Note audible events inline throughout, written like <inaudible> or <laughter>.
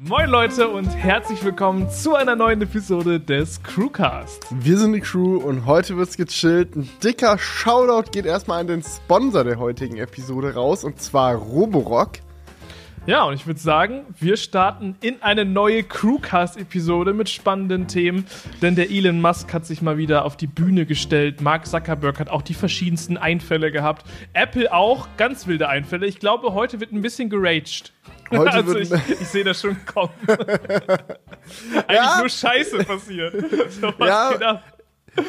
Moin Leute und herzlich willkommen zu einer neuen Episode des Crewcast. Wir sind die Crew und heute wird's gechillt. Ein dicker Shoutout geht erstmal an den Sponsor der heutigen Episode raus und zwar Roborock. Ja, und ich würde sagen, wir starten in eine neue Crewcast-Episode mit spannenden Themen, denn der Elon Musk hat sich mal wieder auf die Bühne gestellt. Mark Zuckerberg hat auch die verschiedensten Einfälle gehabt. Apple auch, ganz wilde Einfälle. Ich glaube, heute wird ein bisschen geraged. Heute also ich, ich sehe das schon kommen. <laughs> Eigentlich Ja. nur Scheiße passiert. <laughs> So, Ja.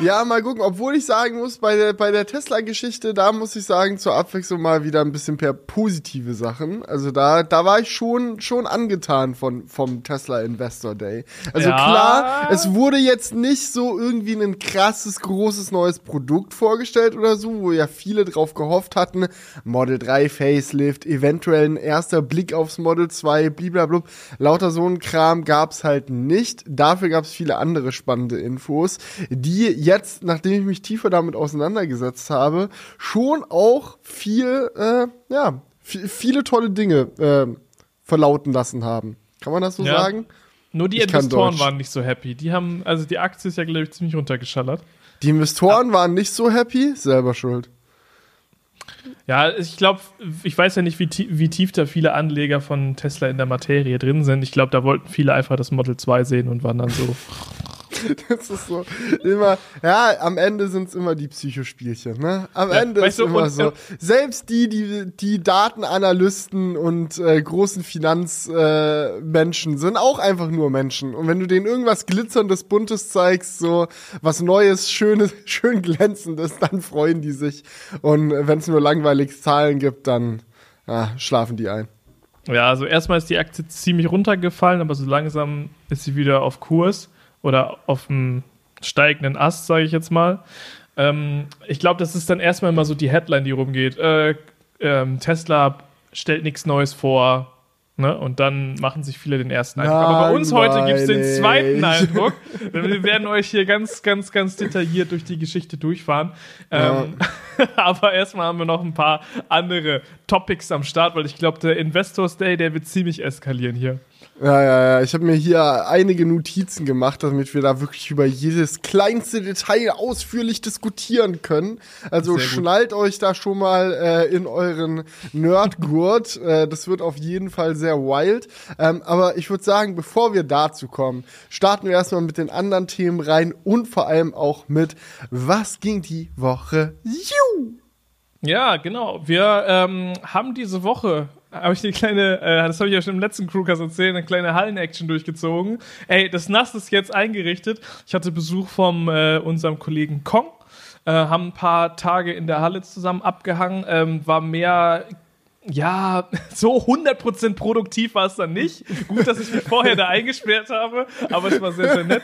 Ja, mal gucken. Obwohl ich sagen muss, bei der, bei der Tesla-Geschichte, da muss ich sagen, zur Abwechslung mal wieder ein bisschen per positive Sachen. Also da, da war ich schon, schon angetan von, vom Tesla Investor Day. Also Ja. klar, es wurde jetzt nicht so irgendwie ein krasses, großes neues Produkt vorgestellt oder so, wo ja viele drauf gehofft hatten. Model 3 Facelift, eventuell ein erster Blick aufs Model 2, blablabla. Lauter so ein Kram gab's halt nicht. Dafür gab's viele andere spannende Infos, die jetzt, nachdem ich mich tiefer damit auseinandergesetzt habe, schon auch viel, äh, ja, vi- viele tolle Dinge äh, verlauten lassen haben. Kann man das so Ja. sagen? Nur die Ich Investoren waren nicht so happy. Die haben, also die Aktie ist ja, glaube ich, ziemlich runtergeschallert. Die Investoren waren nicht so happy, selber schuld. Ja, ich glaube, ich weiß ja nicht, wie, wie tief da viele Anleger von Tesla in der Materie drin sind. Ich glaube, da wollten viele einfach das Model 2 sehen und waren dann so. <laughs> Das ist so immer, ja, am Ende sind's immer die Psychospielchen, ne? Am Ja, Ende ist du, immer und- so. Selbst die, die, die Datenanalysten und äh, großen Finanzmenschen äh, sind auch einfach nur Menschen. Und wenn du denen irgendwas glitzerndes, buntes zeigst, so was Neues, Schönes, <laughs> schön glänzendes, dann freuen die sich. Und wenn es nur langweilig Zahlen gibt, dann ah, schlafen die ein. Ja, also erstmal ist die Aktie ziemlich runtergefallen, aber so langsam ist sie wieder auf Kurs oder auf dem steigenden Ast, sage ich jetzt mal. Ähm, ich glaube, das ist dann erstmal immer so die Headline, die rumgeht. Äh, ähm, Tesla stellt nichts Neues vor. Ne? Und dann machen sich viele den ersten Eindruck. Aber bei uns heute gibt es den zweiten Eindruck. Wir werden euch hier ganz, ganz, ganz detailliert durch die Geschichte durchfahren. Ähm, <laughs> aber erstmal haben wir noch ein paar andere Topics am Start, weil ich glaube, der Investors Day, der wird ziemlich eskalieren hier. Ja, ja, ja. Ich habe mir hier einige Notizen gemacht, damit wir da wirklich über jedes kleinste Detail ausführlich diskutieren können. Also schnallt euch da schon mal äh, in euren Nerdgurt. <laughs> äh, das wird auf jeden Fall sehr wild. Ähm, aber ich würde sagen, bevor wir dazu kommen, starten wir erstmal mit den anderen Themen rein und vor allem auch mit Was ging die Woche? Juhu! Ja, genau. Wir ähm, haben diese Woche, habe ich eine kleine, äh, das habe ich ja schon im letzten Crewcast erzählt, eine kleine Hallen-Action durchgezogen. Ey, das Nass ist jetzt eingerichtet. Ich hatte Besuch von äh, unserem Kollegen Kong. Äh, haben ein paar Tage in der Halle zusammen abgehangen. Ähm, war mehr, ja, <laughs> so 100% produktiv war es dann nicht. Gut, dass ich mich vorher da eingesperrt habe, aber es war sehr, sehr nett.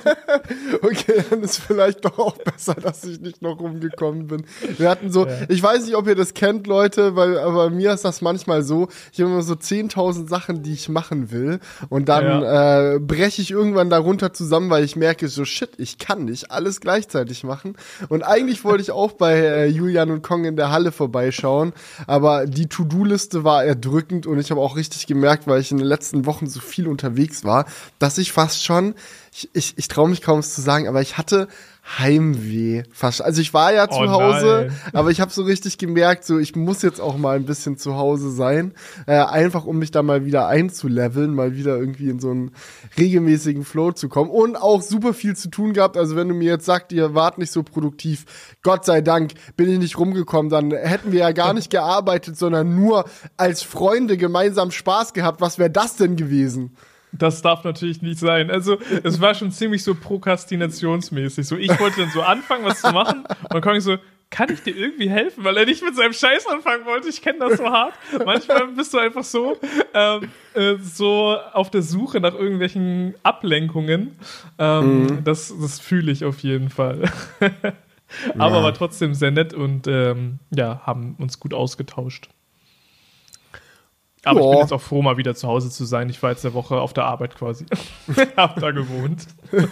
Okay, dann ist vielleicht doch auch besser, dass ich nicht noch rumgekommen bin. Wir hatten so, ich weiß nicht, ob ihr das kennt, Leute, weil aber mir ist das manchmal so, ich habe immer so 10.000 Sachen, die ich machen will und dann äh, breche ich irgendwann darunter zusammen, weil ich merke so, shit, ich kann nicht alles gleichzeitig machen. Und eigentlich wollte ich auch bei äh, Julian und Kong in der Halle vorbeischauen, aber die To-Do-Liste war erdrückend und ich habe auch richtig gemerkt, weil ich in den letzten Wochen so viel unterwegs war, dass ich fast schon ich, ich, ich traue mich kaum es zu sagen, aber ich hatte Heimweh fast. Also ich war ja zu Oh Hause, aber ich habe so richtig gemerkt, so ich muss jetzt auch mal ein bisschen zu Hause sein, äh, einfach um mich da mal wieder einzuleveln, mal wieder irgendwie in so einen regelmäßigen Flow zu kommen und auch super viel zu tun gehabt. Also wenn du mir jetzt sagst, ihr wart nicht so produktiv, Gott sei Dank bin ich nicht rumgekommen, dann hätten wir ja gar nicht gearbeitet, sondern nur als Freunde gemeinsam Spaß gehabt. Was wäre das denn gewesen? Das darf natürlich nicht sein. Also, es war schon ziemlich so prokrastinationsmäßig. So, ich wollte dann so anfangen, was zu machen. Und dann komme ich so, kann ich dir irgendwie helfen? Weil er nicht mit seinem Scheiß anfangen wollte. Ich kenne das so hart. Manchmal bist du einfach so, ähm, äh, so auf der Suche nach irgendwelchen Ablenkungen. Ähm, Das, das fühle ich auf jeden Fall. <laughs> Aber Ja. war trotzdem sehr nett und ähm, ja, haben uns gut ausgetauscht. Aber ich bin Ja. jetzt auch froh, mal wieder zu Hause zu sein. Ich war jetzt eine Woche auf der Arbeit quasi. <laughs> <laughs> Hab da gewohnt. <laughs>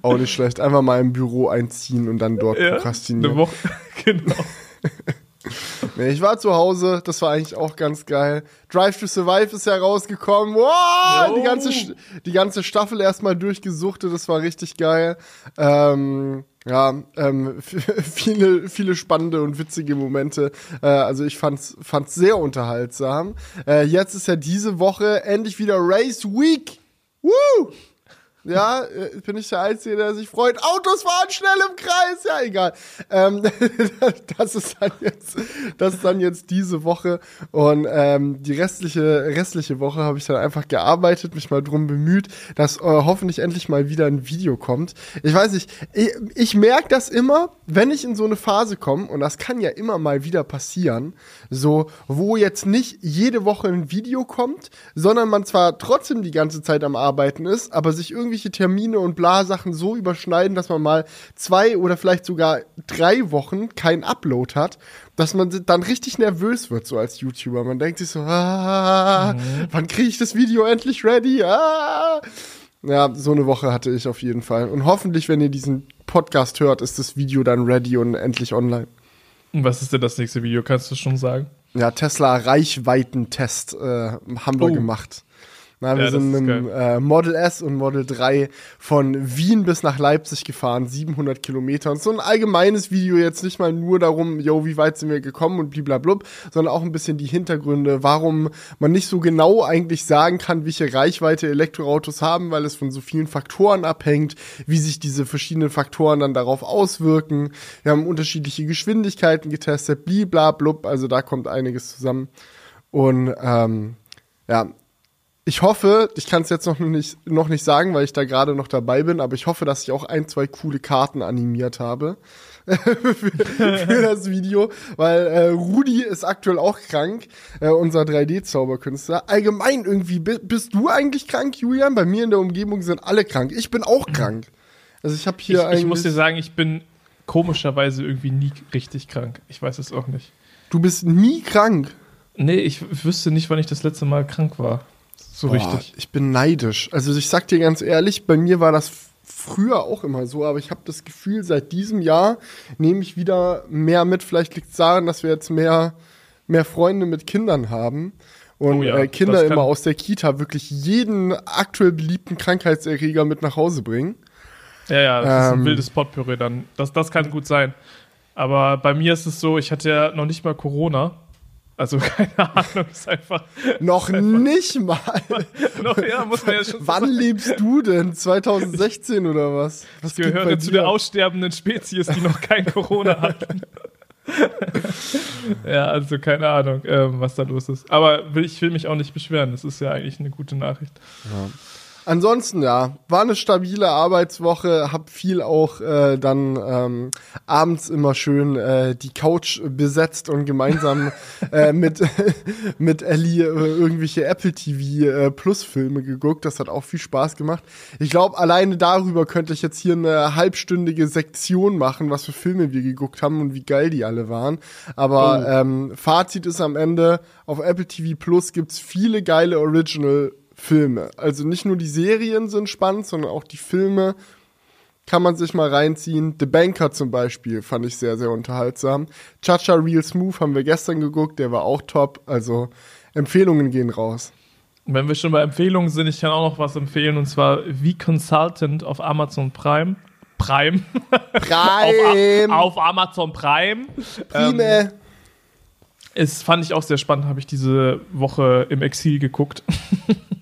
Auch nicht schlecht. Einfach mal im Büro einziehen und dann dort Ja, eine prokrastinieren. Woche. genau. <laughs> Ich war zu Hause, das war eigentlich auch ganz geil. Drive to Survive ist ja rausgekommen. Wow, die ganze, die ganze Staffel erstmal durchgesuchtet, das war richtig geil. Ähm, ja, ähm, <laughs> viele, viele spannende und witzige Momente. Äh, also ich fand's, fand's sehr unterhaltsam. Äh, jetzt ist ja diese Woche endlich wieder Race Week. Woo! Ja, äh, bin ich der Einzige, der sich freut. Autos fahren schnell im Kreis. Ja, egal. Ähm, <laughs> das ist dann jetzt, das ist dann jetzt diese Woche und ähm, die restliche restliche Woche habe ich dann einfach gearbeitet, mich mal drum bemüht, dass äh, hoffentlich endlich mal wieder ein Video kommt. Ich weiß nicht, ich, ich merke das immer, wenn ich in so eine Phase komme und das kann ja immer mal wieder passieren, so wo jetzt nicht jede Woche ein Video kommt, sondern man zwar trotzdem die ganze Zeit am Arbeiten ist, aber sich irgendwie irgendwelche Termine und Bla-Sachen so überschneiden, dass man mal zwei oder vielleicht sogar drei Wochen keinen Upload hat, dass man dann richtig nervös wird, so als YouTuber. Man denkt sich so, ah, mhm. wann kriege ich das Video endlich ready? Ah. Ja, so eine Woche hatte ich auf jeden Fall. Und hoffentlich, wenn ihr diesen Podcast hört, ist das Video dann ready und endlich online. Und was ist denn das nächste Video? Kannst du schon sagen? Ja, Tesla Reichweitentest äh, haben wir oh. gemacht. Na, wir ja, sind mit dem äh, Model S und Model 3 von Wien bis nach Leipzig gefahren, 700 Kilometer. Und so ein allgemeines Video jetzt nicht mal nur darum, yo, wie weit sind wir gekommen und bliblablub, sondern auch ein bisschen die Hintergründe, warum man nicht so genau eigentlich sagen kann, welche Reichweite Elektroautos haben, weil es von so vielen Faktoren abhängt, wie sich diese verschiedenen Faktoren dann darauf auswirken. Wir haben unterschiedliche Geschwindigkeiten getestet, bliblablub, also da kommt einiges zusammen. Und ähm, ja, ich hoffe, ich kann es jetzt noch nicht, noch nicht sagen, weil ich da gerade noch dabei bin, aber ich hoffe, dass ich auch ein, zwei coole Karten animiert habe für, <laughs> für, das Video, weil äh, Rudi ist aktuell auch krank, äh, unser 3D-Zauberkünstler. Allgemein irgendwie, bist du eigentlich krank, Julian? Bei mir in der Umgebung sind alle krank. Ich bin auch krank. Also ich habe hier ich. Ich muss dir sagen, ich bin komischerweise irgendwie nie richtig krank. Ich weiß es auch nicht. Du bist nie krank? Nee, ich wüsste nicht, wann ich das letzte Mal krank war. So Boah, richtig. Ich bin neidisch. Also ich sag dir ganz ehrlich, bei mir war das früher auch immer so, aber ich habe das Gefühl, seit diesem Jahr nehme ich wieder mehr mit. Vielleicht liegt es daran, dass wir jetzt mehr, mehr Freunde mit Kindern haben und oh ja, äh, Kinder immer aus der Kita wirklich jeden aktuell beliebten Krankheitserreger mit nach Hause bringen. Ja, ja, das ähm, ist ein ähm, wildes Potpourri dann. Das, das kann gut sein. Aber bei mir ist es so, ich hatte ja noch nicht mal Corona also <laughs> keine Ahnung, ist einfach. Noch ist einfach, nicht mal. <laughs> noch, ja, muss man ja schon Wann sagen. lebst du denn? 2016 oder was? was ich gehöre zu der aussterbenden Spezies, die noch kein Corona hatten. <laughs> ja, also keine Ahnung, ähm, was da los ist. Aber ich will mich auch nicht beschweren. Das ist ja eigentlich eine gute Nachricht. Ja. Ansonsten ja, war eine stabile Arbeitswoche, hab viel auch äh, dann ähm, abends immer schön äh, die Couch besetzt und gemeinsam <laughs> äh, mit <laughs> mit Ellie äh, irgendwelche Apple TV äh, Plus Filme geguckt. Das hat auch viel Spaß gemacht. Ich glaube, alleine darüber könnte ich jetzt hier eine halbstündige Sektion machen, was für Filme wir geguckt haben und wie geil die alle waren. Aber oh. ähm, Fazit ist am Ende auf Apple TV Plus gibt's viele geile Original Filme. Also nicht nur die Serien sind spannend, sondern auch die Filme kann man sich mal reinziehen. The Banker zum Beispiel fand ich sehr, sehr unterhaltsam. Chacha Real Smooth haben wir gestern geguckt, der war auch top. Also Empfehlungen gehen raus. Wenn wir schon bei Empfehlungen sind, ich kann auch noch was empfehlen und zwar wie Consultant auf Amazon Prime. Prime. Prime. <laughs> auf, auf, Amazon Prime. Prime. Ähm, es fand ich auch sehr spannend, habe ich diese Woche im Exil geguckt. <laughs>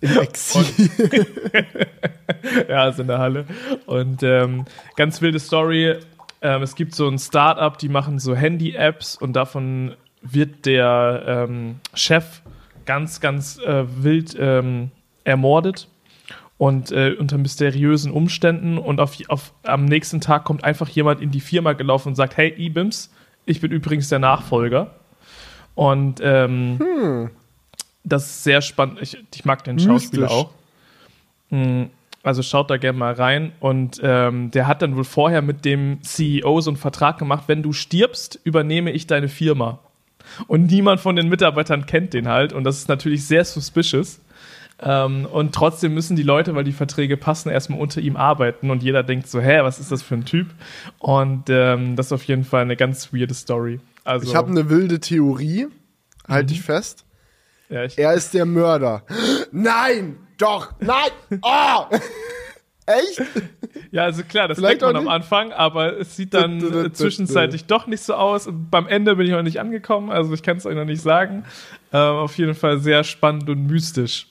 Im Exil. <laughs> ja, also in der Halle. Und ähm, ganz wilde Story. Ähm, es gibt so ein Startup, die machen so Handy-Apps und davon wird der ähm, Chef ganz, ganz äh, wild ähm, ermordet und äh, unter mysteriösen Umständen. Und auf, auf, am nächsten Tag kommt einfach jemand in die Firma gelaufen und sagt: Hey, Ibims, ich bin übrigens der Nachfolger. Und ähm, hm das ist sehr spannend. Ich, ich mag den Schauspieler Mystisch. auch. Hm, also schaut da gerne mal rein. Und ähm, der hat dann wohl vorher mit dem CEO so einen Vertrag gemacht, wenn du stirbst, übernehme ich deine Firma. Und niemand von den Mitarbeitern kennt den halt. Und das ist natürlich sehr suspicious. Ähm, und trotzdem müssen die Leute, weil die Verträge passen, erstmal unter ihm arbeiten. Und jeder denkt so, hä, was ist das für ein Typ? Und ähm, das ist auf jeden Fall eine ganz weirde Story. Also, Ich habe eine wilde Theorie, halte ich fest. Ja, Er ist der Mörder. Nein, doch, nein, oh! <laughs> Echt? ja, also klar, das Vielleicht denkt man auch am. Anfang, aber es sieht dann zwischenzeitlich doch nicht so aus. Und beim Ende bin ich noch nicht angekommen, also ich kann es euch noch nicht sagen. Ähm, auf jeden Fall sehr spannend und mystisch.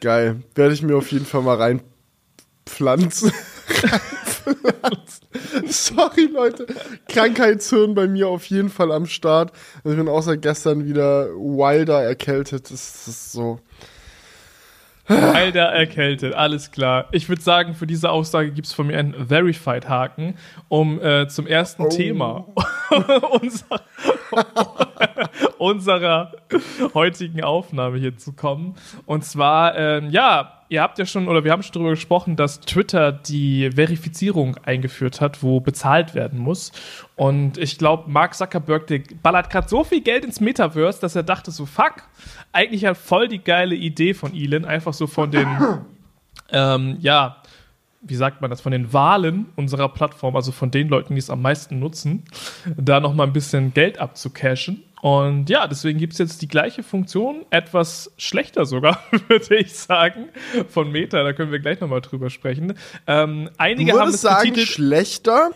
Geil. Werde ich mir auf jeden Fall mal reinpflanzen. <laughs> <laughs> Sorry, Leute. Krankheitshirn bei mir auf jeden Fall am Start. Also ich bin außer gestern wieder wilder erkältet. Das ist so. Alter erkältet, alles klar. Ich würde sagen, für diese Aussage gibt es von mir einen Verified-Haken, um äh, zum ersten Oh. Thema <laughs> unserer, <laughs> unserer heutigen Aufnahme hier zu kommen. Und zwar, ähm, ja, ihr habt ja schon, oder wir haben schon darüber gesprochen, dass Twitter die Verifizierung eingeführt hat, wo bezahlt werden muss. Und ich glaube, Mark Zuckerberg, der ballert gerade so viel Geld ins Metaverse, dass er dachte so, fuck, eigentlich hat voll die geile Idee von Elon, einfach so von den, <clears throat> ähm, ja, wie sagt man das, von den Wahlen unserer Plattform, also von den Leuten, die es am meisten nutzen, da nochmal ein bisschen Geld abzucashen. Und ja, deswegen gibt es jetzt die gleiche Funktion, etwas schlechter sogar, <laughs> würde ich sagen, von Meta. Da können wir gleich nochmal drüber sprechen. Ähm, Du einige haben würdest es sagen, betitelt, schlechter?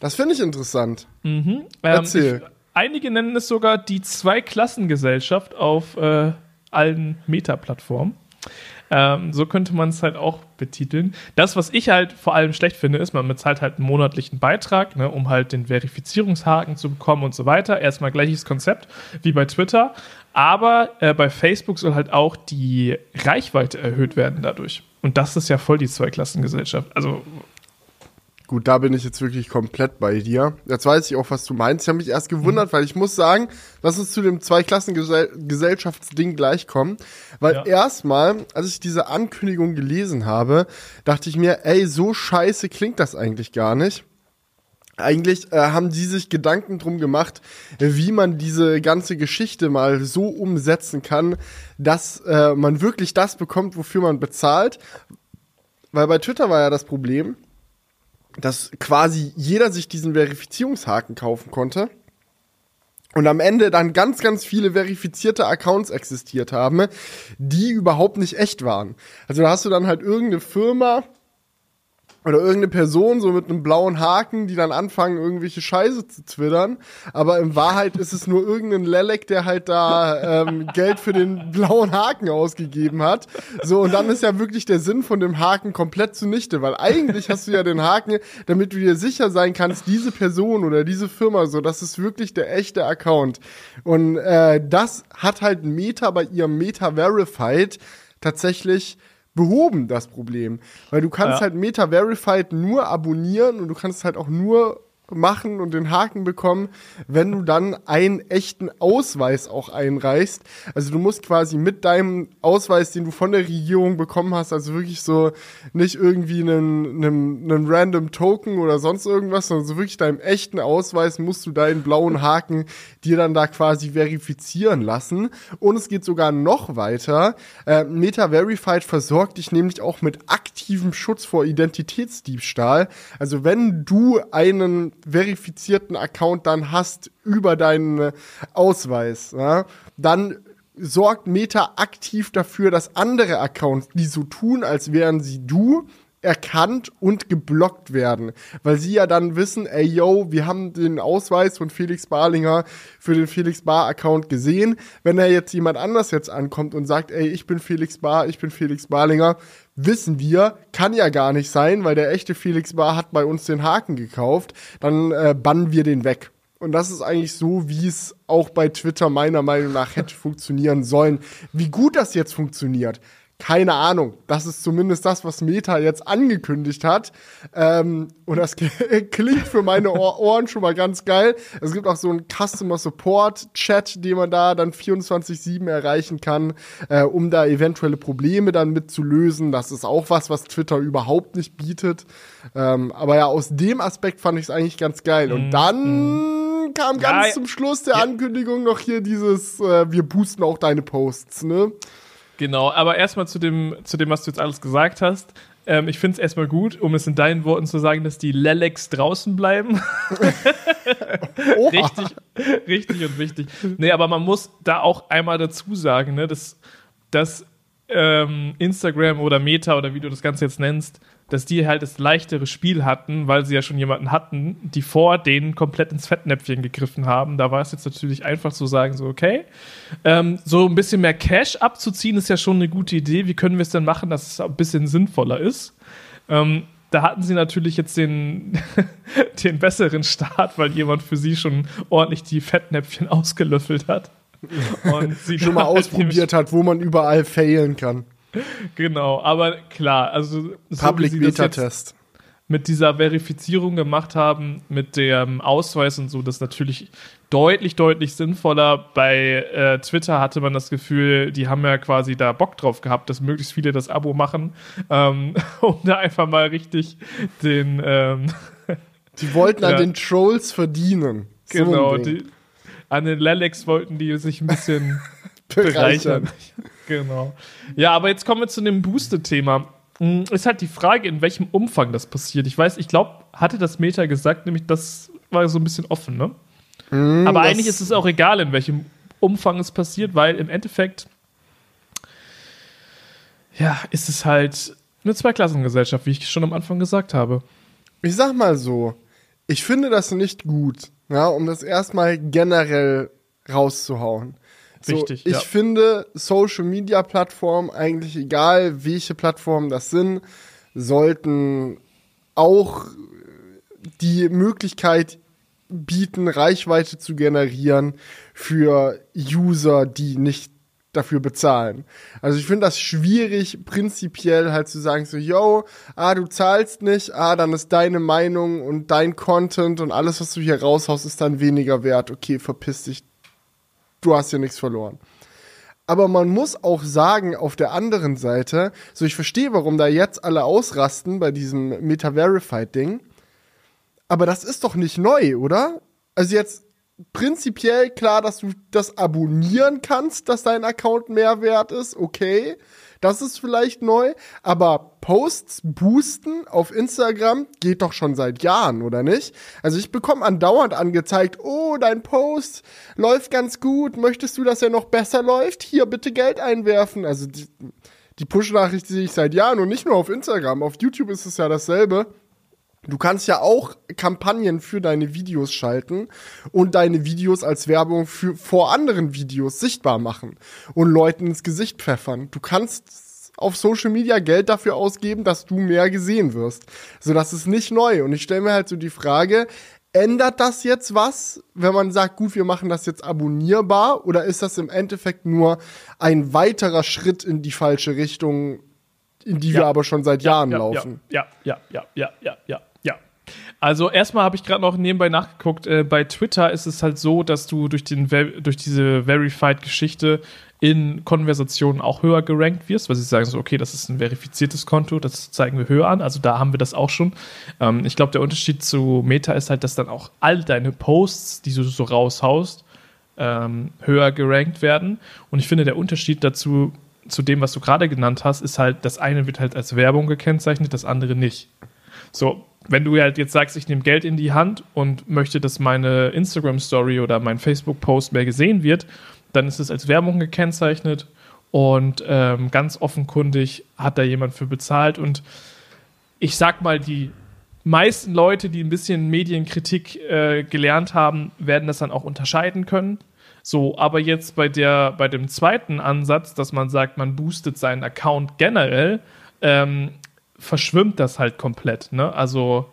Das finde ich interessant. ähm, Erzähl. Ich, einige nennen es sogar die Zwei-Klassengesellschaft auf äh, allen Meta-Plattformen. Ähm, so könnte man es halt auch betiteln. Das, was ich halt vor allem schlecht finde, ist, man bezahlt halt einen monatlichen Beitrag, ne, um halt den Verifizierungshaken zu bekommen und so weiter. Erstmal gleiches Konzept wie bei Twitter. Aber äh, bei Facebook soll halt auch die Reichweite erhöht werden dadurch. Und das ist ja voll die Zweiklassengesellschaft. Also, Gut, da bin ich jetzt wirklich komplett bei dir. Jetzt weiß ich auch, was du meinst. Ich habe mich erst gewundert, weil ich muss sagen, lass uns zu dem Zweiklassengesellschaftsding gleich kommen. Weil Ja. erstmal, als ich diese Ankündigung gelesen habe, dachte ich mir, ey, so scheiße klingt das eigentlich gar nicht. Eigentlich äh, haben die sich Gedanken drum gemacht, wie man diese ganze Geschichte mal so umsetzen kann, dass äh, man wirklich das bekommt, wofür man bezahlt. Weil bei Twitter war ja das Problem, dass quasi jeder sich diesen Verifizierungshaken kaufen konnte. Und am Ende dann ganz, ganz viele verifizierte Accounts existiert haben, die überhaupt nicht echt waren. Also da hast du dann halt irgendeine Firma oder irgendeine Person so mit einem blauen Haken, die dann anfangen, irgendwelche Scheiße zu twittern. Aber in Wahrheit ist es nur irgendein Lelek, der halt da ähm, Geld für den blauen Haken ausgegeben hat. So, und dann ist ja wirklich der Sinn von dem Haken komplett zunichte, weil eigentlich hast du ja den Haken, damit du dir sicher sein kannst, diese Person oder diese Firma, so, das ist wirklich der echte Account. Und äh, das hat halt Meta bei ihrem Meta Verified tatsächlich behoben, das Problem. Weil du kannst Ja. halt Meta Verified nur abonnieren und du kannst halt auch nur machen und den Haken bekommen, wenn du dann einen echten Ausweis auch einreichst. Also du musst quasi mit deinem Ausweis, den du von der Regierung bekommen hast, also wirklich so nicht irgendwie einen, einen, einen random Token oder sonst irgendwas, sondern so wirklich deinem echten Ausweis musst du deinen blauen Haken dir dann da quasi verifizieren lassen. Und es geht sogar noch weiter. Äh, Meta Verified versorgt dich nämlich auch mit aktivem Schutz vor Identitätsdiebstahl. Also wenn du einen verifizierten Account dann hast über deinen äh, Ausweis, ja, dann sorgt Meta aktiv dafür, dass andere Accounts, die so tun, als wären sie du, erkannt und geblockt werden, weil sie ja dann wissen, ey yo, wir haben den Ausweis von Felix Barlinger für den Felix Bar Account gesehen. Wenn da jetzt jemand anders jetzt ankommt und sagt, ey, ich bin Felix Bar, ich bin Felix Barlinger, wissen wir, kann ja gar nicht sein, weil der echte Felix Bar hat bei uns den Haken gekauft, dann äh, bannen wir den weg. Und das ist eigentlich so, wie es auch bei Twitter meiner Meinung nach hätte funktionieren sollen. Wie gut das jetzt funktioniert, keine Ahnung. Das ist zumindest das, was Meta jetzt angekündigt hat. Ähm, und das <laughs> klingt für meine Ohr Ohren schon mal ganz geil. Es gibt auch so einen Customer Support Chat, den man da dann 24-7 erreichen kann, äh, um da eventuelle Probleme dann mit zu lösen. Das ist auch was, was Twitter überhaupt nicht bietet. Ähm, aber ja, aus dem Aspekt fand ich es eigentlich ganz geil. Und dann kam ganz Ja, zum Schluss der Ankündigung noch hier dieses, äh, wir boosten auch deine Posts, ne? Genau, aber erstmal zu dem, zu dem, was du jetzt alles gesagt hast. Ähm, ich finde es erstmal gut, um es in deinen Worten zu sagen, dass die Lelex draußen bleiben. <laughs> richtig, richtig und wichtig. Nee, aber man muss da auch einmal dazu sagen, ne, dass, dass ähm, Instagram oder Meta oder wie du das Ganze jetzt nennst, dass die halt das leichtere Spiel hatten, weil sie ja schon jemanden hatten, die vor denen komplett ins Fettnäpfchen gegriffen haben. Da war es jetzt natürlich einfach zu sagen, so, okay, ähm, so ein bisschen mehr Cash abzuziehen ist ja schon eine gute Idee. Wie können wir es denn machen, dass es ein bisschen sinnvoller ist? Ähm, da hatten sie natürlich jetzt den, <laughs> den besseren Start, weil jemand für sie schon ordentlich die Fettnäpfchen <laughs> ausgelöffelt hat. Und sie schon mal <laughs> ausprobiert hat, wo man überall failen kann. <laughs> Genau, aber klar, also Public Beta Test mit dieser Verifizierung gemacht haben, mit dem Ausweis und so, das ist natürlich deutlich, deutlich sinnvoller. Bei äh, Twitter hatte man das Gefühl, die haben ja quasi da Bock drauf gehabt, dass möglichst viele das Abo machen, ähm, <laughs> um da einfach mal richtig den. Ähm, <laughs> die wollten ja. an den Trolls verdienen. Genau, die, an den Lelex wollten die sich ein bisschen bereichern. Genau. Ja, aber jetzt kommen wir zu dem Booster-Thema. Hm, ist halt die Frage, in welchem Umfang das passiert. Ich weiß, ich glaube, hatte das Meta gesagt, nämlich das war so ein bisschen offen, ne? Mm, aber eigentlich ist es auch egal, in welchem Umfang es passiert, weil im Endeffekt, ja, ist es halt eine Zweiklassengesellschaft, wie ich schon am Anfang gesagt habe. Ich sag mal so, ich finde das nicht gut ja, um das erstmal generell rauszuhauen. So, Richtig. Ich ja. finde Social Media Plattformen, eigentlich egal welche Plattformen das sind, sollten auch die Möglichkeit bieten, Reichweite zu generieren für User, die nicht dafür bezahlen. Also ich finde das schwierig, prinzipiell halt zu sagen, so, yo, ah, du zahlst nicht, ah, dann ist deine Meinung und dein Content und alles, was du hier raushaust, ist dann weniger wert. Okay, verpiss dich. Du hast ja nichts verloren. Aber man muss auch sagen, auf der anderen Seite, so ich verstehe, warum da jetzt alle ausrasten bei diesem Meta-Verified-Ding. Aber das ist doch nicht neu, oder? Also jetzt, prinzipiell klar, dass du das abonnieren kannst, dass dein Account mehr wert ist. Okay, das ist vielleicht neu. Aber Posts boosten auf Instagram geht doch schon seit Jahren, oder nicht? Also ich bekomme andauernd angezeigt, oh, dein Post läuft ganz gut. Möchtest du, dass er noch besser läuft? Hier bitte Geld einwerfen. Also die, die Push-Nachricht sehe ich seit Jahren und nicht nur auf Instagram. Auf YouTube ist es ja dasselbe. Du kannst ja auch Kampagnen für deine Videos schalten und deine Videos als Werbung für, vor anderen Videos sichtbar machen und Leuten ins Gesicht pfeffern. Du kannst auf Social Media Geld dafür ausgeben, dass du mehr gesehen wirst. So, das ist nicht neu. Und ich stelle mir halt so die Frage, ändert das jetzt was, wenn man sagt, gut, wir machen das jetzt abonnierbar? Oder ist das im Endeffekt nur ein weiterer Schritt in die falsche Richtung, in die ja. wir aber schon seit ja, Jahren ja, laufen? Ja, ja, ja, ja, ja, ja. Also erstmal habe ich gerade noch nebenbei nachgeguckt, äh, bei Twitter ist es halt so, dass du durch, den, durch diese Verified-Geschichte in Konversationen auch höher gerankt wirst, weil sie sagen so, okay, das ist ein verifiziertes Konto, das zeigen wir höher an. Also da haben wir das auch schon. Ähm, ich glaube, der Unterschied zu Meta ist halt, dass dann auch all deine Posts, die du so raushaust, ähm, höher gerankt werden. Und ich finde, der Unterschied dazu, zu dem, was du gerade genannt hast, ist halt, das eine wird halt als Werbung gekennzeichnet, das andere nicht. So, wenn du halt jetzt sagst, ich nehme Geld in die Hand und möchte, dass meine Instagram-Story oder mein Facebook-Post mehr gesehen wird, dann ist es als Werbung gekennzeichnet und ähm, ganz offenkundig hat da jemand für bezahlt. Und ich sag mal, die meisten Leute, die ein bisschen Medienkritik äh, gelernt haben, werden das dann auch unterscheiden können. So, aber jetzt bei der, bei dem zweiten Ansatz, dass man sagt, man boostet seinen Account generell, ähm, verschwimmt das halt komplett. Ne? Also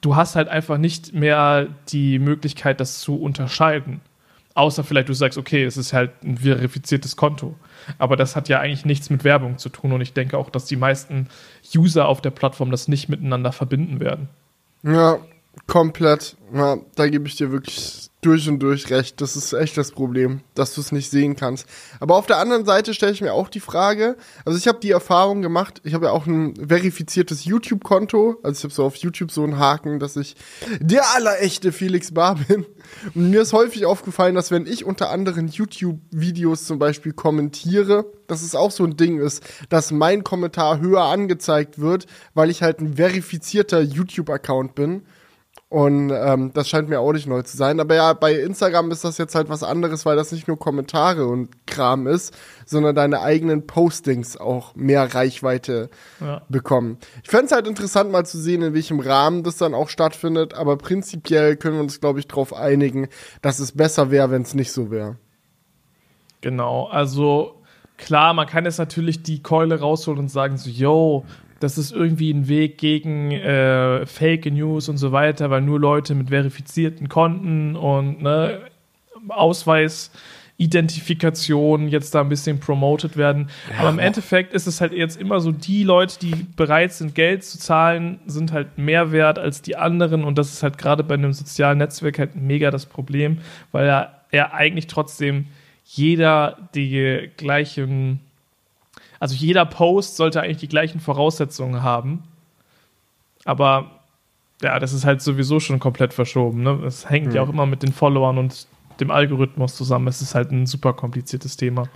du hast halt einfach nicht mehr die Möglichkeit, das zu unterscheiden. Außer vielleicht du sagst, okay, es ist halt ein verifiziertes Konto. Aber das hat ja eigentlich nichts mit Werbung zu tun und ich denke auch, dass die meisten User auf der Plattform das nicht miteinander verbinden werden. Ja, Komplett. Ja, da gebe ich dir wirklich durch und durch recht. Das ist echt das Problem, dass du es nicht sehen kannst. Aber auf der anderen Seite stelle ich mir auch die Frage, also ich habe die Erfahrung gemacht, ich habe ja auch ein verifiziertes YouTube-Konto, also ich habe so auf YouTube so einen Haken, dass ich der allerechte Felix Bar bin. Und mir ist häufig aufgefallen, dass wenn ich unter anderen YouTube-Videos zum Beispiel kommentiere, dass es auch so ein Ding ist, dass mein Kommentar höher angezeigt wird, weil ich halt ein verifizierter YouTube-Account bin. Und ähm, das scheint mir auch nicht neu zu sein. Aber ja, bei Instagram ist das jetzt halt was anderes, weil das nicht nur Kommentare und Kram ist, sondern deine eigenen Postings auch mehr Reichweite ja. bekommen. Ich fände es halt interessant, mal zu sehen, in welchem Rahmen das dann auch stattfindet. Aber prinzipiell können wir uns, glaube ich, darauf einigen, dass es besser wäre, wenn es nicht so wäre. Genau, also klar, man kann jetzt natürlich die Keule rausholen und sagen so, yo, das ist irgendwie ein Weg gegen äh, Fake News und so weiter, weil nur Leute mit verifizierten Konten und ne, Ausweis Identifikation jetzt da ein bisschen promoted werden. Ja, Aber im Endeffekt ist es halt jetzt immer so, die Leute, die bereit sind, Geld zu zahlen, sind halt mehr wert als die anderen. Und das ist halt gerade bei einem sozialen Netzwerk halt mega das Problem, weil er, er eigentlich trotzdem jeder die gleichen also jeder Post sollte eigentlich die gleichen Voraussetzungen haben. Aber ja, das ist halt sowieso schon komplett verschoben. Ne? Es hängt hm. ja auch immer mit den Followern und dem Algorithmus zusammen. Es ist halt ein super kompliziertes Thema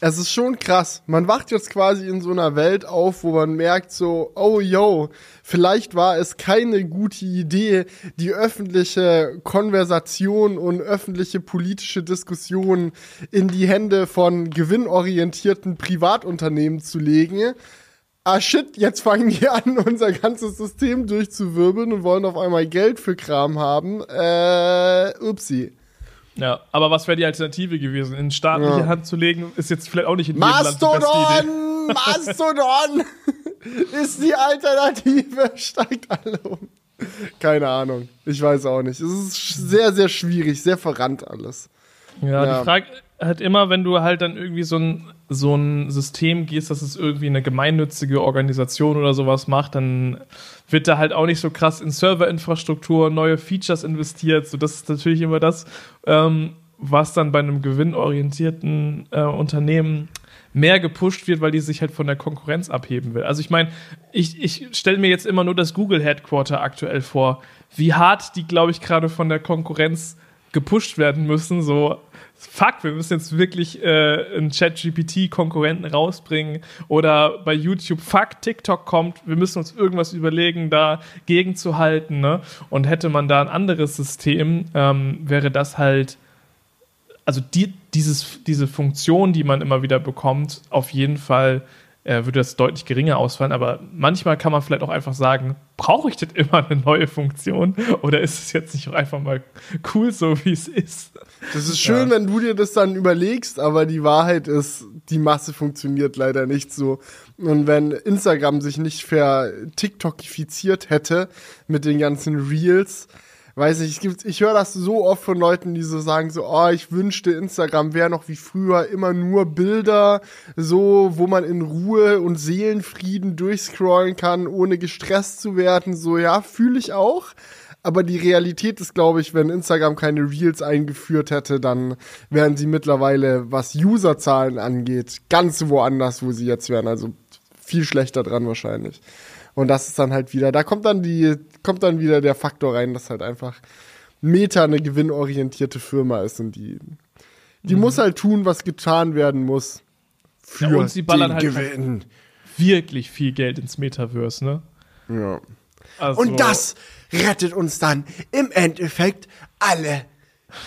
es ist schon krass. Man wacht jetzt quasi in so einer Welt auf, wo man merkt so, oh yo, vielleicht war es keine gute Idee, die öffentliche Konversation und öffentliche politische Diskussion in die Hände von gewinnorientierten Privatunternehmen zu legen. Ah shit, jetzt fangen die an, <laughs> unser ganzes System durchzuwirbeln und wollen auf einmal Geld für Kram haben. Äh, upsie. Ja, aber was wäre die Alternative gewesen? In staatliche ja. Hand zu legen, ist jetzt vielleicht auch nicht in jedem Mastodon! Land die beste Idee. <laughs> <laughs> Mastodon! ist die Alternative, steigt alle um. Keine Ahnung. Ich weiß auch nicht. Es ist sehr, sehr schwierig, sehr verrannt alles. Ja, ja. die Frage halt immer, wenn du halt dann irgendwie so ein, so ein System gehst, dass es irgendwie eine gemeinnützige Organisation oder sowas macht, dann wird da halt auch nicht so krass in Serverinfrastruktur, neue Features investiert. So, das ist natürlich immer das, ähm, was dann bei einem gewinnorientierten äh, Unternehmen mehr gepusht wird, weil die sich halt von der Konkurrenz abheben will. Also ich meine, ich, ich stelle mir jetzt immer nur das Google Headquarter aktuell vor, wie hart die, glaube ich, gerade von der Konkurrenz gepusht werden müssen, so fuck, wir müssen jetzt wirklich äh, einen Chat-GPT-Konkurrenten rausbringen oder bei YouTube, fuck, TikTok kommt, wir müssen uns irgendwas überlegen, da gegenzuhalten. Ne? Und hätte man da ein anderes System, ähm, wäre das halt, also die, dieses, diese Funktion, die man immer wieder bekommt, auf jeden Fall äh, würde das deutlich geringer ausfallen. Aber manchmal kann man vielleicht auch einfach sagen, brauche ich denn immer eine neue Funktion? Oder ist es jetzt nicht auch einfach mal cool, so wie es ist? Das ist schön, ja. wenn du dir das dann überlegst, aber die Wahrheit ist, die Masse funktioniert leider nicht so. Und wenn Instagram sich nicht ver-TikTokifiziert hätte mit den ganzen Reels, weiß ich, es gibt, ich höre das so oft von Leuten, die so sagen, so, oh, ich wünschte, Instagram wäre noch wie früher immer nur Bilder, so, wo man in Ruhe und Seelenfrieden durchscrollen kann, ohne gestresst zu werden. So, ja, fühle ich auch. Aber die Realität ist, glaube ich, wenn Instagram keine Reels eingeführt hätte, dann wären sie mittlerweile, was Userzahlen angeht, ganz woanders, wo sie jetzt wären. Also viel schlechter dran wahrscheinlich. Und das ist dann halt wieder, da kommt dann die, kommt dann wieder der Faktor rein, dass halt einfach Meta eine gewinnorientierte Firma ist und die, die mhm. muss halt tun, was getan werden muss. Für ja, und sie ballern den halt, halt Gewinn. Halt wirklich viel Geld ins Metaverse, ne? Ja. Also, und das rettet uns dann im Endeffekt alle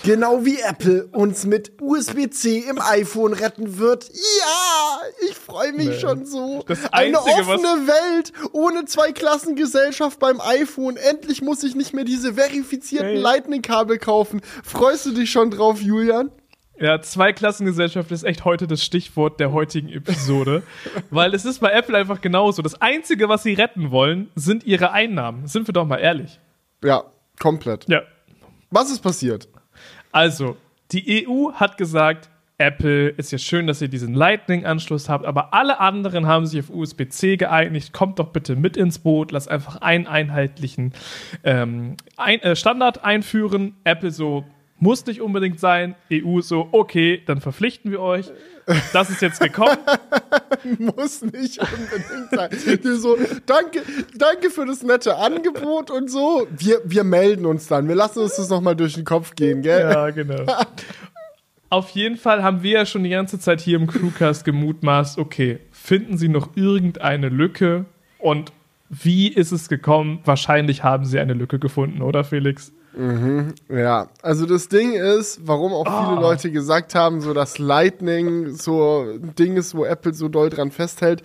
Genau wie Apple uns mit USB-C im iPhone retten wird. Ja, ich freue mich nee. schon so. Das Eine offene Welt ohne Zweiklassengesellschaft beim iPhone. Endlich muss ich nicht mehr diese verifizierten hey. Lightning-Kabel kaufen. Freust du dich schon drauf, Julian? Ja, Zweiklassengesellschaft ist echt heute das Stichwort der heutigen Episode. <laughs> weil es ist bei Apple einfach genauso. Das Einzige, was sie retten wollen, sind ihre Einnahmen. Sind wir doch mal ehrlich. Ja, komplett. Ja. Was ist passiert? Also, die EU hat gesagt, Apple, ist ja schön, dass ihr diesen Lightning-Anschluss habt, aber alle anderen haben sich auf USB-C geeinigt. Kommt doch bitte mit ins Boot. Lass einfach einen einheitlichen ähm, ein, äh, Standard einführen. Apple so, muss nicht unbedingt sein. EU so, okay, dann verpflichten wir euch. Das ist jetzt gekommen. <laughs> muss nicht unbedingt sein. Die so, danke, danke für das nette Angebot und so. Wir, wir melden uns dann. Wir lassen uns das nochmal durch den Kopf gehen, gell? Ja, genau. <laughs> Auf jeden Fall haben wir ja schon die ganze Zeit hier im Crewcast gemutmaßt, okay, finden Sie noch irgendeine Lücke? Und wie ist es gekommen? Wahrscheinlich haben Sie eine Lücke gefunden, oder Felix? Mhm, ja, also das Ding ist, warum auch viele oh. Leute gesagt haben, so dass Lightning so ein Ding ist, wo Apple so doll dran festhält.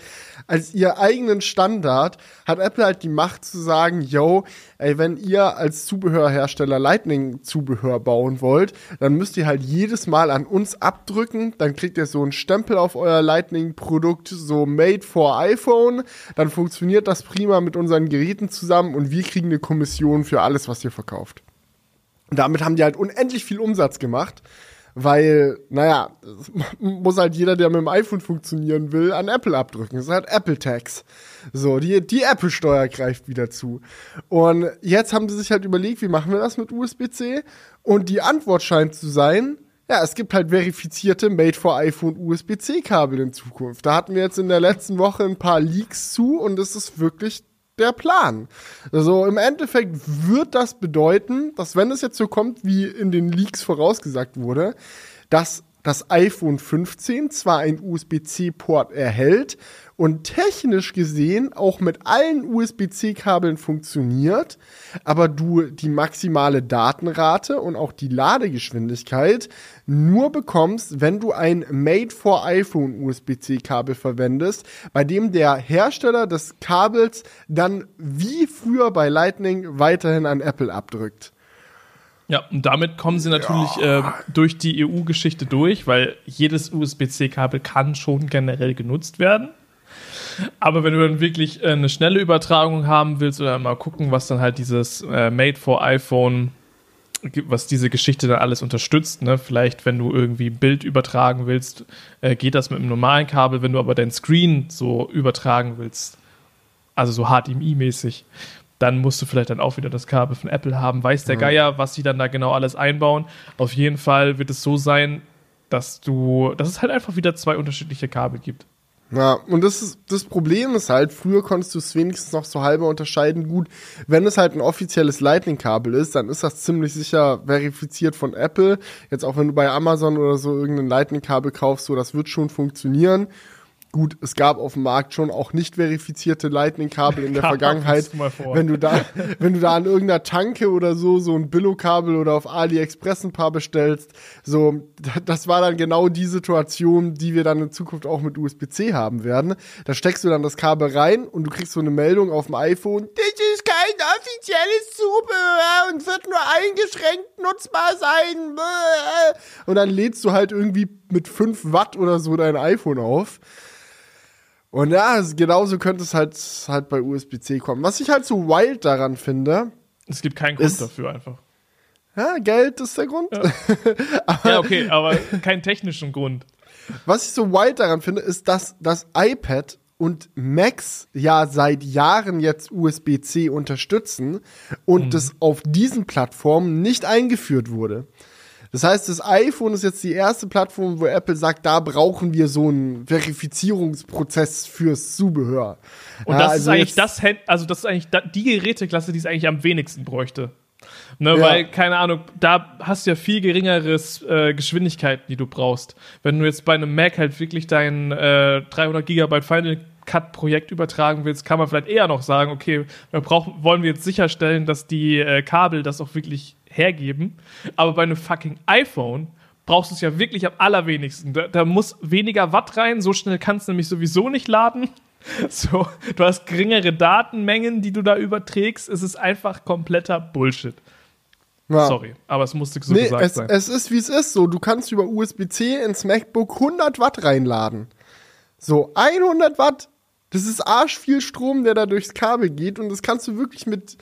Als ihr eigenen Standard hat Apple halt die Macht zu sagen, yo, ey, wenn ihr als Zubehörhersteller Lightning-Zubehör bauen wollt, dann müsst ihr halt jedes Mal an uns abdrücken, dann kriegt ihr so einen Stempel auf euer Lightning-Produkt, so made for iPhone, dann funktioniert das prima mit unseren Geräten zusammen und wir kriegen eine Kommission für alles, was ihr verkauft. Damit haben die halt unendlich viel Umsatz gemacht, weil, naja, <laughs> muss halt jeder, der mit dem iPhone funktionieren will, an Apple abdrücken. Das ist halt Apple Tax. So, die, die Apple-Steuer greift wieder zu. Und jetzt haben sie sich halt überlegt, wie machen wir das mit USB-C? Und die Antwort scheint zu sein, ja, es gibt halt verifizierte Made for iPhone USB-C-Kabel in Zukunft. Da hatten wir jetzt in der letzten Woche ein paar Leaks zu und es ist wirklich der Plan. Also im Endeffekt wird das bedeuten, dass wenn es jetzt so kommt, wie in den Leaks vorausgesagt wurde, dass das iPhone 15 zwar ein USB-C-Port erhält und technisch gesehen auch mit allen USB-C-Kabeln funktioniert, aber du die maximale Datenrate und auch die Ladegeschwindigkeit nur bekommst, wenn du ein Made for iPhone USB-C-Kabel verwendest, bei dem der Hersteller des Kabels dann wie früher bei Lightning weiterhin an Apple abdrückt. Ja, und damit kommen sie natürlich ja. äh, durch die EU-Geschichte durch, weil jedes USB-C-Kabel kann schon generell genutzt werden. Aber wenn du dann wirklich äh, eine schnelle Übertragung haben willst oder mal gucken, was dann halt dieses äh, Made for iPhone, was diese Geschichte dann alles unterstützt, ne? Vielleicht, wenn du irgendwie ein Bild übertragen willst, äh, geht das mit einem normalen Kabel. Wenn du aber dein Screen so übertragen willst, also so HDMI-mäßig, dann musst du vielleicht dann auch wieder das Kabel von Apple haben. Weiß der mhm. Geier, was sie dann da genau alles einbauen. Auf jeden Fall wird es so sein, dass du, dass es halt einfach wieder zwei unterschiedliche Kabel gibt. Ja, und das, ist, das Problem ist halt, früher konntest du es wenigstens noch so halber unterscheiden. Gut, wenn es halt ein offizielles Lightning-Kabel ist, dann ist das ziemlich sicher verifiziert von Apple. Jetzt auch wenn du bei Amazon oder so irgendein Lightning-Kabel kaufst, so das wird schon funktionieren. Gut, es gab auf dem Markt schon auch nicht verifizierte Lightning-Kabel in der <laughs> Vergangenheit. Wenn du da, wenn du da an irgendeiner Tanke oder so so ein Billo-Kabel oder auf AliExpress ein paar bestellst, so, das war dann genau die Situation, die wir dann in Zukunft auch mit USB-C haben werden. Da steckst du dann das Kabel rein und du kriegst so eine Meldung auf dem iPhone, das ist kein offizielles Zubehör und wird nur eingeschränkt nutzbar sein. Und dann lädst du halt irgendwie mit 5 Watt oder so dein iPhone auf. Und ja, genauso könnte es halt, halt bei USB-C kommen. Was ich halt so wild daran finde. Es gibt keinen Grund ist, dafür einfach. Ja, Geld ist der Grund. Ja. <laughs> aber, ja, okay, aber keinen technischen Grund. Was ich so wild daran finde, ist, dass das iPad und Macs ja seit Jahren jetzt USB-C unterstützen und mhm. das auf diesen Plattformen nicht eingeführt wurde. Das heißt, das iPhone ist jetzt die erste Plattform, wo Apple sagt, da brauchen wir so einen Verifizierungsprozess fürs Zubehör. Und das also ist eigentlich das, also das ist eigentlich die Geräteklasse, die es eigentlich am wenigsten bräuchte. Ne, ja. Weil, keine Ahnung, da hast du ja viel geringeres äh, Geschwindigkeiten, die du brauchst. Wenn du jetzt bei einem Mac halt wirklich dein äh, 300 Gigabyte Final Cut Projekt übertragen willst, kann man vielleicht eher noch sagen, okay, wir brauchen, wollen wir jetzt sicherstellen, dass die äh, Kabel das auch wirklich hergeben. Aber bei einem fucking iPhone brauchst du es ja wirklich am allerwenigsten. Da, da muss weniger Watt rein, so schnell kannst du nämlich sowieso nicht laden. <laughs> So, du hast geringere Datenmengen, die du da überträgst. Es ist einfach kompletter Bullshit. Ja. Sorry, aber es musste so nee, gesagt es, sein. Es ist, wie es ist. So, du kannst über USB-C ins MacBook 100 Watt reinladen. So, 100 Watt. Das ist arsch viel Strom, der da durchs Kabel geht. Und das kannst du wirklich mit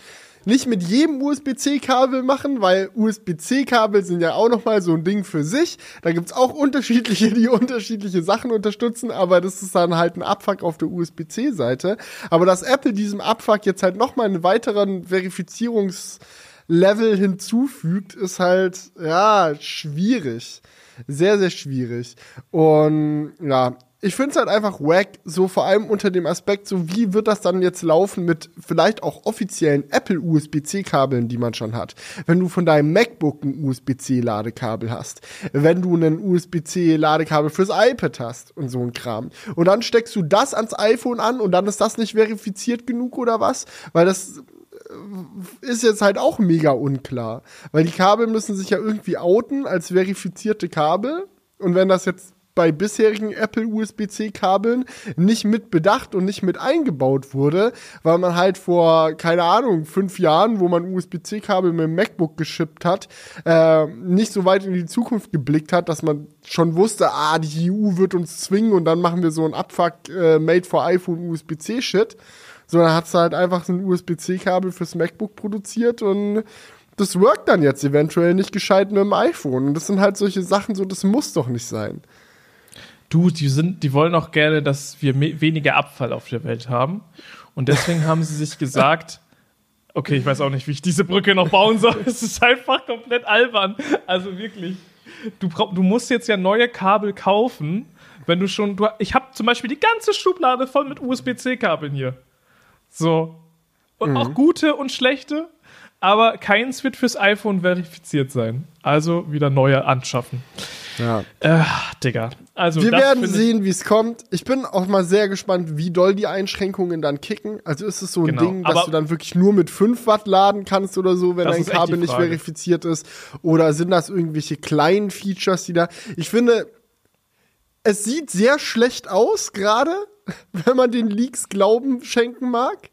nicht mit jedem USB-C-Kabel machen, weil USB-C-Kabel sind ja auch nochmal so ein Ding für sich. Da gibt's auch unterschiedliche, die unterschiedliche Sachen unterstützen, aber das ist dann halt ein Abfuck auf der USB-C-Seite. Aber dass Apple diesem Abfuck jetzt halt nochmal einen weiteren Verifizierungslevel hinzufügt, ist halt, ja, schwierig. Sehr, sehr schwierig. Und ja, ich finde es halt einfach wack, so vor allem unter dem Aspekt, so wie wird das dann jetzt laufen mit vielleicht auch offiziellen Apple USB-C-Kabeln, die man schon hat. Wenn du von deinem MacBook ein USB-C-Ladekabel hast, wenn du ein USB-C-Ladekabel fürs iPad hast und so ein Kram. Und dann steckst du das ans iPhone an und dann ist das nicht verifiziert genug oder was? Weil das äh, ist jetzt halt auch mega unklar. Weil die Kabel müssen sich ja irgendwie outen als verifizierte Kabel. Und wenn das jetzt bei bisherigen Apple USB-C-Kabeln nicht mit bedacht und nicht mit eingebaut wurde, weil man halt vor, keine Ahnung, fünf Jahren, wo man USB-C-Kabel mit dem MacBook geschippt hat, äh, nicht so weit in die Zukunft geblickt hat, dass man schon wusste, ah, die EU wird uns zwingen und dann machen wir so ein Abfuck äh, Made for iPhone USB-C-Shit. Sondern hat es halt einfach so ein USB-C-Kabel fürs MacBook produziert und das workt dann jetzt eventuell nicht gescheit mit dem iPhone. Und das sind halt solche Sachen, so, das muss doch nicht sein du, die sind, die wollen auch gerne, dass wir weniger Abfall auf der Welt haben. Und deswegen haben sie sich gesagt, okay, ich weiß auch nicht, wie ich diese Brücke noch bauen soll. <laughs> Es ist einfach komplett albern. Also wirklich. Du, du musst jetzt ja neue Kabel kaufen, wenn du schon. Du, ich habe zum Beispiel die ganze Schublade voll mit USB-C-Kabeln hier. So. Und mhm. auch gute und schlechte, aber keins wird fürs iPhone verifiziert sein. Also wieder neue anschaffen. Ja. Äh, Digga. Also, Wir werden sehen, wie es kommt. Ich bin auch mal sehr gespannt, wie doll die Einschränkungen dann kicken. Also ist es so ein genau. Ding, dass du dann wirklich nur mit 5 Watt laden kannst oder so, wenn dein Kabel nicht verifiziert ist? Oder sind das irgendwelche kleinen Features, die da. Ich finde, es sieht sehr schlecht aus, gerade, <laughs> wenn man den Leaks Glauben schenken mag.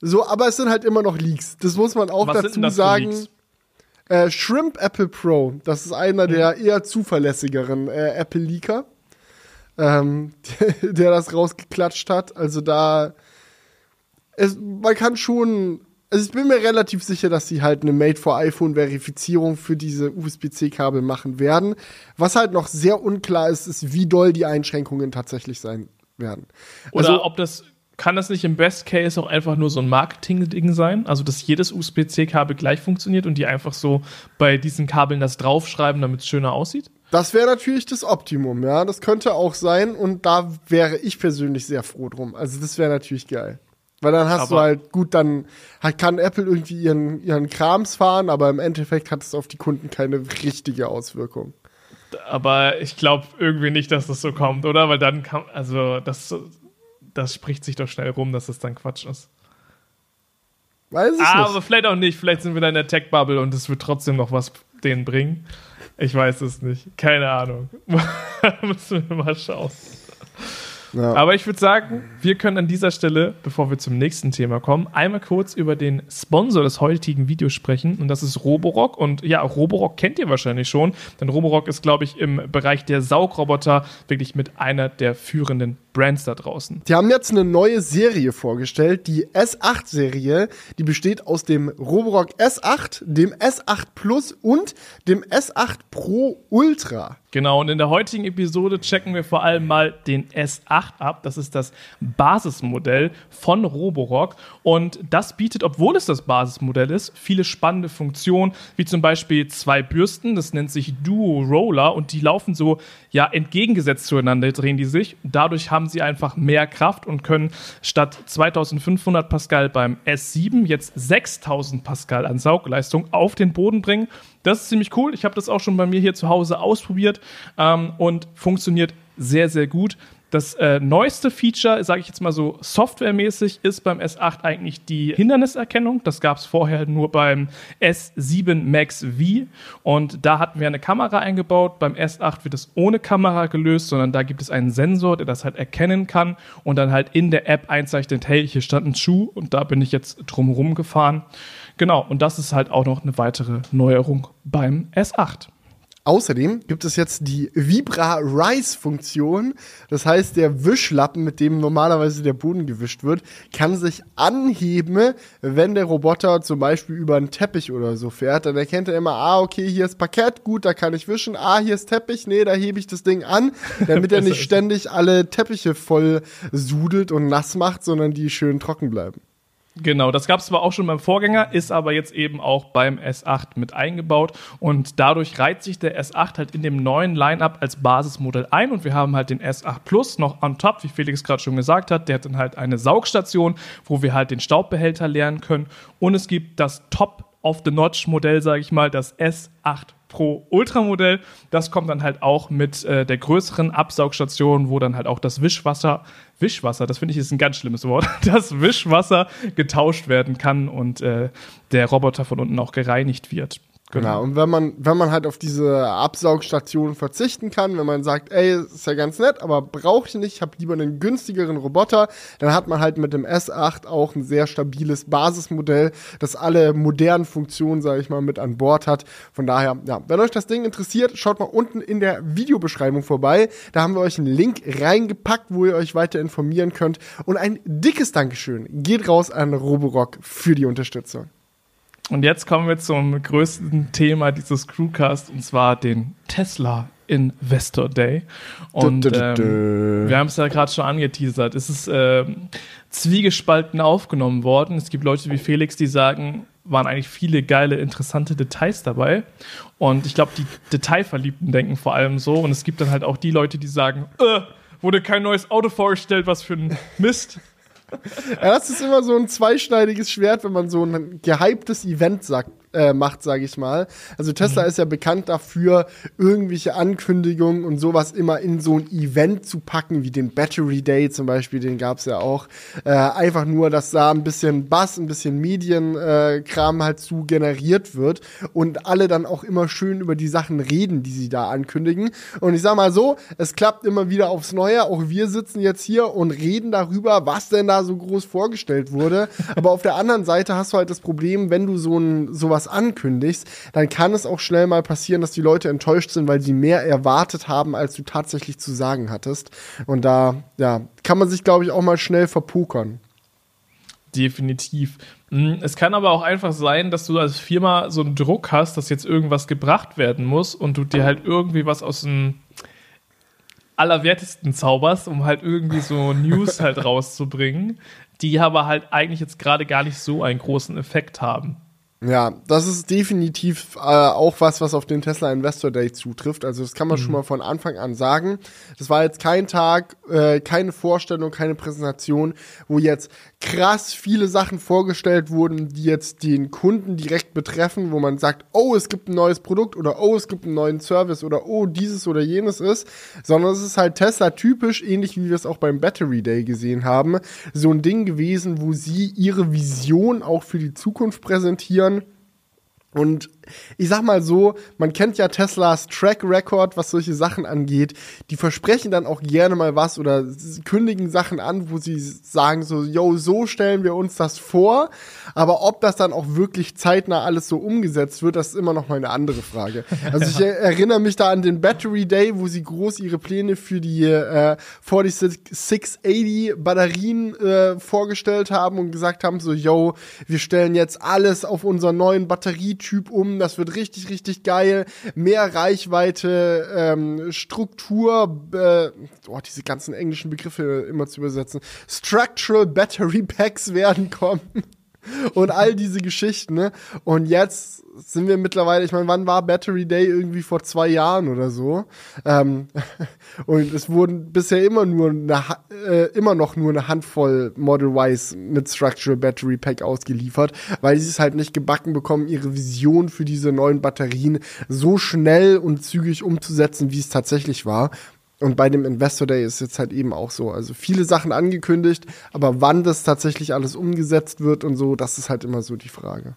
So, aber es sind halt immer noch Leaks. Das muss man auch Was dazu sagen. Äh, Shrimp Apple Pro, das ist einer der eher zuverlässigeren äh, Apple Leaker, ähm, der, <laughs> der das rausgeklatscht hat. Also da, es, man kann schon, also ich bin mir relativ sicher, dass sie halt eine Made for iPhone Verifizierung für diese USB-C-Kabel machen werden. Was halt noch sehr unklar ist, ist, wie doll die Einschränkungen tatsächlich sein werden. Oder also, ob das kann das nicht im Best Case auch einfach nur so ein Marketing-Ding sein? Also, dass jedes USB-C-Kabel gleich funktioniert und die einfach so bei diesen Kabeln das draufschreiben, damit es schöner aussieht? Das wäre natürlich das Optimum, ja. Das könnte auch sein und da wäre ich persönlich sehr froh drum. Also, das wäre natürlich geil. Weil dann hast aber du halt, gut, dann kann Apple irgendwie ihren, ihren Krams fahren, aber im Endeffekt hat es auf die Kunden keine richtige Auswirkung. Aber ich glaube irgendwie nicht, dass das so kommt, oder? Weil dann kann, also das das spricht sich doch schnell rum, dass das dann Quatsch ist. Weiß ich ah, nicht. Aber vielleicht auch nicht. Vielleicht sind wir da in der Tech-Bubble und es wird trotzdem noch was denen bringen. Ich weiß es nicht. Keine Ahnung. <laughs> Müssen wir mal schauen. Ja. Aber ich würde sagen, wir können an dieser Stelle, bevor wir zum nächsten Thema kommen, einmal kurz über den Sponsor des heutigen Videos sprechen. Und das ist Roborock. Und ja, Roborock kennt ihr wahrscheinlich schon, denn Roborock ist, glaube ich, im Bereich der Saugroboter wirklich mit einer der führenden Brands da draußen. Die haben jetzt eine neue Serie vorgestellt, die S8-Serie. Die besteht aus dem Roborock S8, dem S8 Plus und dem S8 Pro Ultra. Genau, und in der heutigen Episode checken wir vor allem mal den S8 ab. Das ist das Basismodell von Roborock. Und das bietet, obwohl es das Basismodell ist, viele spannende Funktionen, wie zum Beispiel zwei Bürsten. Das nennt sich Duo Roller und die laufen so ja entgegengesetzt zueinander, drehen die sich. Dadurch haben sie einfach mehr Kraft und können statt 2500 Pascal beim S7 jetzt 6000 Pascal an Saugleistung auf den Boden bringen. Das ist ziemlich cool. Ich habe das auch schon bei mir hier zu Hause ausprobiert ähm, und funktioniert sehr, sehr gut. Das äh, neueste Feature, sage ich jetzt mal so softwaremäßig, ist beim S8 eigentlich die Hinderniserkennung. Das gab es vorher nur beim S7 Max V. Und da hatten wir eine Kamera eingebaut. Beim S8 wird es ohne Kamera gelöst, sondern da gibt es einen Sensor, der das halt erkennen kann und dann halt in der App einzeichnet, hey, hier stand ein Schuh und da bin ich jetzt drumherum gefahren. Genau, und das ist halt auch noch eine weitere Neuerung beim S8. Außerdem gibt es jetzt die Vibra Rise Funktion. Das heißt, der Wischlappen, mit dem normalerweise der Boden gewischt wird, kann sich anheben, wenn der Roboter zum Beispiel über einen Teppich oder so fährt. Dann erkennt er immer, ah, okay, hier ist Parkett, gut, da kann ich wischen. Ah, hier ist Teppich, nee, da hebe ich das Ding an, damit er <laughs> nicht ständig alle Teppiche voll sudelt und nass macht, sondern die schön trocken bleiben. Genau, das gab es zwar auch schon beim Vorgänger, ist aber jetzt eben auch beim S8 mit eingebaut. Und dadurch reiht sich der S8 halt in dem neuen Line-Up als Basismodell ein. Und wir haben halt den S8 Plus noch on top, wie Felix gerade schon gesagt hat, der hat dann halt eine Saugstation, wo wir halt den Staubbehälter leeren können. Und es gibt das Top of the Notch Modell, sage ich mal, das S8 Pro Ultra Modell. Das kommt dann halt auch mit äh, der größeren Absaugstation, wo dann halt auch das Wischwasser, Wischwasser, das finde ich ist ein ganz schlimmes Wort, <laughs> das Wischwasser getauscht werden kann und äh, der Roboter von unten auch gereinigt wird. Genau. Und wenn man, wenn man halt auf diese Absaugstation verzichten kann, wenn man sagt, ey, ist ja ganz nett, aber brauche ich nicht, ich habe lieber einen günstigeren Roboter, dann hat man halt mit dem S8 auch ein sehr stabiles Basismodell, das alle modernen Funktionen, sage ich mal, mit an Bord hat. Von daher, ja, wenn euch das Ding interessiert, schaut mal unten in der Videobeschreibung vorbei. Da haben wir euch einen Link reingepackt, wo ihr euch weiter informieren könnt. Und ein dickes Dankeschön geht raus an Roborock für die Unterstützung. Und jetzt kommen wir zum größten Thema dieses Crewcast und zwar den Tesla Investor Day. Und ähm, wir haben es ja gerade schon angeteasert. Es ist äh, zwiegespalten aufgenommen worden. Es gibt Leute wie Felix, die sagen, waren eigentlich viele geile, interessante Details dabei. Und ich glaube, die Detailverliebten denken vor allem so. Und es gibt dann halt auch die Leute, die sagen, äh, wurde kein neues Auto vorgestellt, was für ein Mist. Ja, das ist immer so ein zweischneidiges Schwert, wenn man so ein gehyptes Event sagt, äh, macht, sage ich mal. Also Tesla mhm. ist ja bekannt dafür, irgendwelche Ankündigungen und sowas immer in so ein Event zu packen, wie den Battery Day zum Beispiel, den gab es ja auch. Äh, einfach nur, dass da ein bisschen Bass, ein bisschen Medienkram äh, halt zu generiert wird und alle dann auch immer schön über die Sachen reden, die sie da ankündigen. Und ich sag mal so, es klappt immer wieder aufs Neue. Auch wir sitzen jetzt hier und reden darüber, was denn da so groß vorgestellt wurde. Aber auf der anderen Seite hast du halt das Problem, wenn du so ein sowas ankündigst, dann kann es auch schnell mal passieren, dass die Leute enttäuscht sind, weil sie mehr erwartet haben, als du tatsächlich zu sagen hattest. Und da, ja, kann man sich, glaube ich, auch mal schnell verpokern. Definitiv. Hm, es kann aber auch einfach sein, dass du als Firma so einen Druck hast, dass jetzt irgendwas gebracht werden muss und du dir halt irgendwie was aus dem Allerwertesten zauberst, um halt irgendwie so <laughs> News halt rauszubringen, die aber halt eigentlich jetzt gerade gar nicht so einen großen Effekt haben. Ja, das ist definitiv äh, auch was, was auf den Tesla Investor Day zutrifft. Also das kann man mhm. schon mal von Anfang an sagen. Das war jetzt kein Tag, äh, keine Vorstellung, keine Präsentation, wo jetzt krass viele Sachen vorgestellt wurden, die jetzt den Kunden direkt betreffen, wo man sagt, oh, es gibt ein neues Produkt oder oh, es gibt einen neuen Service oder oh, dieses oder jenes ist, sondern es ist halt Tesla typisch, ähnlich wie wir es auch beim Battery Day gesehen haben, so ein Ding gewesen, wo sie ihre Vision auch für die Zukunft präsentieren und ich sag mal so, man kennt ja Teslas Track Record, was solche Sachen angeht. Die versprechen dann auch gerne mal was oder kündigen Sachen an, wo sie sagen so, yo, so stellen wir uns das vor. Aber ob das dann auch wirklich zeitnah alles so umgesetzt wird, das ist immer noch mal eine andere Frage. Also ich <laughs> erinnere mich da an den Battery Day, wo sie groß ihre Pläne für die äh, 4680 Batterien äh, vorgestellt haben und gesagt haben so, yo, wir stellen jetzt alles auf unseren neuen Batterietyp um das wird richtig, richtig geil. Mehr Reichweite, ähm, Struktur, äh, oh, diese ganzen englischen Begriffe immer zu übersetzen. Structural Battery Packs werden kommen. Und all diese Geschichten, ne? Und jetzt sind wir mittlerweile, ich meine, wann war Battery Day irgendwie vor zwei Jahren oder so? Ähm, <laughs> und es wurden bisher immer nur eine, äh, immer noch nur eine Handvoll Model Ys mit Structural Battery Pack ausgeliefert, weil sie es halt nicht gebacken bekommen, ihre Vision für diese neuen Batterien so schnell und zügig umzusetzen, wie es tatsächlich war. Und bei dem Investor Day ist jetzt halt eben auch so. Also viele Sachen angekündigt, aber wann das tatsächlich alles umgesetzt wird und so, das ist halt immer so die Frage.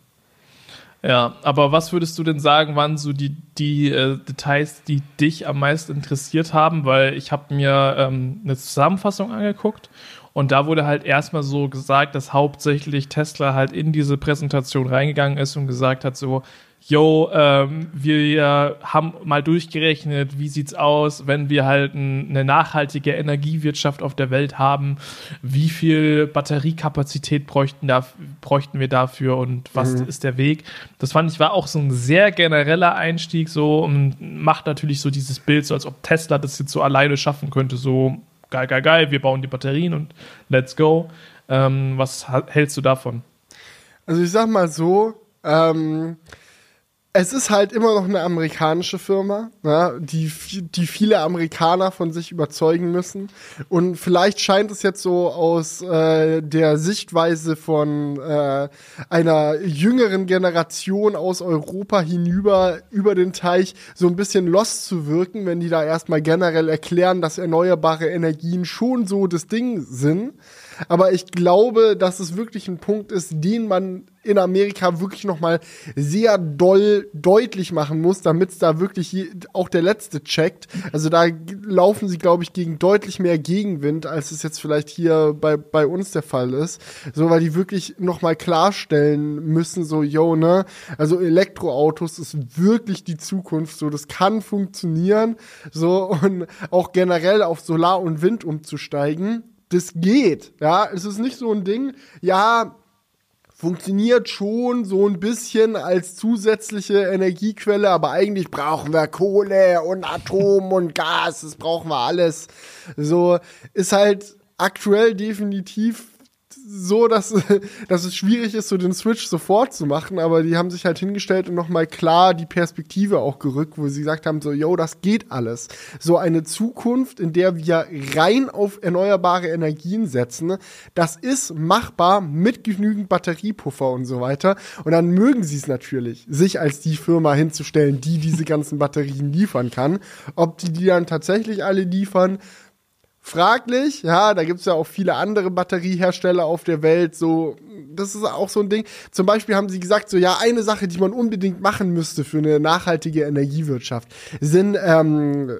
Ja, aber was würdest du denn sagen, waren so die, die äh, Details, die dich am meisten interessiert haben? Weil ich habe mir ähm, eine Zusammenfassung angeguckt und da wurde halt erstmal so gesagt, dass hauptsächlich Tesla halt in diese Präsentation reingegangen ist und gesagt hat, so, yo, ähm, wir haben mal durchgerechnet, wie sieht's aus, wenn wir halt ein, eine nachhaltige Energiewirtschaft auf der Welt haben, wie viel Batteriekapazität bräuchten, da, bräuchten wir dafür und was mhm. ist der Weg? Das fand ich war auch so ein sehr genereller Einstieg so und macht natürlich so dieses Bild, so als ob Tesla das jetzt so alleine schaffen könnte, so geil, geil, geil, wir bauen die Batterien und let's go. Ähm, was hältst du davon? Also ich sag mal so, ähm, es ist halt immer noch eine amerikanische Firma, ja, die, die viele Amerikaner von sich überzeugen müssen. Und vielleicht scheint es jetzt so aus äh, der Sichtweise von äh, einer jüngeren Generation aus Europa hinüber über den Teich so ein bisschen lost zu wirken, wenn die da erstmal generell erklären, dass erneuerbare Energien schon so das Ding sind. Aber ich glaube, dass es wirklich ein Punkt ist, den man in Amerika wirklich noch mal sehr doll deutlich machen muss, damit es da wirklich auch der Letzte checkt. Also da laufen sie, glaube ich, gegen deutlich mehr Gegenwind, als es jetzt vielleicht hier bei, bei uns der Fall ist. So, weil die wirklich noch mal klarstellen müssen, so, yo, ne, also Elektroautos ist wirklich die Zukunft, so, das kann funktionieren, so, und auch generell auf Solar und Wind umzusteigen das geht. Ja, es ist nicht so ein Ding, ja, funktioniert schon so ein bisschen als zusätzliche Energiequelle, aber eigentlich brauchen wir Kohle und Atom und Gas, das brauchen wir alles. So ist halt aktuell definitiv so, dass, <laughs> dass es schwierig ist, so den Switch sofort zu machen, aber die haben sich halt hingestellt und nochmal klar die Perspektive auch gerückt, wo sie gesagt haben, so, yo, das geht alles. So eine Zukunft, in der wir rein auf erneuerbare Energien setzen, das ist machbar mit genügend Batteriepuffer und so weiter. Und dann mögen sie es natürlich, sich als die Firma hinzustellen, die diese ganzen Batterien liefern kann. Ob die die dann tatsächlich alle liefern, fraglich. Ja, da gibt's ja auch viele andere Batteriehersteller auf der Welt. So, das ist auch so ein Ding. Zum Beispiel haben sie gesagt, so ja, eine Sache, die man unbedingt machen müsste für eine nachhaltige Energiewirtschaft, sind ähm,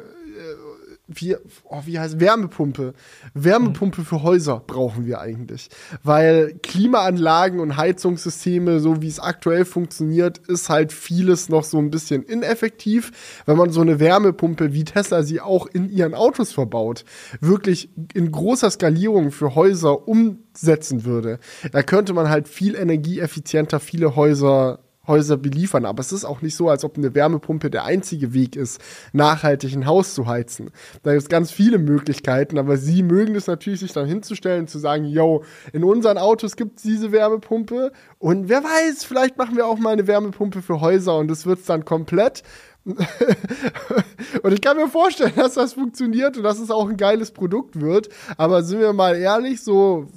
wie, oh, wie heißt Wärmepumpe. Wärmepumpe für Häuser brauchen wir eigentlich. Weil Klimaanlagen und Heizungssysteme, so wie es aktuell funktioniert, ist halt vieles noch so ein bisschen ineffektiv. Wenn man so eine Wärmepumpe, wie Tesla sie auch in ihren Autos verbaut, wirklich in großer Skalierung für Häuser umsetzen würde, da könnte man halt viel energieeffizienter viele Häuser Häuser beliefern. Aber es ist auch nicht so, als ob eine Wärmepumpe der einzige Weg ist, nachhaltig ein Haus zu heizen. Da gibt es ganz viele Möglichkeiten, aber sie mögen es natürlich, sich dann hinzustellen und zu sagen, yo, in unseren Autos gibt es diese Wärmepumpe und wer weiß, vielleicht machen wir auch mal eine Wärmepumpe für Häuser und das wird es dann komplett. <laughs> und ich kann mir vorstellen, dass das funktioniert und dass es auch ein geiles Produkt wird. Aber sind wir mal ehrlich, so,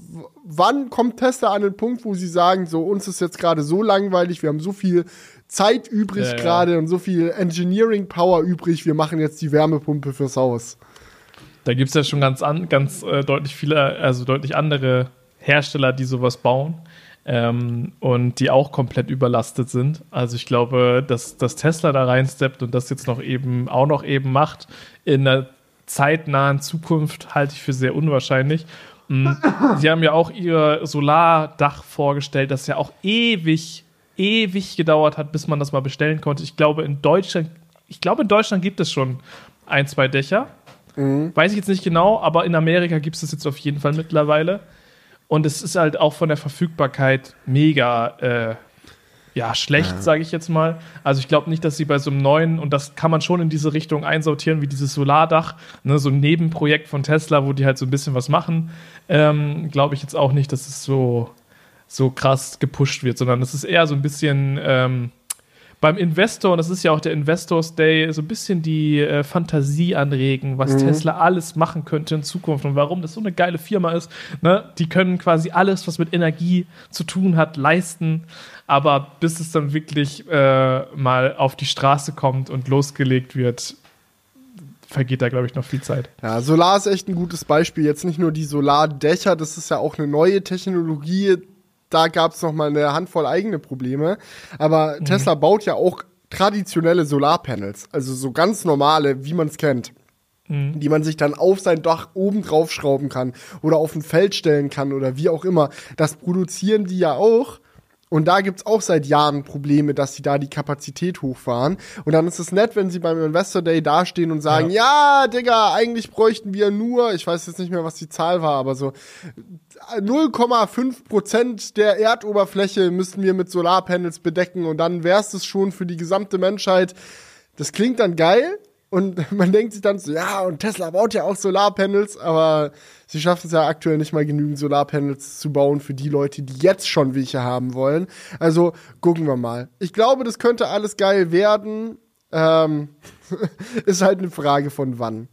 wann kommt Tesla an den Punkt, wo sie sagen, so, uns ist jetzt gerade so langweilig, wir haben so viel Zeit übrig ja, gerade ja. und so viel Engineering Power übrig, wir machen jetzt die Wärmepumpe fürs Haus. Da gibt es ja schon ganz, an, ganz äh, deutlich viele, also deutlich andere Hersteller, die sowas bauen ähm, und die auch komplett überlastet sind. Also ich glaube, dass, dass Tesla da reinsteppt und das jetzt noch eben auch noch eben macht in einer zeitnahen Zukunft halte ich für sehr unwahrscheinlich. Mm, sie haben ja auch ihr Solardach vorgestellt, das ja auch ewig, ewig gedauert hat, bis man das mal bestellen konnte. Ich glaube, in Deutschland, ich glaube, in Deutschland gibt es schon ein, zwei Dächer. Mhm. Weiß ich jetzt nicht genau, aber in Amerika gibt es das jetzt auf jeden Fall mittlerweile. Und es ist halt auch von der Verfügbarkeit mega äh, ja, schlecht, ja. sage ich jetzt mal. Also ich glaube nicht, dass sie bei so einem neuen, und das kann man schon in diese Richtung einsortieren, wie dieses Solardach, ne, so ein Nebenprojekt von Tesla, wo die halt so ein bisschen was machen, ähm, glaube ich jetzt auch nicht, dass es so, so krass gepusht wird, sondern es ist eher so ein bisschen ähm, beim Investor, und das ist ja auch der Investors Day, so ein bisschen die äh, Fantasie anregen, was mhm. Tesla alles machen könnte in Zukunft und warum das so eine geile Firma ist. Ne? Die können quasi alles, was mit Energie zu tun hat, leisten. Aber bis es dann wirklich äh, mal auf die Straße kommt und losgelegt wird, vergeht da, glaube ich, noch viel Zeit. Ja, Solar ist echt ein gutes Beispiel. Jetzt nicht nur die Solardächer, das ist ja auch eine neue Technologie, da gab es noch mal eine Handvoll eigene Probleme. Aber mhm. Tesla baut ja auch traditionelle Solarpanels, also so ganz normale, wie man es kennt. Mhm. Die man sich dann auf sein Dach oben drauf schrauben kann oder auf ein Feld stellen kann oder wie auch immer. Das produzieren die ja auch. Und da gibt's auch seit Jahren Probleme, dass sie da die Kapazität hochfahren. Und dann ist es nett, wenn sie beim Investor Day dastehen und sagen, ja, ja Digga, eigentlich bräuchten wir nur, ich weiß jetzt nicht mehr, was die Zahl war, aber so 0,5 Prozent der Erdoberfläche müssten wir mit Solarpanels bedecken und dann wär's es schon für die gesamte Menschheit. Das klingt dann geil, und <laughs> man denkt sich dann so, ja, und Tesla baut ja auch Solarpanels, aber sie schaffen es ja aktuell nicht mal genügend Solarpanels zu bauen für die Leute, die jetzt schon welche haben wollen. Also gucken wir mal. Ich glaube, das könnte alles geil werden. Ähm, <laughs> ist halt eine Frage von wann.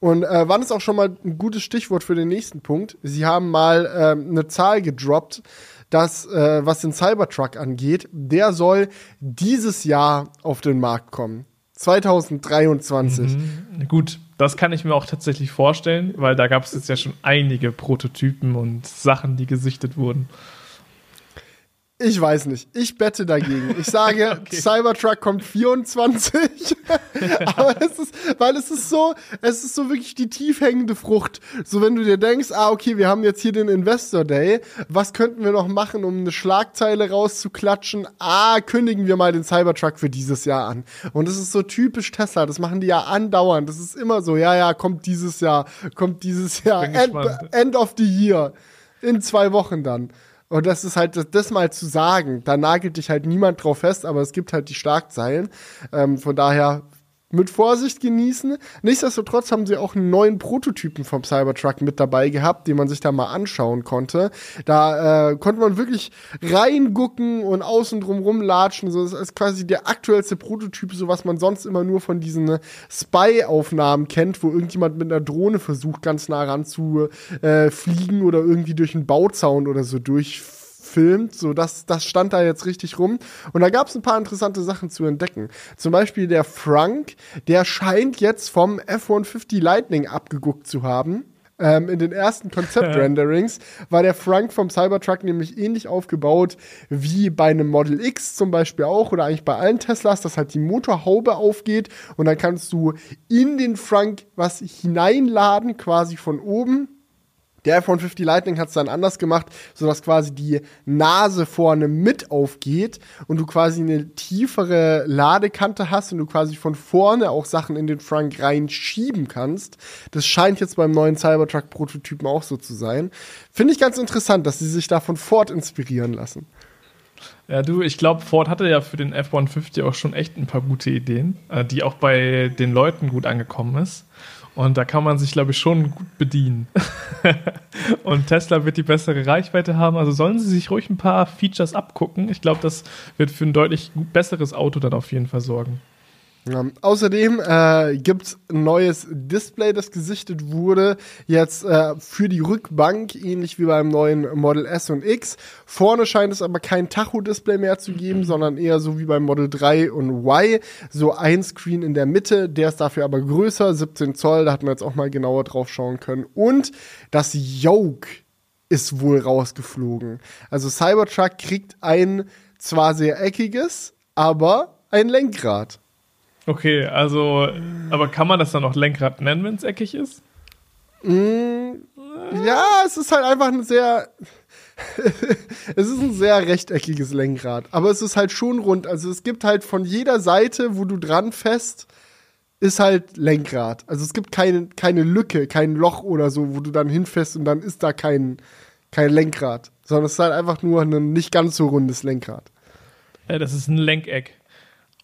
Und äh, wann ist auch schon mal ein gutes Stichwort für den nächsten Punkt. Sie haben mal ähm, eine Zahl gedroppt, dass, äh, was den Cybertruck angeht, der soll dieses Jahr auf den Markt kommen. 2023. Mhm. Gut, das kann ich mir auch tatsächlich vorstellen, weil da gab es jetzt ja schon einige Prototypen und Sachen, die gesichtet wurden. Ich weiß nicht. Ich bette dagegen. Ich sage, <laughs> okay. Cybertruck kommt 24. <laughs> Aber es ist, weil es ist so, es ist so wirklich die tief hängende Frucht. So, wenn du dir denkst, ah, okay, wir haben jetzt hier den Investor Day. Was könnten wir noch machen, um eine Schlagzeile rauszuklatschen? Ah, kündigen wir mal den Cybertruck für dieses Jahr an. Und das ist so typisch Tesla. Das machen die ja andauernd. Das ist immer so, ja, ja, kommt dieses Jahr, kommt dieses Jahr. End, end of the year. In zwei Wochen dann. Und das ist halt, das, das, mal zu sagen, da nagelt dich halt niemand drauf fest, aber es gibt halt die Starkzeilen. Ähm, von daher mit Vorsicht genießen. Nichtsdestotrotz haben sie auch einen neuen Prototypen vom Cybertruck mit dabei gehabt, den man sich da mal anschauen konnte. Da äh, konnte man wirklich reingucken und außen drum rumlatschen. So, das ist quasi der aktuellste Prototyp, so was man sonst immer nur von diesen Spy-Aufnahmen kennt, wo irgendjemand mit einer Drohne versucht, ganz nah ran zu äh, fliegen oder irgendwie durch einen Bauzaun oder so durchfliegen gefilmt, so das, das stand da jetzt richtig rum. Und da gab es ein paar interessante Sachen zu entdecken. Zum Beispiel der Frank, der scheint jetzt vom F-150 Lightning abgeguckt zu haben. Ähm, in den ersten Konzept-Renderings <laughs> war der Frank vom Cybertruck nämlich ähnlich aufgebaut wie bei einem Model X zum Beispiel auch oder eigentlich bei allen Teslas, dass halt die Motorhaube aufgeht und dann kannst du in den Frank was hineinladen, quasi von oben der iPhone 50 Lightning hat es dann anders gemacht, sodass quasi die Nase vorne mit aufgeht und du quasi eine tiefere Ladekante hast und du quasi von vorne auch Sachen in den Frunk reinschieben kannst. Das scheint jetzt beim neuen Cybertruck-Prototypen auch so zu sein. Finde ich ganz interessant, dass sie sich da von Ford inspirieren lassen. Ja, du, ich glaube, Ford hatte ja für den F-150 auch schon echt ein paar gute Ideen, äh, die auch bei den Leuten gut angekommen ist. Und da kann man sich, glaube ich, schon gut bedienen. <laughs> und Tesla wird die bessere Reichweite haben. Also sollen sie sich ruhig ein paar Features abgucken. Ich glaube, das wird für ein deutlich besseres Auto dann auf jeden Fall sorgen. Ja, außerdem äh, gibt ein neues Display, das gesichtet wurde, jetzt äh, für die Rückbank, ähnlich wie beim neuen Model S und X. Vorne scheint es aber kein Tacho-Display mehr zu geben, sondern eher so wie beim Model 3 und Y, so ein Screen in der Mitte, der ist dafür aber größer, 17 Zoll, da hat man jetzt auch mal genauer drauf schauen können. Und das Yoke ist wohl rausgeflogen. Also Cybertruck kriegt ein zwar sehr eckiges, aber ein Lenkrad. Okay, also, aber kann man das dann noch Lenkrad nennen, wenn es eckig ist? Mm, ja, es ist halt einfach ein sehr. <laughs> es ist ein sehr rechteckiges Lenkrad. Aber es ist halt schon rund. Also es gibt halt von jeder Seite, wo du dran fest, ist halt Lenkrad. Also es gibt keine, keine Lücke, kein Loch oder so, wo du dann hinfährst und dann ist da kein, kein Lenkrad. Sondern es ist halt einfach nur ein nicht ganz so rundes Lenkrad. Ja, das ist ein Lenkeck.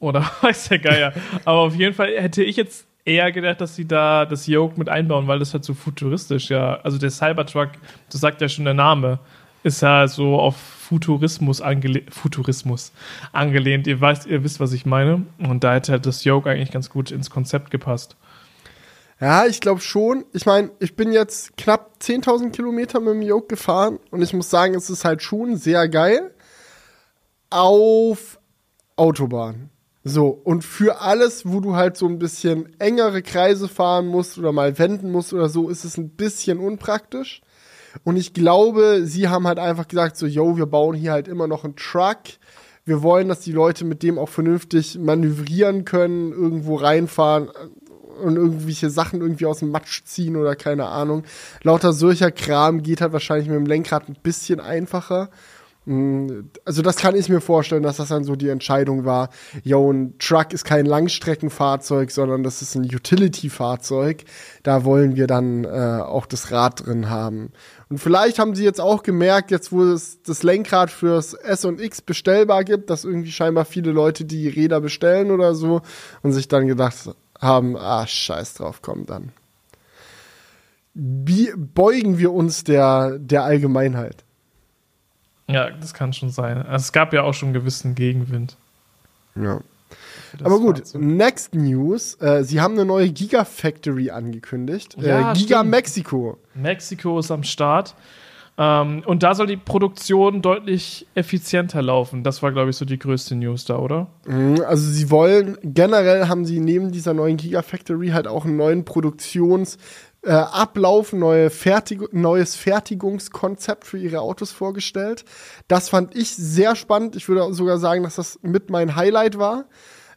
Oder <laughs> weiß der Geier. Aber auf jeden Fall hätte ich jetzt eher gedacht, dass sie da das Yoke mit einbauen, weil das halt so futuristisch, ja. Also der Cybertruck, das sagt ja schon der Name, ist ja so auf Futurismus, angele Futurismus angelehnt. Ihr, weißt, ihr wisst, was ich meine. Und da hätte halt das Yoke eigentlich ganz gut ins Konzept gepasst. Ja, ich glaube schon. Ich meine, ich bin jetzt knapp 10.000 Kilometer mit dem Yoke gefahren und ich muss sagen, es ist halt schon sehr geil auf Autobahn. So, und für alles, wo du halt so ein bisschen engere Kreise fahren musst oder mal wenden musst oder so, ist es ein bisschen unpraktisch. Und ich glaube, sie haben halt einfach gesagt, so, yo, wir bauen hier halt immer noch einen Truck. Wir wollen, dass die Leute mit dem auch vernünftig manövrieren können, irgendwo reinfahren und irgendwelche Sachen irgendwie aus dem Matsch ziehen oder keine Ahnung. Lauter solcher Kram geht halt wahrscheinlich mit dem Lenkrad ein bisschen einfacher. Mm, also das kann ich mir vorstellen, dass das dann so die Entscheidung war, yo, ein Truck ist kein Langstreckenfahrzeug, sondern das ist ein Utility-Fahrzeug. Da wollen wir dann äh, auch das Rad drin haben. Und vielleicht haben sie jetzt auch gemerkt, jetzt wo es das Lenkrad fürs S und X bestellbar gibt, dass irgendwie scheinbar viele Leute die Räder bestellen oder so und sich dann gedacht haben, ah, scheiß drauf, komm dann. Wie beugen wir uns der, der Allgemeinheit? Ja, das kann schon sein. Also es gab ja auch schon einen gewissen Gegenwind. Ja. Aber gut, so. Next News. Äh, sie haben eine neue Gigafactory angekündigt. Äh, ja, äh, Giga stimmt. Mexiko. Mexiko ist am Start. Ähm, und da soll die Produktion deutlich effizienter laufen. Das war, glaube ich, so die größte News da, oder? Mhm, also sie wollen, generell haben sie neben dieser neuen Gigafactory halt auch einen neuen Produktions- äh, Ablauf, neue Fertig neues Fertigungskonzept für ihre Autos vorgestellt. Das fand ich sehr spannend. Ich würde sogar sagen, dass das mit mein Highlight war.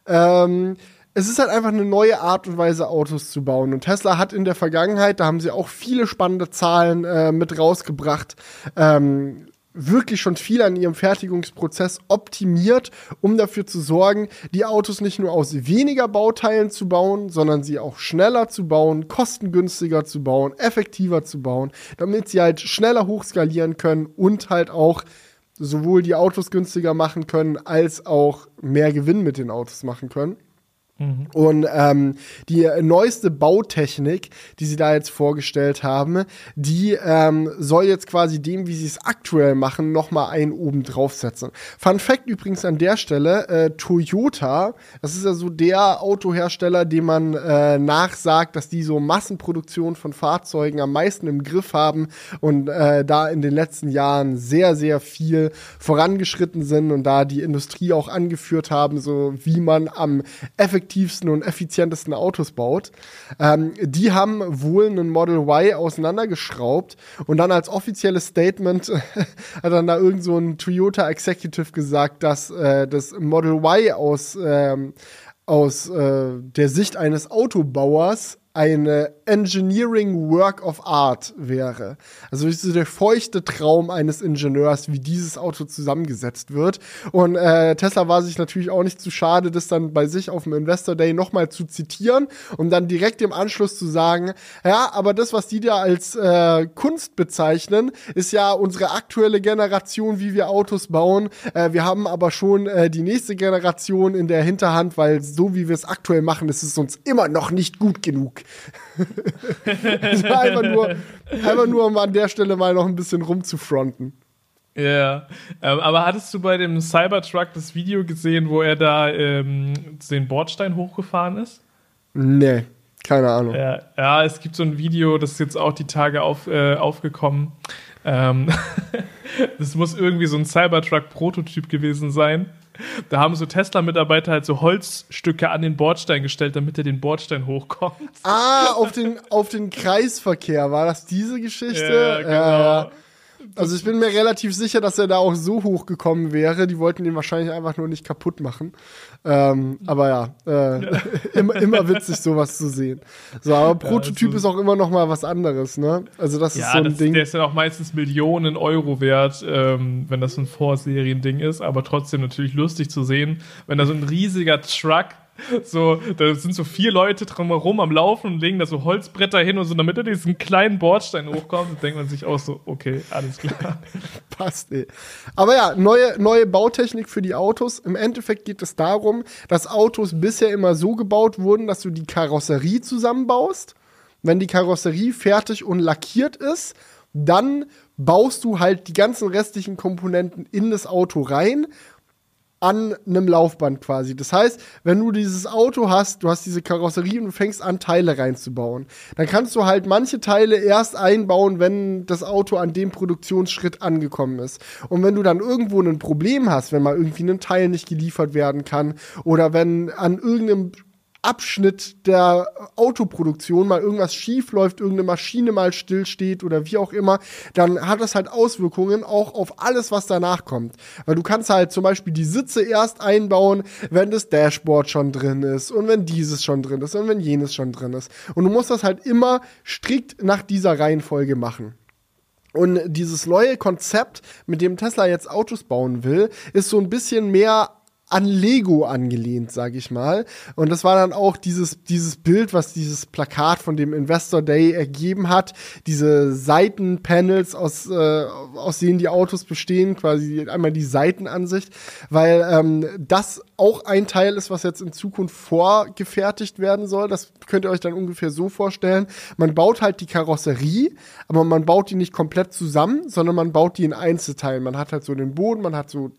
Ähm, es ist halt einfach eine neue Art und Weise, Autos zu bauen. Und Tesla hat in der Vergangenheit, da haben sie auch viele spannende Zahlen äh, mit rausgebracht, ähm, wirklich schon viel an ihrem Fertigungsprozess optimiert, um dafür zu sorgen, die Autos nicht nur aus weniger Bauteilen zu bauen, sondern sie auch schneller zu bauen, kostengünstiger zu bauen, effektiver zu bauen, damit sie halt schneller hochskalieren können und halt auch sowohl die Autos günstiger machen können, als auch mehr Gewinn mit den Autos machen können. Mhm. Und ähm, die neueste Bautechnik, die sie da jetzt vorgestellt haben, die ähm, soll jetzt quasi dem, wie sie es aktuell machen, noch mal einen oben draufsetzen. Fun Fact übrigens an der Stelle: äh, Toyota, das ist ja so der Autohersteller, dem man äh, nachsagt, dass die so Massenproduktion von Fahrzeugen am meisten im Griff haben und äh, da in den letzten Jahren sehr, sehr viel vorangeschritten sind und da die Industrie auch angeführt haben, so wie man am effektivsten effektivsten und effizientesten Autos baut. Ähm, die haben wohl einen Model Y auseinandergeschraubt und dann als offizielles Statement <laughs> hat dann da irgend so ein Toyota Executive gesagt, dass äh, das Model Y aus, ähm, aus äh, der Sicht eines Autobauers eine Engineering Work of Art wäre. Also so der feuchte Traum eines Ingenieurs, wie dieses Auto zusammengesetzt wird. Und äh, Tesla war sich natürlich auch nicht zu schade, das dann bei sich auf dem Investor Day nochmal zu zitieren und dann direkt im Anschluss zu sagen, ja, aber das, was die da als äh, Kunst bezeichnen, ist ja unsere aktuelle Generation, wie wir Autos bauen. Äh, wir haben aber schon äh, die nächste Generation in der Hinterhand, weil so wie wir es aktuell machen, ist es uns immer noch nicht gut genug. Einfach, nur, einfach nur, um an der Stelle mal noch ein bisschen rumzufronten. Ja, yeah. ähm, aber hattest du bei dem Cybertruck das Video gesehen, wo er da ähm, den Bordstein hochgefahren ist? Nee, keine Ahnung. Ja, ja, es gibt so ein Video, das ist jetzt auch die Tage auf, äh, aufgekommen. Ähm, <laughs> das muss irgendwie so ein Cybertruck-Prototyp gewesen sein. <laughs> Da haben so Tesla-Mitarbeiter halt so Holzstücke an den Bordstein gestellt, damit er den Bordstein hochkommt. Ah, auf den, auf den Kreisverkehr. War das diese Geschichte? Ja, genau. Äh, also ich bin mir relativ sicher, dass er da auch so hoch gekommen wäre. Die wollten ihn wahrscheinlich einfach nur nicht kaputt machen. Ähm, aber ja, äh, <laughs> immer, immer witzig, sowas zu sehen. So, aber Prototyp ja, ist auch immer noch mal was anderes, ne? Also das ja, ist so ein das, Ding. Der ist ja auch meistens Millionen Euro wert, ähm, wenn das ein Vorserien-Ding ist. Aber trotzdem natürlich lustig zu sehen, wenn da so ein riesiger Truck so, da sind so vier Leute drumherum am Laufen und legen da so Holzbretter hin und so, damit er diesen kleinen Bordstein hochkommt, denkt man sich auch so, okay, alles klar. <laughs> Passt, ey. Aber ja, neue, neue Bautechnik für die Autos. Im Endeffekt geht es darum, dass Autos bisher immer so gebaut wurden, dass du die Karosserie zusammenbaust. Wenn die Karosserie fertig und lackiert ist, dann baust du halt die ganzen restlichen Komponenten in das Auto rein an einem Laufband quasi. Das heißt, wenn du dieses Auto hast, du hast diese Karosserie und du fängst an, Teile reinzubauen, dann kannst du halt manche Teile erst einbauen, wenn das Auto an dem Produktionsschritt angekommen ist. Und wenn du dann irgendwo ein Problem hast, wenn mal irgendwie ein Teil nicht geliefert werden kann oder wenn an irgendeinem Abschnitt der Autoproduktion mal irgendwas schief läuft, irgendeine Maschine mal stillsteht oder wie auch immer, dann hat das halt Auswirkungen auch auf alles, was danach kommt. Weil du kannst halt zum Beispiel die Sitze erst einbauen, wenn das Dashboard schon drin ist und wenn dieses schon drin ist und wenn jenes schon drin ist. Und du musst das halt immer strikt nach dieser Reihenfolge machen. Und dieses neue Konzept, mit dem Tesla jetzt Autos bauen will, ist so ein bisschen mehr an Lego angelehnt, sage ich mal. Und das war dann auch dieses, dieses Bild, was dieses Plakat von dem Investor Day ergeben hat. Diese Seitenpanels, aus, äh, aus denen die Autos bestehen, quasi einmal die Seitenansicht, weil ähm, das auch ein Teil ist, was jetzt in Zukunft vorgefertigt werden soll. Das könnt ihr euch dann ungefähr so vorstellen. Man baut halt die Karosserie, aber man baut die nicht komplett zusammen, sondern man baut die in Einzelteilen. Man hat halt so den Boden, man hat so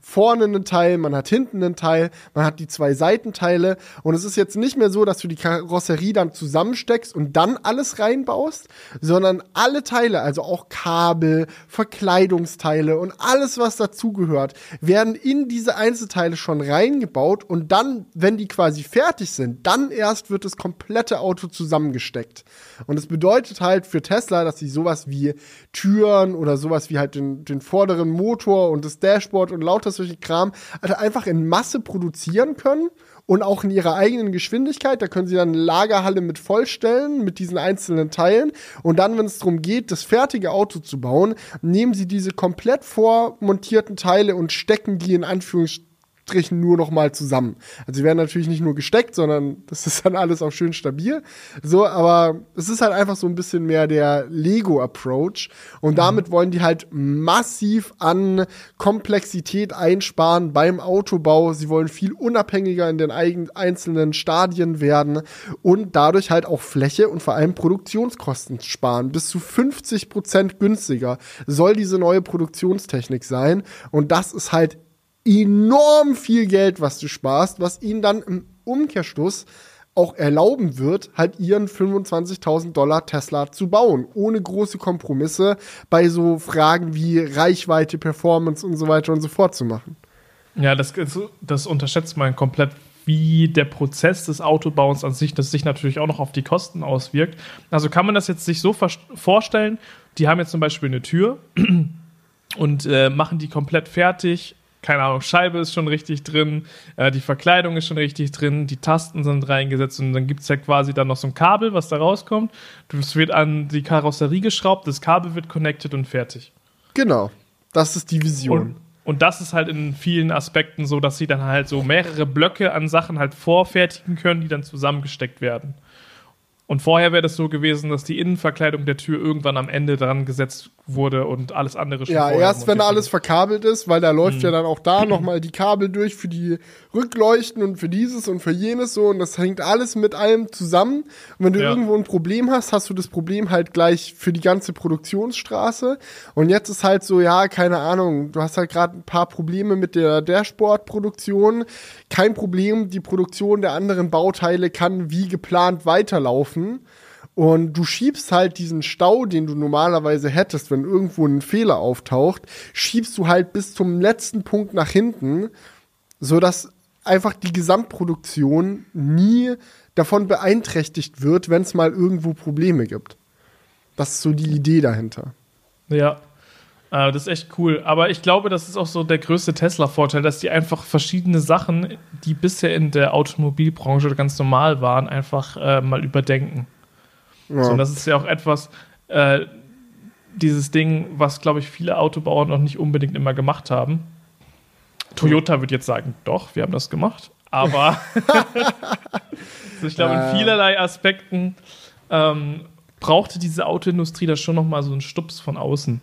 vorne einen Teil, man hat hinten einen Teil, man hat die zwei Seitenteile und es ist jetzt nicht mehr so, dass du die Karosserie dann zusammensteckst und dann alles reinbaust, sondern alle Teile, also auch Kabel, Verkleidungsteile und alles, was dazugehört, werden in diese Einzelteile schon reingebaut und dann, wenn die quasi fertig sind, dann erst wird das komplette Auto zusammengesteckt. Und es bedeutet halt für Tesla, dass sie sowas wie Türen oder sowas wie halt den, den vorderen Motor und das Dashboard und lauter solche Kram halt einfach in Masse produzieren können und auch in ihrer eigenen Geschwindigkeit. Da können sie dann eine Lagerhalle mit vollstellen, mit diesen einzelnen Teilen. Und dann, wenn es darum geht, das fertige Auto zu bauen, nehmen sie diese komplett vormontierten Teile und stecken die in Anführungsstrichen Strichen nur noch mal zusammen. Also sie werden natürlich nicht nur gesteckt, sondern <laughs> das ist dann alles auch schön stabil. So, aber es ist halt einfach so ein bisschen mehr der Lego-Approach. Und mhm. damit wollen die halt massiv an Komplexität einsparen beim Autobau. Sie wollen viel unabhängiger in den einzelnen Stadien werden und dadurch halt auch Fläche und vor allem Produktionskosten sparen. Bis zu 50 Prozent günstiger soll diese neue Produktionstechnik sein. Und das ist halt enorm viel Geld, was du sparst, was ihnen dann im Umkehrschluss auch erlauben wird, halt ihren 25.000 Dollar Tesla zu bauen, ohne große Kompromisse bei so Fragen wie Reichweite, Performance und so weiter und so fort zu machen. Ja, das, das unterschätzt man komplett, wie der Prozess des Autobauens an sich, das sich natürlich auch noch auf die Kosten auswirkt. Also kann man das jetzt sich so vorstellen, die haben jetzt zum Beispiel eine Tür <clears throat> und äh, machen die komplett fertig, keine Ahnung, Scheibe ist schon richtig drin, äh, die Verkleidung ist schon richtig drin, die Tasten sind reingesetzt und dann gibt es ja quasi dann noch so ein Kabel, was da rauskommt. Es wird an die Karosserie geschraubt, das Kabel wird connected und fertig. Genau, das ist die Vision. Und, und das ist halt in vielen Aspekten so, dass sie dann halt so mehrere Blöcke an Sachen halt vorfertigen können, die dann zusammengesteckt werden. Und vorher wäre das so gewesen, dass die Innenverkleidung der Tür irgendwann am Ende dran gesetzt wurde und alles andere schon Ja, erst wenn alles verkabelt ist, weil da läuft mhm. ja dann auch da nochmal die Kabel durch für die Rückleuchten und für dieses und für jenes so und das hängt alles mit allem zusammen. Und wenn du ja. irgendwo ein Problem hast, hast du das Problem halt gleich für die ganze Produktionsstraße. Und jetzt ist halt so, ja, keine Ahnung, du hast halt gerade ein paar Probleme mit der Dashboard-Produktion. Kein Problem, die Produktion der anderen Bauteile kann wie geplant weiterlaufen laufen. Und du schiebst halt diesen Stau, den du normalerweise hättest, wenn irgendwo ein Fehler auftaucht, schiebst du halt bis zum letzten Punkt nach hinten, sodass einfach die Gesamtproduktion nie davon beeinträchtigt wird, wenn es mal irgendwo Probleme gibt. Das ist so die Idee dahinter. Ja, äh, das ist echt cool. Aber ich glaube, das ist auch so der größte Tesla-Vorteil, dass die einfach verschiedene Sachen, die bisher in der Automobilbranche ganz normal waren, einfach äh, mal überdenken. Ja. So, das ist ja auch etwas, äh, dieses Ding, was, glaube ich, viele Autobauer noch nicht unbedingt immer gemacht haben. Toyota wird jetzt sagen, doch, wir haben das gemacht. Aber also <laughs> ich glaube, in vielerlei Aspekten ähm, brauchte diese Autoindustrie da schon noch mal so einen Stups von außen.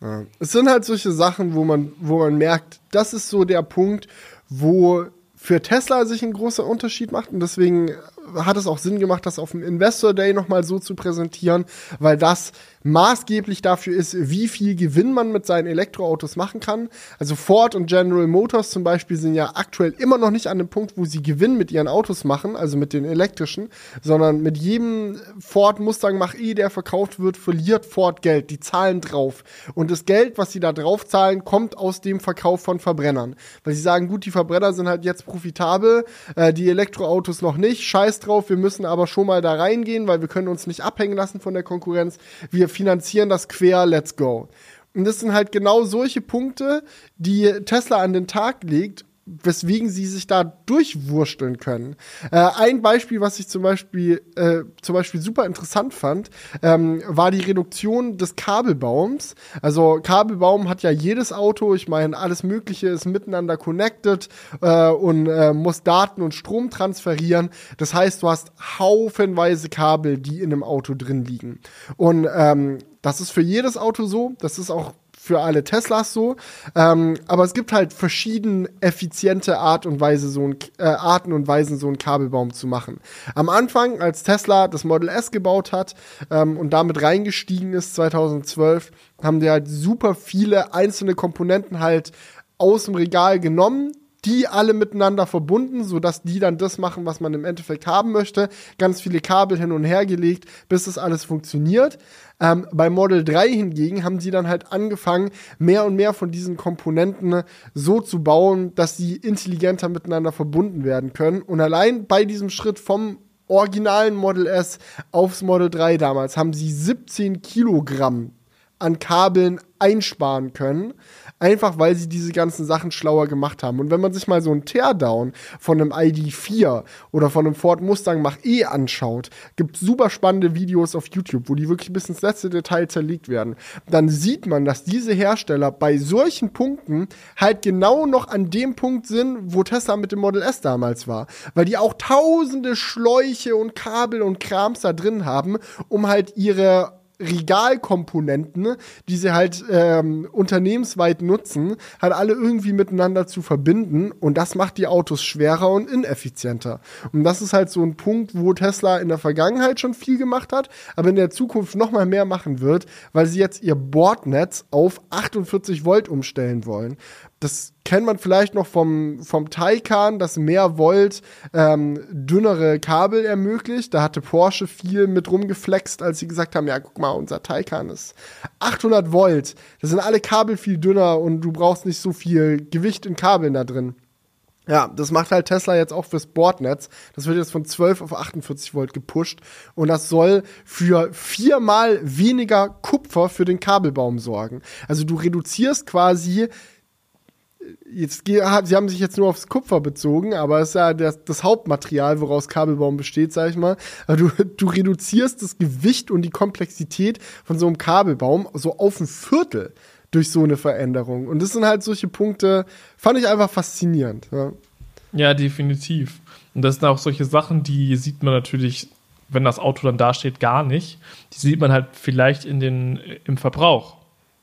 Ja. Es sind halt solche Sachen, wo man, wo man merkt, das ist so der Punkt, wo für Tesla sich ein großer Unterschied macht und deswegen hat es auch Sinn gemacht, das auf dem Investor Day nochmal so zu präsentieren, weil das maßgeblich dafür ist, wie viel Gewinn man mit seinen Elektroautos machen kann. Also Ford und General Motors zum Beispiel sind ja aktuell immer noch nicht an dem Punkt, wo sie Gewinn mit ihren Autos machen, also mit den elektrischen, sondern mit jedem Ford Mustang Mach-E, der verkauft wird, verliert Ford Geld. Die zahlen drauf. Und das Geld, was sie da drauf zahlen, kommt aus dem Verkauf von Verbrennern. Weil sie sagen, gut, die Verbrenner sind halt jetzt profitabel, äh, die Elektroautos noch nicht, scheiß drauf, wir müssen aber schon mal da reingehen, weil wir können uns nicht abhängen lassen von der Konkurrenz. Wir finanzieren das quer, let's go. Und das sind halt genau solche Punkte, die Tesla an den Tag legt, weswegen sie sich da durchwursteln können. Äh, ein Beispiel, was ich zum Beispiel, äh, zum Beispiel super interessant fand, ähm, war die Reduktion des Kabelbaums. Also Kabelbaum hat ja jedes Auto, ich meine, alles Mögliche ist miteinander connected äh, und äh, muss Daten und Strom transferieren. Das heißt, du hast haufenweise Kabel, die in einem Auto drin liegen. Und ähm, das ist für jedes Auto so. Das ist auch für alle Teslas so. Ähm, aber es gibt halt verschiedene effiziente Art und Weise, so ein, äh, Arten und Weisen, so einen Kabelbaum zu machen. Am Anfang, als Tesla das Model S gebaut hat ähm, und damit reingestiegen ist, 2012, haben die halt super viele einzelne Komponenten halt aus dem Regal genommen, die alle miteinander verbunden, sodass die dann das machen, was man im Endeffekt haben möchte. Ganz viele Kabel hin und her gelegt, bis das alles funktioniert. Ähm, bei Model 3 hingegen haben sie dann halt angefangen, mehr und mehr von diesen Komponenten so zu bauen, dass sie intelligenter miteinander verbunden werden können. Und allein bei diesem Schritt vom originalen Model S aufs Model 3 damals haben sie 17 Kilogramm an Kabeln einsparen können einfach weil sie diese ganzen Sachen schlauer gemacht haben. Und wenn man sich mal so einen Teardown von einem ID4 oder von einem Ford Mustang Mach-E anschaut, gibt super spannende Videos auf YouTube, wo die wirklich bis ins letzte Detail zerlegt werden, dann sieht man, dass diese Hersteller bei solchen Punkten halt genau noch an dem Punkt sind, wo Tesla mit dem Model S damals war. Weil die auch tausende Schläuche und Kabel und Krams da drin haben, um halt ihre Regalkomponenten, die sie halt ähm, unternehmensweit nutzen, halt alle irgendwie miteinander zu verbinden und das macht die Autos schwerer und ineffizienter. Und das ist halt so ein Punkt, wo Tesla in der Vergangenheit schon viel gemacht hat, aber in der Zukunft noch mal mehr machen wird, weil sie jetzt ihr Bordnetz auf 48 Volt umstellen wollen. Das kennt man vielleicht noch vom, vom Taycan, das mehr Volt ähm, dünnere Kabel ermöglicht. Da hatte Porsche viel mit rumgeflext, als sie gesagt haben, ja, guck mal, unser Taycan ist 800 Volt. Da sind alle Kabel viel dünner und du brauchst nicht so viel Gewicht in Kabeln da drin. Ja, das macht halt Tesla jetzt auch fürs Bordnetz. Das wird jetzt von 12 auf 48 Volt gepusht. Und das soll für viermal weniger Kupfer für den Kabelbaum sorgen. Also du reduzierst quasi jetzt, sie haben sich jetzt nur aufs Kupfer bezogen, aber es ist ja das, das Hauptmaterial, woraus Kabelbaum besteht, sag ich mal. Du, du reduzierst das Gewicht und die Komplexität von so einem Kabelbaum so auf ein Viertel durch so eine Veränderung. Und das sind halt solche Punkte, fand ich einfach faszinierend. Ja, ja definitiv. Und das sind auch solche Sachen, die sieht man natürlich, wenn das Auto dann dasteht, gar nicht. Die sieht man halt vielleicht in den, im Verbrauch.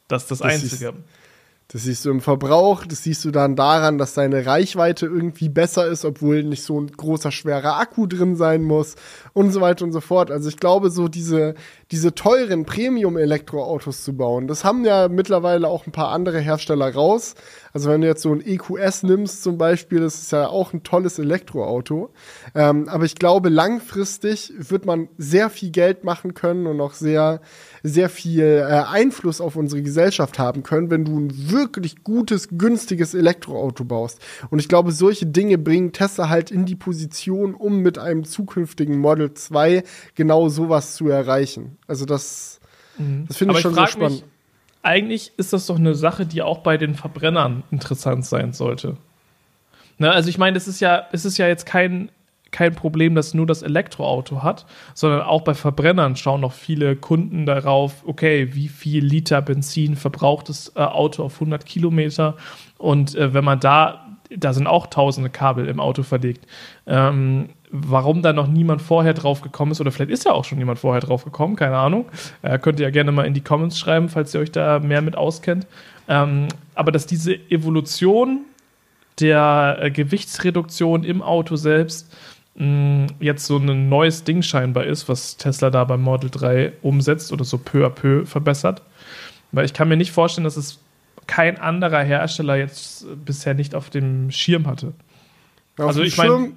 Das ist das, das Einzige. Ist das siehst du im Verbrauch, das siehst du dann daran, dass deine Reichweite irgendwie besser ist, obwohl nicht so ein großer, schwerer Akku drin sein muss und so weiter und so fort. Also ich glaube, so diese, diese teuren Premium-Elektroautos zu bauen, das haben ja mittlerweile auch ein paar andere Hersteller raus. Also wenn du jetzt so ein EQS nimmst zum Beispiel, das ist ja auch ein tolles Elektroauto. Ähm, aber ich glaube, langfristig wird man sehr viel Geld machen können und auch sehr, sehr viel äh, Einfluss auf unsere Gesellschaft haben können, wenn du ein wirklich gutes, günstiges Elektroauto baust. Und ich glaube, solche Dinge bringen Tesla halt in die Position, um mit einem zukünftigen Model 2 genau sowas zu erreichen. Also das, mhm. das finde ich schon ich so spannend. Mich, eigentlich ist das doch eine Sache, die auch bei den Verbrennern interessant sein sollte. Ne, also ich meine, es ist ja, es ist ja jetzt kein, kein Problem, dass nur das Elektroauto hat, sondern auch bei Verbrennern schauen noch viele Kunden darauf, okay, wie viel Liter Benzin verbraucht das äh, Auto auf 100 Kilometer und äh, wenn man da, da sind auch tausende Kabel im Auto verlegt. Ähm, warum da noch niemand vorher drauf gekommen ist, oder vielleicht ist ja auch schon jemand vorher drauf gekommen, keine Ahnung. Äh, könnt ihr ja gerne mal in die Comments schreiben, falls ihr euch da mehr mit auskennt. Ähm, aber dass diese Evolution der äh, Gewichtsreduktion im Auto selbst jetzt so ein neues Ding scheinbar ist, was Tesla da beim Model 3 umsetzt oder so peu à peu verbessert. Weil ich kann mir nicht vorstellen, dass es kein anderer Hersteller jetzt bisher nicht auf dem Schirm hatte. Auf also ich meine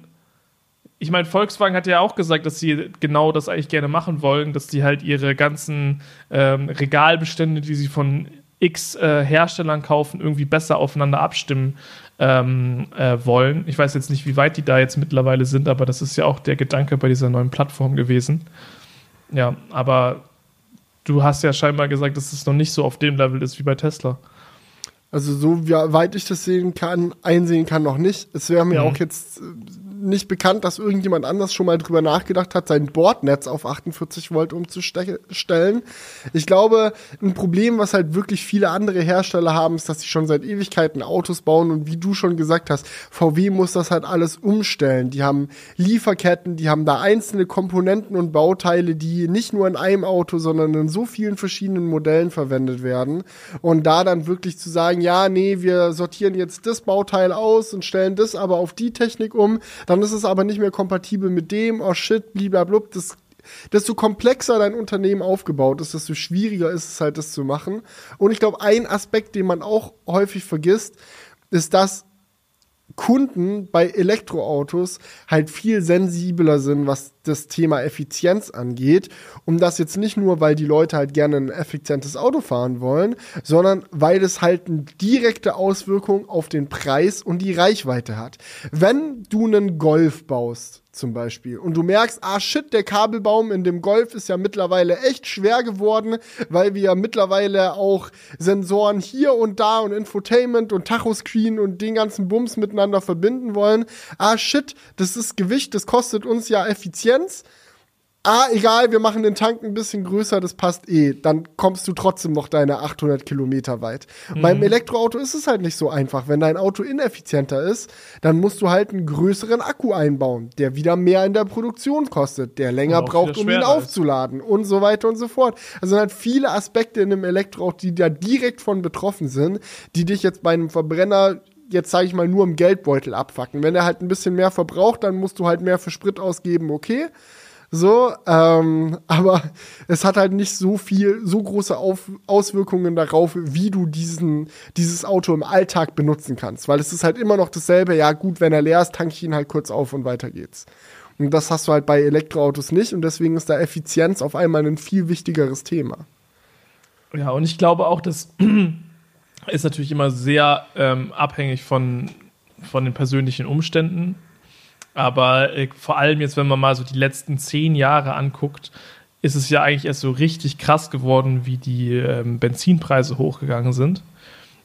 ich meine, Volkswagen hat ja auch gesagt, dass sie genau das eigentlich gerne machen wollen, dass sie halt ihre ganzen ähm, Regalbestände, die sie von x äh, Herstellern kaufen, irgendwie besser aufeinander abstimmen ähm, äh, wollen. Ich weiß jetzt nicht, wie weit die da jetzt mittlerweile sind, aber das ist ja auch der Gedanke bei dieser neuen Plattform gewesen. Ja, aber du hast ja scheinbar gesagt, dass es noch nicht so auf dem Level ist wie bei Tesla. Also so weit ich das sehen kann, einsehen kann noch nicht. Es wäre mir mhm. auch jetzt äh, nicht bekannt, dass irgendjemand anders schon mal drüber nachgedacht hat, sein Bordnetz auf 48 Volt umzustellen. Ich glaube, ein Problem, was halt wirklich viele andere Hersteller haben, ist, dass sie schon seit Ewigkeiten Autos bauen und wie du schon gesagt hast, VW muss das halt alles umstellen. Die haben Lieferketten, die haben da einzelne Komponenten und Bauteile, die nicht nur in einem Auto, sondern in so vielen verschiedenen Modellen verwendet werden. Und da dann wirklich zu sagen, ja, nee, wir sortieren jetzt das Bauteil aus und stellen das aber auf die Technik um, dann ist es aber nicht mehr kompatibel mit dem, oh shit, bliblablub, das desto komplexer dein Unternehmen aufgebaut ist, desto schwieriger ist es halt, das zu machen. Und ich glaube, ein Aspekt, den man auch häufig vergisst, ist, dass Kunden bei Elektroautos halt viel sensibler sind, was das Thema Effizienz angeht. Und das jetzt nicht nur, weil die Leute halt gerne ein effizientes Auto fahren wollen, sondern weil es halt eine direkte Auswirkung auf den Preis und die Reichweite hat. Wenn du einen Golf baust, zum Beispiel. Und du merkst, ah shit, der Kabelbaum in dem Golf ist ja mittlerweile echt schwer geworden, weil wir ja mittlerweile auch Sensoren hier und da und Infotainment und Tachoscreen und den ganzen Bums miteinander verbinden wollen. Ah shit, das ist Gewicht, das kostet uns ja Effizienz ah, egal, wir machen den Tank ein bisschen größer, das passt eh. Dann kommst du trotzdem noch deine 800 Kilometer weit. Mhm. Beim Elektroauto ist es halt nicht so einfach. Wenn dein Auto ineffizienter ist, dann musst du halt einen größeren Akku einbauen, der wieder mehr in der Produktion kostet, der länger braucht, um ihn aufzuladen ist. und so weiter und so fort. Also halt viele Aspekte in einem Elektroauto, die da direkt von betroffen sind, die dich jetzt bei einem Verbrenner jetzt sage ich mal nur im Geldbeutel abfacken. Wenn er halt ein bisschen mehr verbraucht, dann musst du halt mehr für Sprit ausgeben, okay. So, ähm, <laughs> aber es hat halt nicht so viel, so große Auf Auswirkungen darauf, wie du diesen, dieses Auto im Alltag benutzen kannst. Weil es ist halt immer noch dasselbe, ja gut, wenn er leer ist, tanke ich ihn halt kurz auf und weiter geht's. Und das hast du halt bei Elektroautos nicht und deswegen ist da Effizienz auf einmal ein viel wichtigeres Thema. Ja, und ich glaube auch, das <clears throat> ist natürlich immer sehr ähm, abhängig von, von den persönlichen Umständen aber äh, vor allem jetzt, wenn man mal so die letzten zehn Jahre anguckt, ist es ja eigentlich erst so richtig krass geworden, wie die ähm, Benzinpreise hochgegangen sind.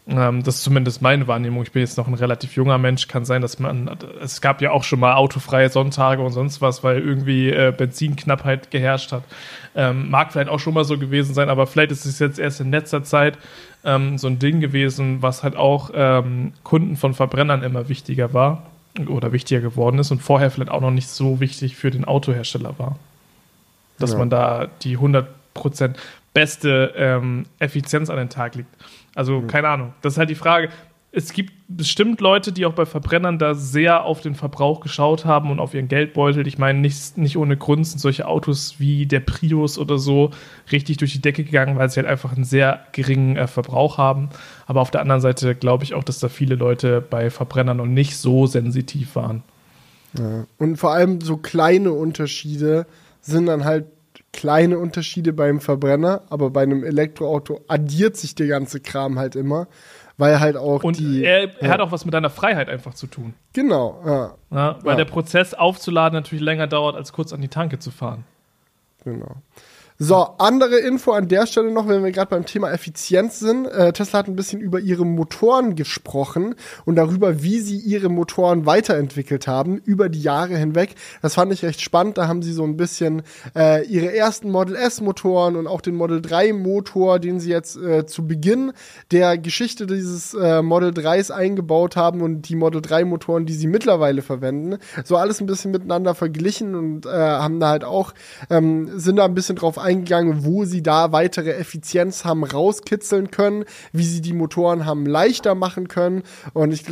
Ähm, das ist zumindest meine Wahrnehmung. Ich bin jetzt noch ein relativ junger Mensch. Kann sein, dass man. Es gab ja auch schon mal autofreie Sonntage und sonst was, weil irgendwie äh, Benzinknappheit geherrscht hat. Ähm, mag vielleicht auch schon mal so gewesen sein, aber vielleicht ist es jetzt erst in letzter Zeit ähm, so ein Ding gewesen, was halt auch ähm, Kunden von Verbrennern immer wichtiger war oder wichtiger geworden ist und vorher vielleicht auch noch nicht so wichtig für den Autohersteller war. Dass ja. man da die 100% beste ähm, Effizienz an den Tag legt. Also, mhm. keine Ahnung. Das ist halt die Frage es gibt bestimmt Leute, die auch bei Verbrennern da sehr auf den Verbrauch geschaut haben und auf ihren Geldbeutel. Ich meine, nicht, nicht ohne Grund sind solche Autos wie der Prius oder so richtig durch die Decke gegangen, weil sie halt einfach einen sehr geringen äh, Verbrauch haben. Aber auf der anderen Seite glaube ich auch, dass da viele Leute bei Verbrennern noch nicht so sensitiv waren. Ja. Und vor allem so kleine Unterschiede sind dann halt kleine Unterschiede beim Verbrenner, aber bei einem Elektroauto addiert sich der ganze Kram halt immer weil halt auch und die. Er, er ja. hat auch was mit deiner Freiheit einfach zu tun. Genau, ja. ja weil ja. der Prozess aufzuladen natürlich länger dauert, als kurz an die Tanke zu fahren. Genau. So, andere Info an der Stelle noch, wenn wir gerade beim Thema Effizienz sind. Äh, Tesla hat ein bisschen über ihre Motoren gesprochen und darüber, wie sie ihre Motoren weiterentwickelt haben über die Jahre hinweg. Das fand ich recht spannend. Da haben sie so ein bisschen äh, ihre ersten Model S Motoren und auch den Model 3 Motor, den sie jetzt äh, zu Beginn der Geschichte dieses äh, Model 3s eingebaut haben und die Model 3 Motoren, die sie mittlerweile verwenden. So alles ein bisschen miteinander verglichen und äh, haben da halt auch, ähm, sind da ein bisschen drauf eingegangen eingegangen, wo sie da weitere Effizienz haben rauskitzeln können, wie sie die Motoren haben leichter machen können. Und ich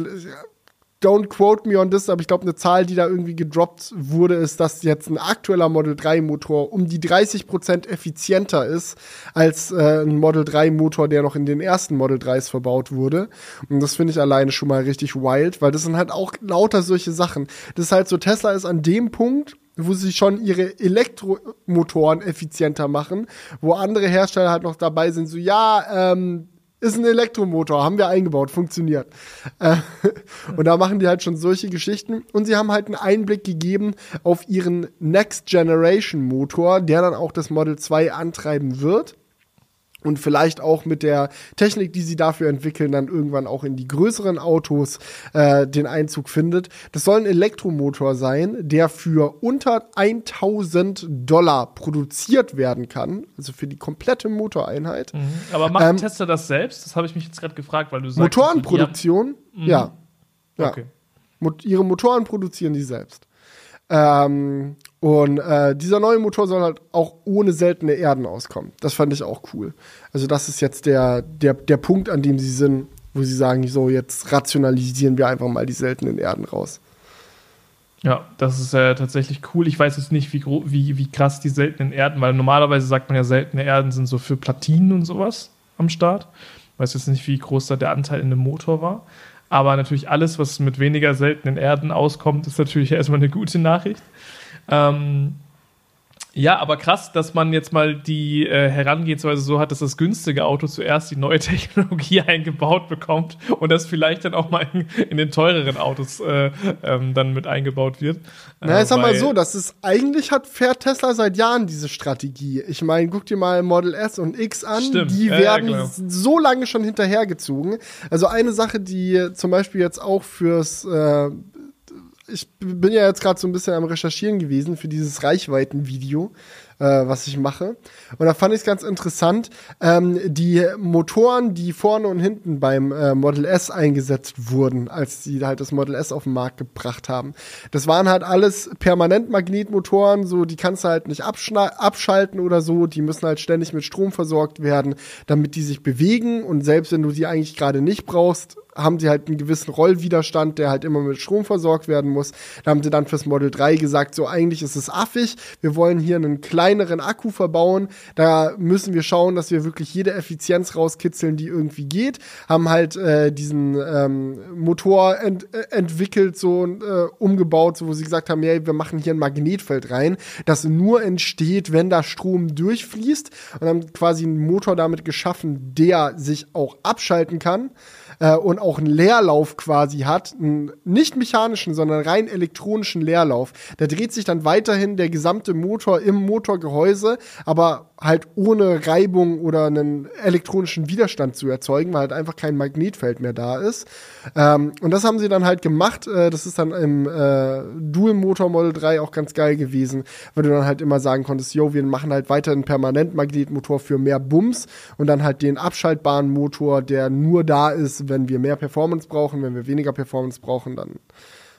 don't quote me on this, aber ich glaube, eine Zahl, die da irgendwie gedroppt wurde, ist, dass jetzt ein aktueller Model 3 Motor um die 30% effizienter ist als äh, ein Model 3 Motor, der noch in den ersten Model 3s verbaut wurde. Und das finde ich alleine schon mal richtig wild, weil das sind halt auch lauter solche Sachen. Das ist halt so, Tesla ist an dem Punkt, wo sie schon ihre Elektromotoren effizienter machen, wo andere Hersteller halt noch dabei sind, so ja, ähm, ist ein Elektromotor, haben wir eingebaut, funktioniert. Äh, <laughs> und da machen die halt schon solche Geschichten. Und sie haben halt einen Einblick gegeben auf ihren Next Generation Motor, der dann auch das Model 2 antreiben wird. Und vielleicht auch mit der Technik, die sie dafür entwickeln, dann irgendwann auch in die größeren Autos äh, den Einzug findet. Das soll ein Elektromotor sein, der für unter 1000 Dollar produziert werden kann, also für die komplette Motoreinheit. Mhm. Aber macht ähm, Tesla das selbst? Das habe ich mich jetzt gerade gefragt, weil du sagst. Motorenproduktion, mhm. ja. ja. Okay. ihre Motoren produzieren die selbst. Ähm, und äh, dieser neue Motor soll halt auch ohne seltene Erden auskommen. Das fand ich auch cool. Also das ist jetzt der, der, der Punkt, an dem sie sind, wo sie sagen, so jetzt rationalisieren wir einfach mal die seltenen Erden raus. Ja, das ist äh, tatsächlich cool. Ich weiß jetzt nicht, wie, wie, wie krass die seltenen Erden, weil normalerweise sagt man ja, seltene Erden sind so für Platinen und sowas am Start. Ich weiß jetzt nicht, wie groß da der Anteil in dem Motor war. Aber natürlich alles, was mit weniger seltenen Erden auskommt, ist natürlich erstmal eine gute Nachricht. Ähm, ja, aber krass, dass man jetzt mal die äh, Herangehensweise so hat, dass das günstige Auto zuerst die neue <laughs> Technologie <laughs> eingebaut bekommt und das vielleicht dann auch mal in, in den teureren Autos äh, ähm, dann mit eingebaut wird. Na, äh, sag mal so, das ist eigentlich hat fährt Tesla seit Jahren diese Strategie. Ich meine, guck dir mal Model S und X an, Stimmt. die werden ja, so lange schon hinterhergezogen. Also eine Sache, die zum Beispiel jetzt auch fürs äh, ich bin ja jetzt gerade so ein bisschen am Recherchieren gewesen für dieses Reichweitenvideo äh, was ich mache. Und da fand ich es ganz interessant, ähm, die Motoren, die vorne und hinten beim äh, Model S eingesetzt wurden, als sie halt das Model S auf den Markt gebracht haben. Das waren halt alles Permanentmagnetmotoren, so die kannst du halt nicht abschalten oder so, die müssen halt ständig mit Strom versorgt werden, damit die sich bewegen und selbst wenn du sie eigentlich gerade nicht brauchst, haben sie halt einen gewissen Rollwiderstand, der halt immer mit Strom versorgt werden muss. Da haben sie dann fürs Model 3 gesagt, so eigentlich ist es affig, wir wollen hier einen kleineren Akku verbauen. Da müssen wir schauen, dass wir wirklich jede Effizienz rauskitzeln, die irgendwie geht. Haben halt äh, diesen ähm, Motor ent äh, entwickelt, so äh, umgebaut, so, wo sie gesagt haben, ja, wir machen hier ein Magnetfeld rein, das nur entsteht, wenn da Strom durchfließt. Und haben quasi einen Motor damit geschaffen, der sich auch abschalten kann äh, und auch einen Leerlauf quasi hat, einen nicht mechanischen, sondern rein elektronischen Leerlauf. Da dreht sich dann weiterhin der gesamte Motor im Motorgehäuse, aber halt ohne Reibung oder einen elektronischen Widerstand zu erzeugen, weil halt einfach kein Magnetfeld mehr da ist. Ähm, und das haben sie dann halt gemacht. Äh, das ist dann im äh, Dual Motor Model 3 auch ganz geil gewesen, weil du dann halt immer sagen konntest, yo, wir machen halt weiter einen Permanentmagnetmotor für mehr Bums und dann halt den abschaltbaren Motor, der nur da ist, wenn wir mehr Performance brauchen, wenn wir weniger Performance brauchen, dann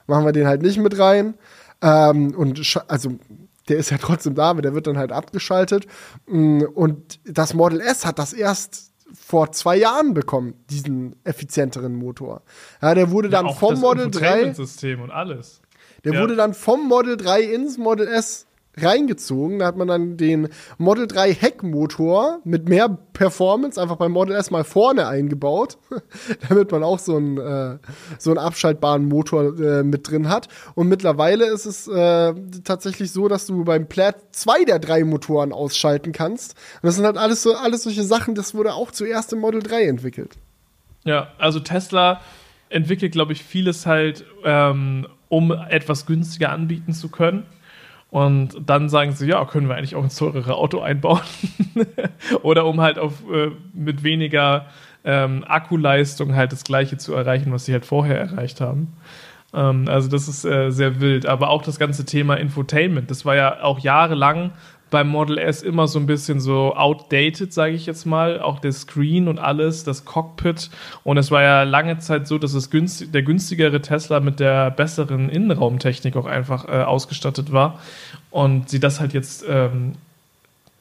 machen wir den halt nicht mit rein. Ähm, und also der ist ja trotzdem da, aber der wird dann halt abgeschaltet. Mm, und das Model S hat das erst vor zwei Jahren bekommen, diesen effizienteren Motor. Ja, der wurde dann ja, vom Model 3. System und alles. Der ja. wurde dann vom Model 3 ins Model S reingezogen. Da hat man dann den Model 3 Heckmotor mit mehr Performance einfach beim Model S mal vorne eingebaut, <laughs> damit man auch so einen, äh, so einen abschaltbaren Motor äh, mit drin hat. Und mittlerweile ist es äh, tatsächlich so, dass du beim Plaid zwei der drei Motoren ausschalten kannst. Und das sind halt alles so alles solche Sachen, das wurde auch zuerst im Model 3 entwickelt. Ja, also Tesla entwickelt, glaube ich, vieles halt, ähm, um etwas günstiger anbieten zu können. Und dann sagen sie, ja, können wir eigentlich auch ein teurere Auto einbauen. <laughs> Oder um halt auf äh, mit weniger ähm, Akkuleistung halt das gleiche zu erreichen, was sie halt vorher erreicht haben. Ähm, also das ist äh, sehr wild. Aber auch das ganze Thema Infotainment, das war ja auch jahrelang beim Model S immer so ein bisschen so outdated, sage ich jetzt mal. Auch der Screen und alles, das Cockpit. Und es war ja lange Zeit so, dass es günstig, der günstigere Tesla mit der besseren Innenraumtechnik auch einfach äh, ausgestattet war. Und sie das halt jetzt ähm,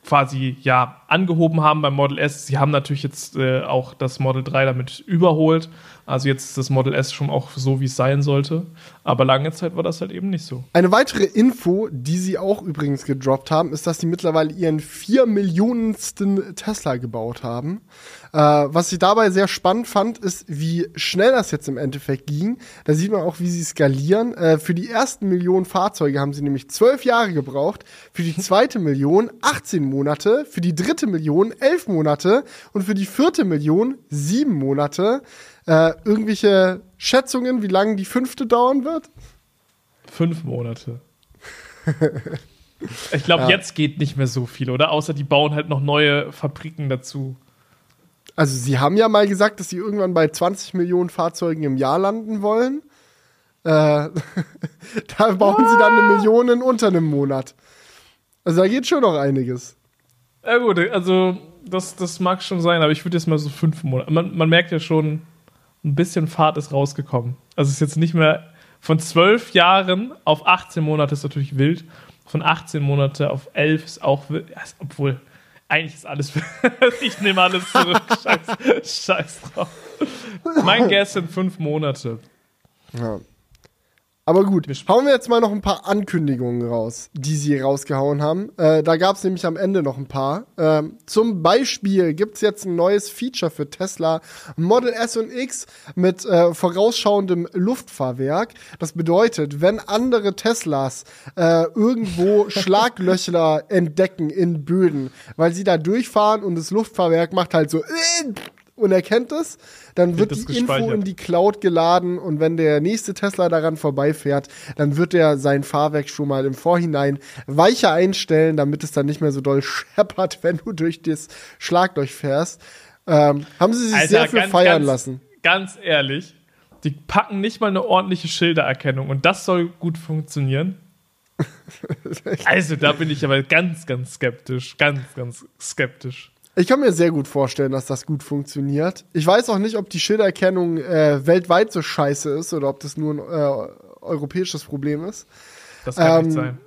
quasi ja angehoben haben beim Model S. Sie haben natürlich jetzt äh, auch das Model 3 damit überholt. Also jetzt ist das Model S schon auch so, wie es sein sollte. Aber lange Zeit war das halt eben nicht so. Eine weitere Info, die sie auch übrigens gedroppt haben, ist, dass sie mittlerweile ihren 4 Millionensten Tesla gebaut haben. Äh, was ich dabei sehr spannend fand, ist, wie schnell das jetzt im Endeffekt ging. Da sieht man auch, wie sie skalieren. Äh, für die ersten Millionen Fahrzeuge haben sie nämlich zwölf Jahre gebraucht. Für die zweite Million 18 Monate. Für die dritte Million 11 Monate. Und für die vierte Million 7 Monate. Äh, irgendwelche Schätzungen, wie lange die fünfte dauern wird? Fünf Monate. Ich glaube, ja. jetzt geht nicht mehr so viel, oder? Außer die bauen halt noch neue Fabriken dazu. Also sie haben ja mal gesagt, dass sie irgendwann bei 20 Millionen Fahrzeugen im Jahr landen wollen. Äh, <laughs> da brauchen sie dann eine Million in unter einem Monat. Also da geht schon noch einiges. Ja gut, also das, das mag schon sein, aber ich würde jetzt mal so fünf Monate. Man, man merkt ja schon, ein bisschen Fahrt ist rausgekommen. Also es ist jetzt nicht mehr von zwölf Jahren auf 18 Monate ist natürlich wild. Von 18 Monate auf 11 ist auch wild. Ja, obwohl, eigentlich ist alles. <laughs> ich nehme alles zurück. <laughs> Scheiß, Scheiß drauf. Mein Guess sind fünf Monate. Ja. Aber gut, hauen wir jetzt mal noch ein paar Ankündigungen raus, die sie rausgehauen haben. Äh, da gab es nämlich am Ende noch ein paar. Ähm, zum Beispiel gibt es jetzt ein neues Feature für Tesla Model S und X mit äh, vorausschauendem Luftfahrwerk. Das bedeutet, wenn andere Teslas äh, irgendwo <laughs> Schlaglöcher entdecken in Böden, weil sie da durchfahren und das Luftfahrwerk macht halt so und erkennt es, dann wird, wird die Info in die Cloud geladen und wenn der nächste Tesla daran vorbeifährt, dann wird er sein Fahrwerk schon mal im Vorhinein weicher einstellen, damit es dann nicht mehr so doll scheppert, <laughs> wenn du durch das Schlagloch fährst. Ähm, haben sie sich Alter, sehr viel ganz, feiern ganz, lassen. Ganz ehrlich, die packen nicht mal eine ordentliche Schildererkennung und das soll gut funktionieren. <laughs> also da bin ich aber ganz, ganz skeptisch. Ganz, ganz skeptisch. Ich kann mir sehr gut vorstellen, dass das gut funktioniert. Ich weiß auch nicht, ob die Schilderkennung äh, weltweit so scheiße ist oder ob das nur ein äh, europäisches Problem ist. Das kann ähm, nicht sein.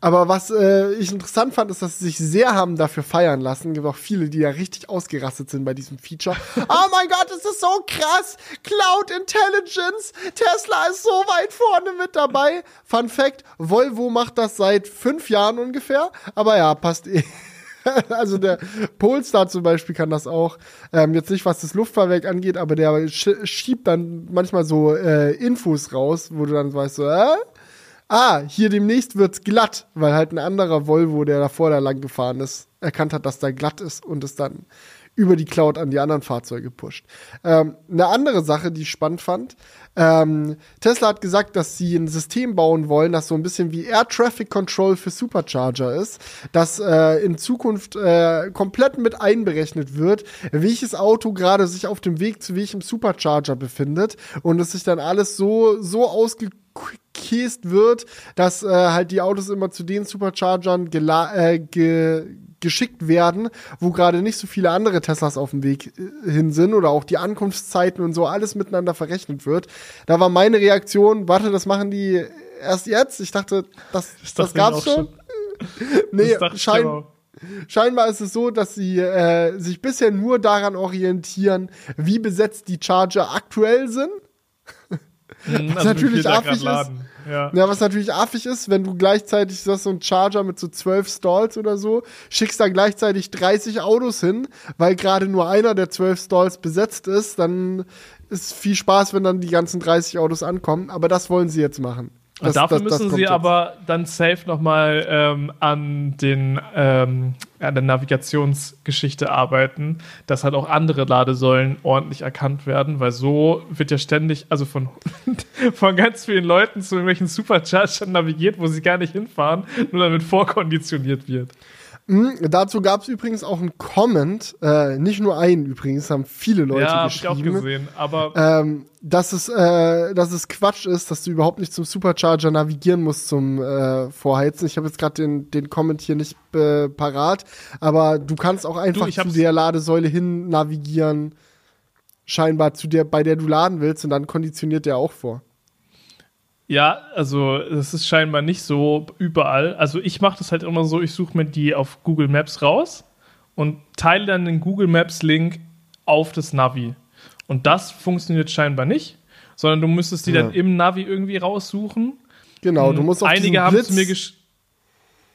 Aber was äh, ich interessant fand, ist, dass sie sich sehr haben dafür feiern lassen. Es gibt auch viele, die ja richtig ausgerastet sind bei diesem Feature. <laughs> oh mein Gott, das ist so krass! Cloud Intelligence! Tesla ist so weit vorne mit dabei. Fun Fact: Volvo macht das seit fünf Jahren ungefähr. Aber ja, passt eh. <laughs> also der Polestar zum Beispiel kann das auch. Ähm, jetzt nicht, was das Luftfahrwerk angeht, aber der schiebt dann manchmal so äh, Infos raus, wo du dann weißt so, äh? Ah, hier demnächst wird's glatt, weil halt ein anderer Volvo, der davor da lang gefahren ist, erkannt hat, dass da glatt ist und es dann über die Cloud an die anderen Fahrzeuge pusht. Ähm, eine andere Sache, die ich spannend fand, ähm, Tesla hat gesagt, dass sie ein System bauen wollen, das so ein bisschen wie Air Traffic Control für Supercharger ist, das äh, in Zukunft äh, komplett mit einberechnet wird, welches Auto gerade sich auf dem Weg zu welchem Supercharger befindet und es sich dann alles so, so ausgekäst wird, dass äh, halt die Autos immer zu den Superchargern äh, ge geschickt werden, wo gerade nicht so viele andere Teslas auf dem Weg äh, hin sind oder auch die Ankunftszeiten und so alles miteinander verrechnet wird. Da war meine Reaktion, warte, das machen die erst jetzt. Ich dachte, das, das, das gab's schon. schon. <laughs> nee, schein, scheinbar ist es so, dass sie äh, sich bisher nur daran orientieren, wie besetzt die Charger aktuell sind. Mhm, Was also natürlich affig ist. Ja. ja, was natürlich affig ist, wenn du gleichzeitig so ein Charger mit so zwölf Stalls oder so, schickst da gleichzeitig 30 Autos hin, weil gerade nur einer der zwölf Stalls besetzt ist, dann ist viel Spaß, wenn dann die ganzen 30 Autos ankommen. Aber das wollen sie jetzt machen. Das, Dafür das, müssen das sie jetzt. aber dann safe nochmal ähm, an, den, ähm, an der Navigationsgeschichte arbeiten, dass halt auch andere Ladesäulen ordentlich erkannt werden, weil so wird ja ständig, also von, <laughs> von ganz vielen Leuten zu irgendwelchen Superchargern navigiert, wo sie gar nicht hinfahren, nur damit vorkonditioniert wird. Mhm, dazu gab es übrigens auch einen Comment, äh, nicht nur einen übrigens, haben viele Leute ja, geschrieben. Hab ich auch gesehen, aber ähm, dass es äh, dass es Quatsch ist, dass du überhaupt nicht zum Supercharger navigieren musst zum äh, Vorheizen. Ich habe jetzt gerade den den Comment hier nicht äh, parat, aber du kannst auch einfach du, zu der Ladesäule hin navigieren, scheinbar zu der bei der du laden willst und dann konditioniert der auch vor. Ja, also das ist scheinbar nicht so überall. Also ich mache das halt immer so, ich suche mir die auf Google Maps raus und teile dann den Google Maps Link auf das Navi. Und das funktioniert scheinbar nicht, sondern du müsstest die ja. dann im Navi irgendwie raussuchen. Genau, du musst auf einige haben zu mir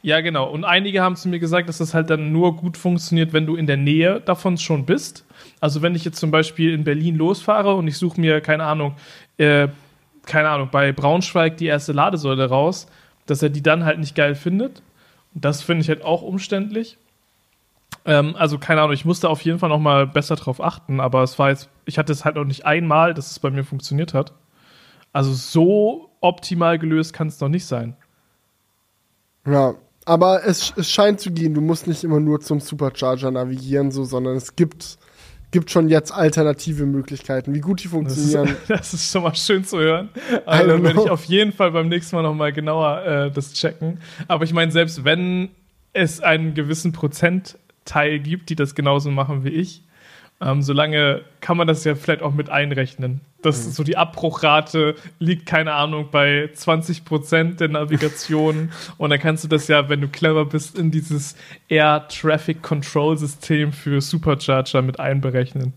ja, genau. Und einige haben zu mir gesagt, dass das halt dann nur gut funktioniert, wenn du in der Nähe davon schon bist. Also wenn ich jetzt zum Beispiel in Berlin losfahre und ich suche mir, keine Ahnung, äh, keine Ahnung, bei Braunschweig die erste Ladesäule raus, dass er die dann halt nicht geil findet. Und das finde ich halt auch umständlich. Ähm, also keine Ahnung, ich musste auf jeden Fall noch mal besser drauf achten, aber es war jetzt, ich hatte es halt noch nicht einmal, dass es bei mir funktioniert hat. Also so optimal gelöst kann es noch nicht sein. Ja, aber es, es scheint zu gehen, du musst nicht immer nur zum Supercharger navigieren, so, sondern es gibt gibt schon jetzt alternative Möglichkeiten. Wie gut die funktionieren. Das ist, <laughs> das ist schon mal schön zu hören. Also werde ich auf jeden Fall beim nächsten Mal nochmal genauer äh, das checken. Aber ich meine, selbst wenn es einen gewissen Prozentteil gibt, die das genauso machen wie ich, ähm, solange kann man das ja vielleicht auch mit einrechnen. Das mhm. so die Abbruchrate liegt, keine Ahnung, bei 20 Prozent der Navigation. <laughs> und dann kannst du das ja, wenn du clever bist, in dieses Air Traffic Control System für Supercharger mit einberechnen.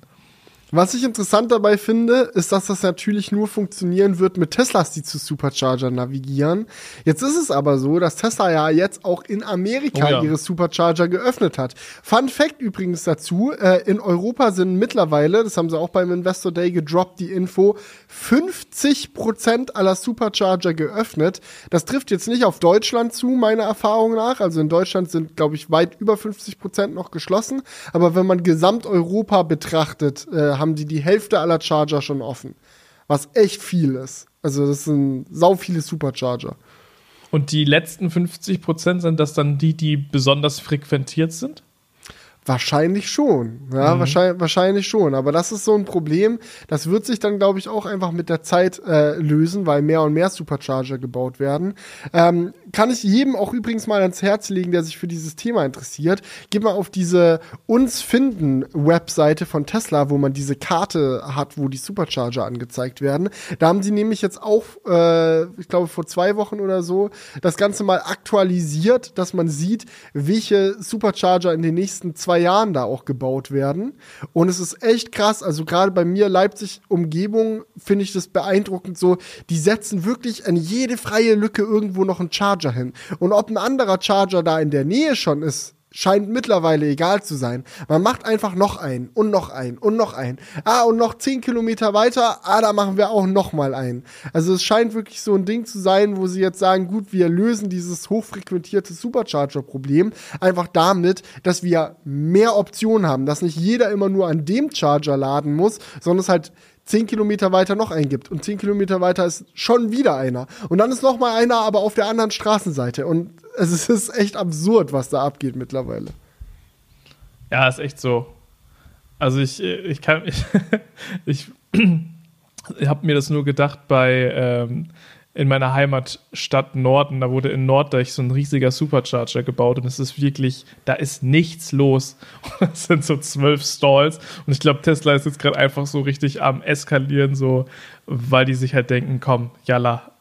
Was ich interessant dabei finde, ist, dass das natürlich nur funktionieren wird mit Teslas, die zu Supercharger navigieren. Jetzt ist es aber so, dass Tesla ja jetzt auch in Amerika oh ja. ihre Supercharger geöffnet hat. Fun Fact übrigens dazu, äh, in Europa sind mittlerweile, das haben sie auch beim Investor Day gedroppt, die Info, 50% aller Supercharger geöffnet. Das trifft jetzt nicht auf Deutschland zu, meiner Erfahrung nach. Also in Deutschland sind, glaube ich, weit über 50% noch geschlossen. Aber wenn man Gesamteuropa betrachtet, äh, haben die die Hälfte aller Charger schon offen. Was echt viel ist. Also das sind sau viele Supercharger. Und die letzten 50 Prozent sind das dann die, die besonders frequentiert sind? Wahrscheinlich schon. Ja, mhm. wahrscheinlich, wahrscheinlich schon. Aber das ist so ein Problem. Das wird sich dann, glaube ich, auch einfach mit der Zeit äh, lösen, weil mehr und mehr Supercharger gebaut werden. Ähm, kann ich jedem auch übrigens mal ans Herz legen, der sich für dieses Thema interessiert. Geh mal auf diese Uns finden Webseite von Tesla, wo man diese Karte hat, wo die Supercharger angezeigt werden. Da haben sie nämlich jetzt auch, äh, ich glaube, vor zwei Wochen oder so, das Ganze mal aktualisiert, dass man sieht, welche Supercharger in den nächsten zwei zwei Jahren da auch gebaut werden. Und es ist echt krass. Also gerade bei mir Leipzig Umgebung finde ich das beeindruckend so. Die setzen wirklich an jede freie Lücke irgendwo noch einen Charger hin. Und ob ein anderer Charger da in der Nähe schon ist, scheint mittlerweile egal zu sein. Man macht einfach noch einen und noch einen und noch einen. Ah, und noch zehn Kilometer weiter, ah, da machen wir auch noch mal einen. Also es scheint wirklich so ein Ding zu sein, wo sie jetzt sagen, gut, wir lösen dieses hochfrequentierte Supercharger-Problem einfach damit, dass wir mehr Optionen haben, dass nicht jeder immer nur an dem Charger laden muss, sondern es halt zehn Kilometer weiter noch einen gibt und zehn Kilometer weiter ist schon wieder einer und dann ist noch mal einer, aber auf der anderen Straßenseite und es ist echt absurd, was da abgeht mittlerweile. Ja, ist echt so. Also ich, ich kann, ich, <laughs> ich, ich habe mir das nur gedacht bei ähm, in meiner Heimatstadt Norden, da wurde in Norddeich so ein riesiger Supercharger gebaut und es ist wirklich, da ist nichts los. <laughs> Das sind so zwölf Stalls und ich glaube, Tesla ist jetzt gerade einfach so richtig am eskalieren, so, weil die sich halt denken, komm, jalla,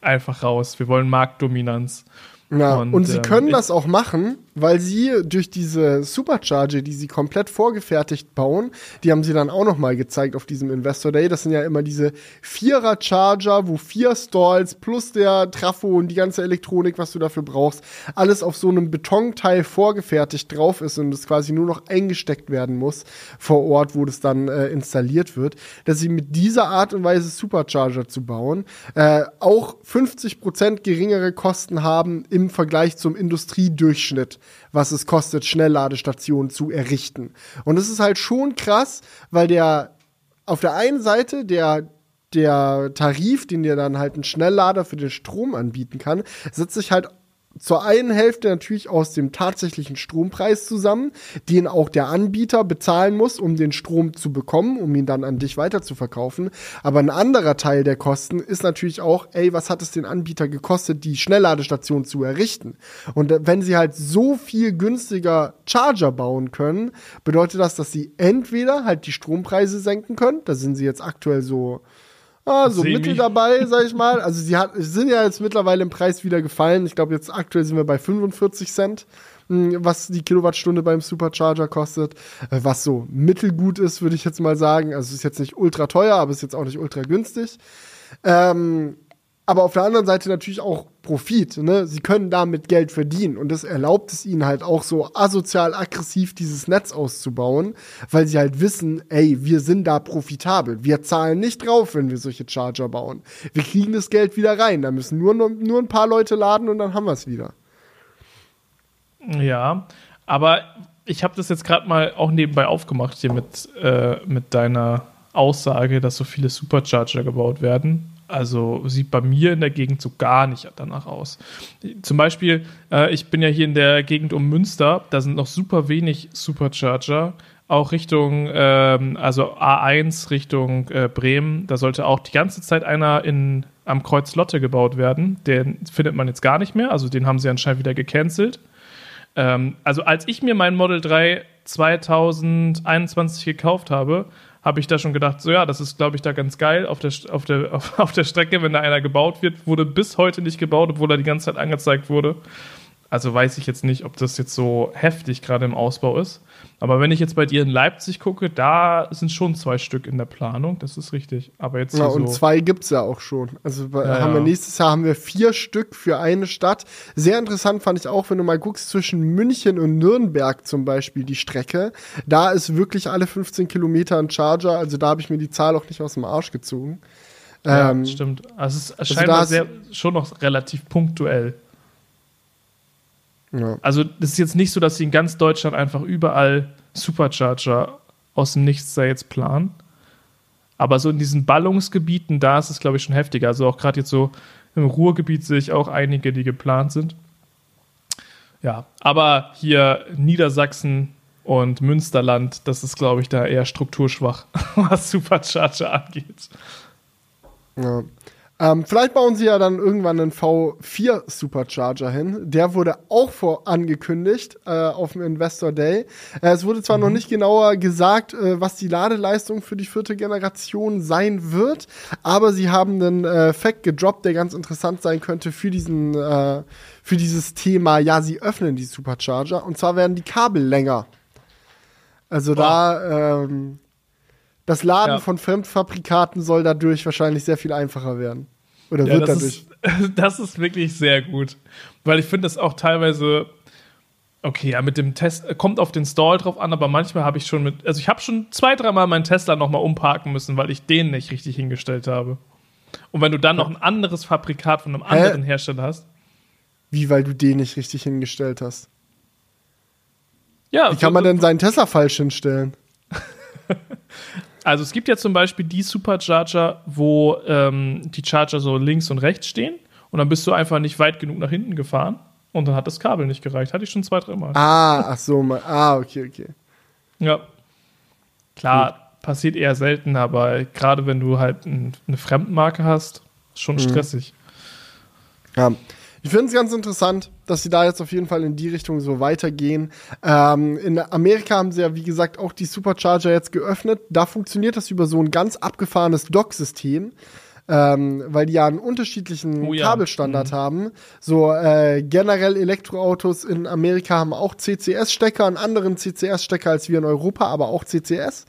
einfach raus, wir wollen Marktdominanz. Ja, und, und sie ähm, können das auch machen, weil sie durch diese Supercharger, die sie komplett vorgefertigt bauen, die haben sie dann auch noch mal gezeigt auf diesem Investor Day. Das sind ja immer diese Vierer Charger, wo vier Stalls plus der Trafo und die ganze Elektronik, was du dafür brauchst, alles auf so einem Betonteil vorgefertigt drauf ist und es quasi nur noch eingesteckt werden muss vor Ort, wo das dann äh, installiert wird. Dass sie mit dieser Art und Weise Supercharger zu bauen, äh, auch 50% geringere Kosten haben im Vergleich zum Industriedurchschnitt was es kostet, Schnellladestationen zu errichten. Und es ist halt schon krass, weil der auf der einen Seite der der Tarif, den dir dann halt ein Schnelllader für den Strom anbieten kann, setzt sich halt zur einen Hälfte natürlich aus dem tatsächlichen Strompreis zusammen, den auch der Anbieter bezahlen muss, um den Strom zu bekommen, um ihn dann an dich weiter zu verkaufen. Aber ein anderer Teil der Kosten ist natürlich auch, ey, was hat es den Anbieter gekostet, die Schnellladestation zu errichten? Und wenn sie halt so viel günstiger Charger bauen können, bedeutet das, dass sie entweder halt die Strompreise senken können, da sind sie jetzt aktuell so ah, so Semi. Mittel dabei, sag ich mal. Also sie hat, sind ja jetzt mittlerweile im Preis wieder gefallen. Ich glaube, jetzt aktuell sind wir bei 45 Cent, hm, was die Kilowattstunde beim Supercharger kostet. Äh, was so mittelgut ist, würde ich jetzt mal sagen. Also ist jetzt nicht ultra teuer, aber ist jetzt auch nicht ultra günstig. Ähm, aber auf der anderen Seite natürlich auch Profit. Ne? Sie können damit Geld verdienen und das erlaubt es ihnen halt auch so asozial aggressiv dieses Netz auszubauen, weil sie halt wissen, ey, wir sind da profitabel. Wir zahlen nicht drauf, wenn wir solche Charger bauen. Wir kriegen das Geld wieder rein. Da müssen nur, nur ein paar Leute laden und dann haben wir es wieder. Ja, aber ich habe das jetzt gerade mal auch nebenbei aufgemacht hier mit, äh, mit deiner Aussage, dass so viele Supercharger gebaut werden Also sieht bei mir in der Gegend so gar nicht danach aus. Zum Beispiel, äh, ich bin ja hier in der Gegend um Münster, da sind noch super wenig Supercharger. Auch Richtung, ähm, also A1 Richtung äh, Bremen, da sollte auch die ganze Zeit einer in, am Kreuz Lotte gebaut werden. Den findet man jetzt gar nicht mehr, also den haben sie anscheinend wieder gecancelt. Ähm, also als ich mir mein Model 3 2021 gekauft habe, habe ich da schon gedacht, so ja, das ist, glaube ich, da ganz geil auf der, auf, der, <laughs> auf, auf der Strecke, wenn da einer gebaut wird. Wurde bis heute nicht gebaut, obwohl er die ganze Zeit angezeigt wurde. Also weiß ich jetzt nicht, ob das jetzt so heftig gerade im Ausbau ist. Aber wenn ich jetzt bei dir in Leipzig gucke, da sind schon zwei Stück in der Planung, das ist richtig. Aber jetzt ja, und so zwei gibt es ja auch schon. Also ja, haben wir nächstes Jahr haben wir vier Stück für eine Stadt. Sehr interessant fand ich auch, wenn du mal guckst, zwischen München und Nürnberg zum Beispiel die Strecke. Da ist wirklich alle 15 Kilometer ein Charger. Also da habe ich mir die Zahl auch nicht aus dem Arsch gezogen. Ja, ähm, stimmt. Also es ist also sehr, schon noch relativ punktuell. Ja. Also das ist jetzt nicht so, dass sie in ganz Deutschland einfach überall Supercharger aus dem Nichts da jetzt planen. Aber so in diesen Ballungsgebieten, da ist es, glaube ich, schon heftiger. Also auch gerade jetzt so im Ruhrgebiet sehe ich auch einige, die geplant sind. Ja, aber hier Niedersachsen und Münsterland, das ist, glaube ich, da eher strukturschwach, <laughs> was Supercharger angeht. Ja. Ähm, vielleicht bauen sie ja dann irgendwann einen V4 Supercharger hin. Der wurde auch vor angekündigt äh, auf dem Investor Day. Äh, es wurde zwar mhm. noch nicht genauer gesagt, äh, was die Ladeleistung für die vierte Generation sein wird, aber sie haben einen äh, Fact gedroppt, der ganz interessant sein könnte für diesen äh, für dieses Thema. Ja, sie öffnen die Supercharger und zwar werden die Kabel länger. Also wow. da ähm, das Laden ja. von Fremdfabrikaten soll dadurch wahrscheinlich sehr viel einfacher werden. Oder ja, wird das dadurch. Ist, <laughs> das ist wirklich sehr gut. Weil ich finde das auch teilweise, okay, ja, mit dem Test, kommt auf den Stall drauf an, aber manchmal habe ich schon mit, also ich habe schon zwei, dreimal meinen Tesla nochmal umparken müssen, weil ich den nicht richtig hingestellt habe. Und wenn du dann noch ein anderes Fabrikat von einem Hä? anderen Hersteller hast. Wie, weil du den nicht richtig hingestellt hast? Ja. Wie kann man denn seinen Tesla falsch hinstellen? Also es gibt ja zum Beispiel die Supercharger, wo ähm, die Charger so links und rechts stehen und dann bist du einfach nicht weit genug nach hinten gefahren und dann hat das Kabel nicht gereicht. Hatte ich schon zwei, dreimal. Ah, ach so, mal. ah, okay, okay. Ja. Klar, Gut. passiert eher selten, aber gerade wenn du halt ein, eine Fremdmarke hast, schon mhm. stressig. Ja. Ich finde es ganz interessant, dass sie da jetzt auf jeden Fall in die Richtung so weitergehen. Ähm, in Amerika haben sie ja, wie gesagt, auch die Supercharger jetzt geöffnet. Da funktioniert das über so ein ganz abgefahrenes Dock-System. Ähm, weil die ja einen unterschiedlichen oh, ja. Kabelstandard mhm. haben. So äh, generell Elektroautos in Amerika haben auch CCS-Stecker, einen anderen CCS-Stecker als wir in Europa, aber auch CCS.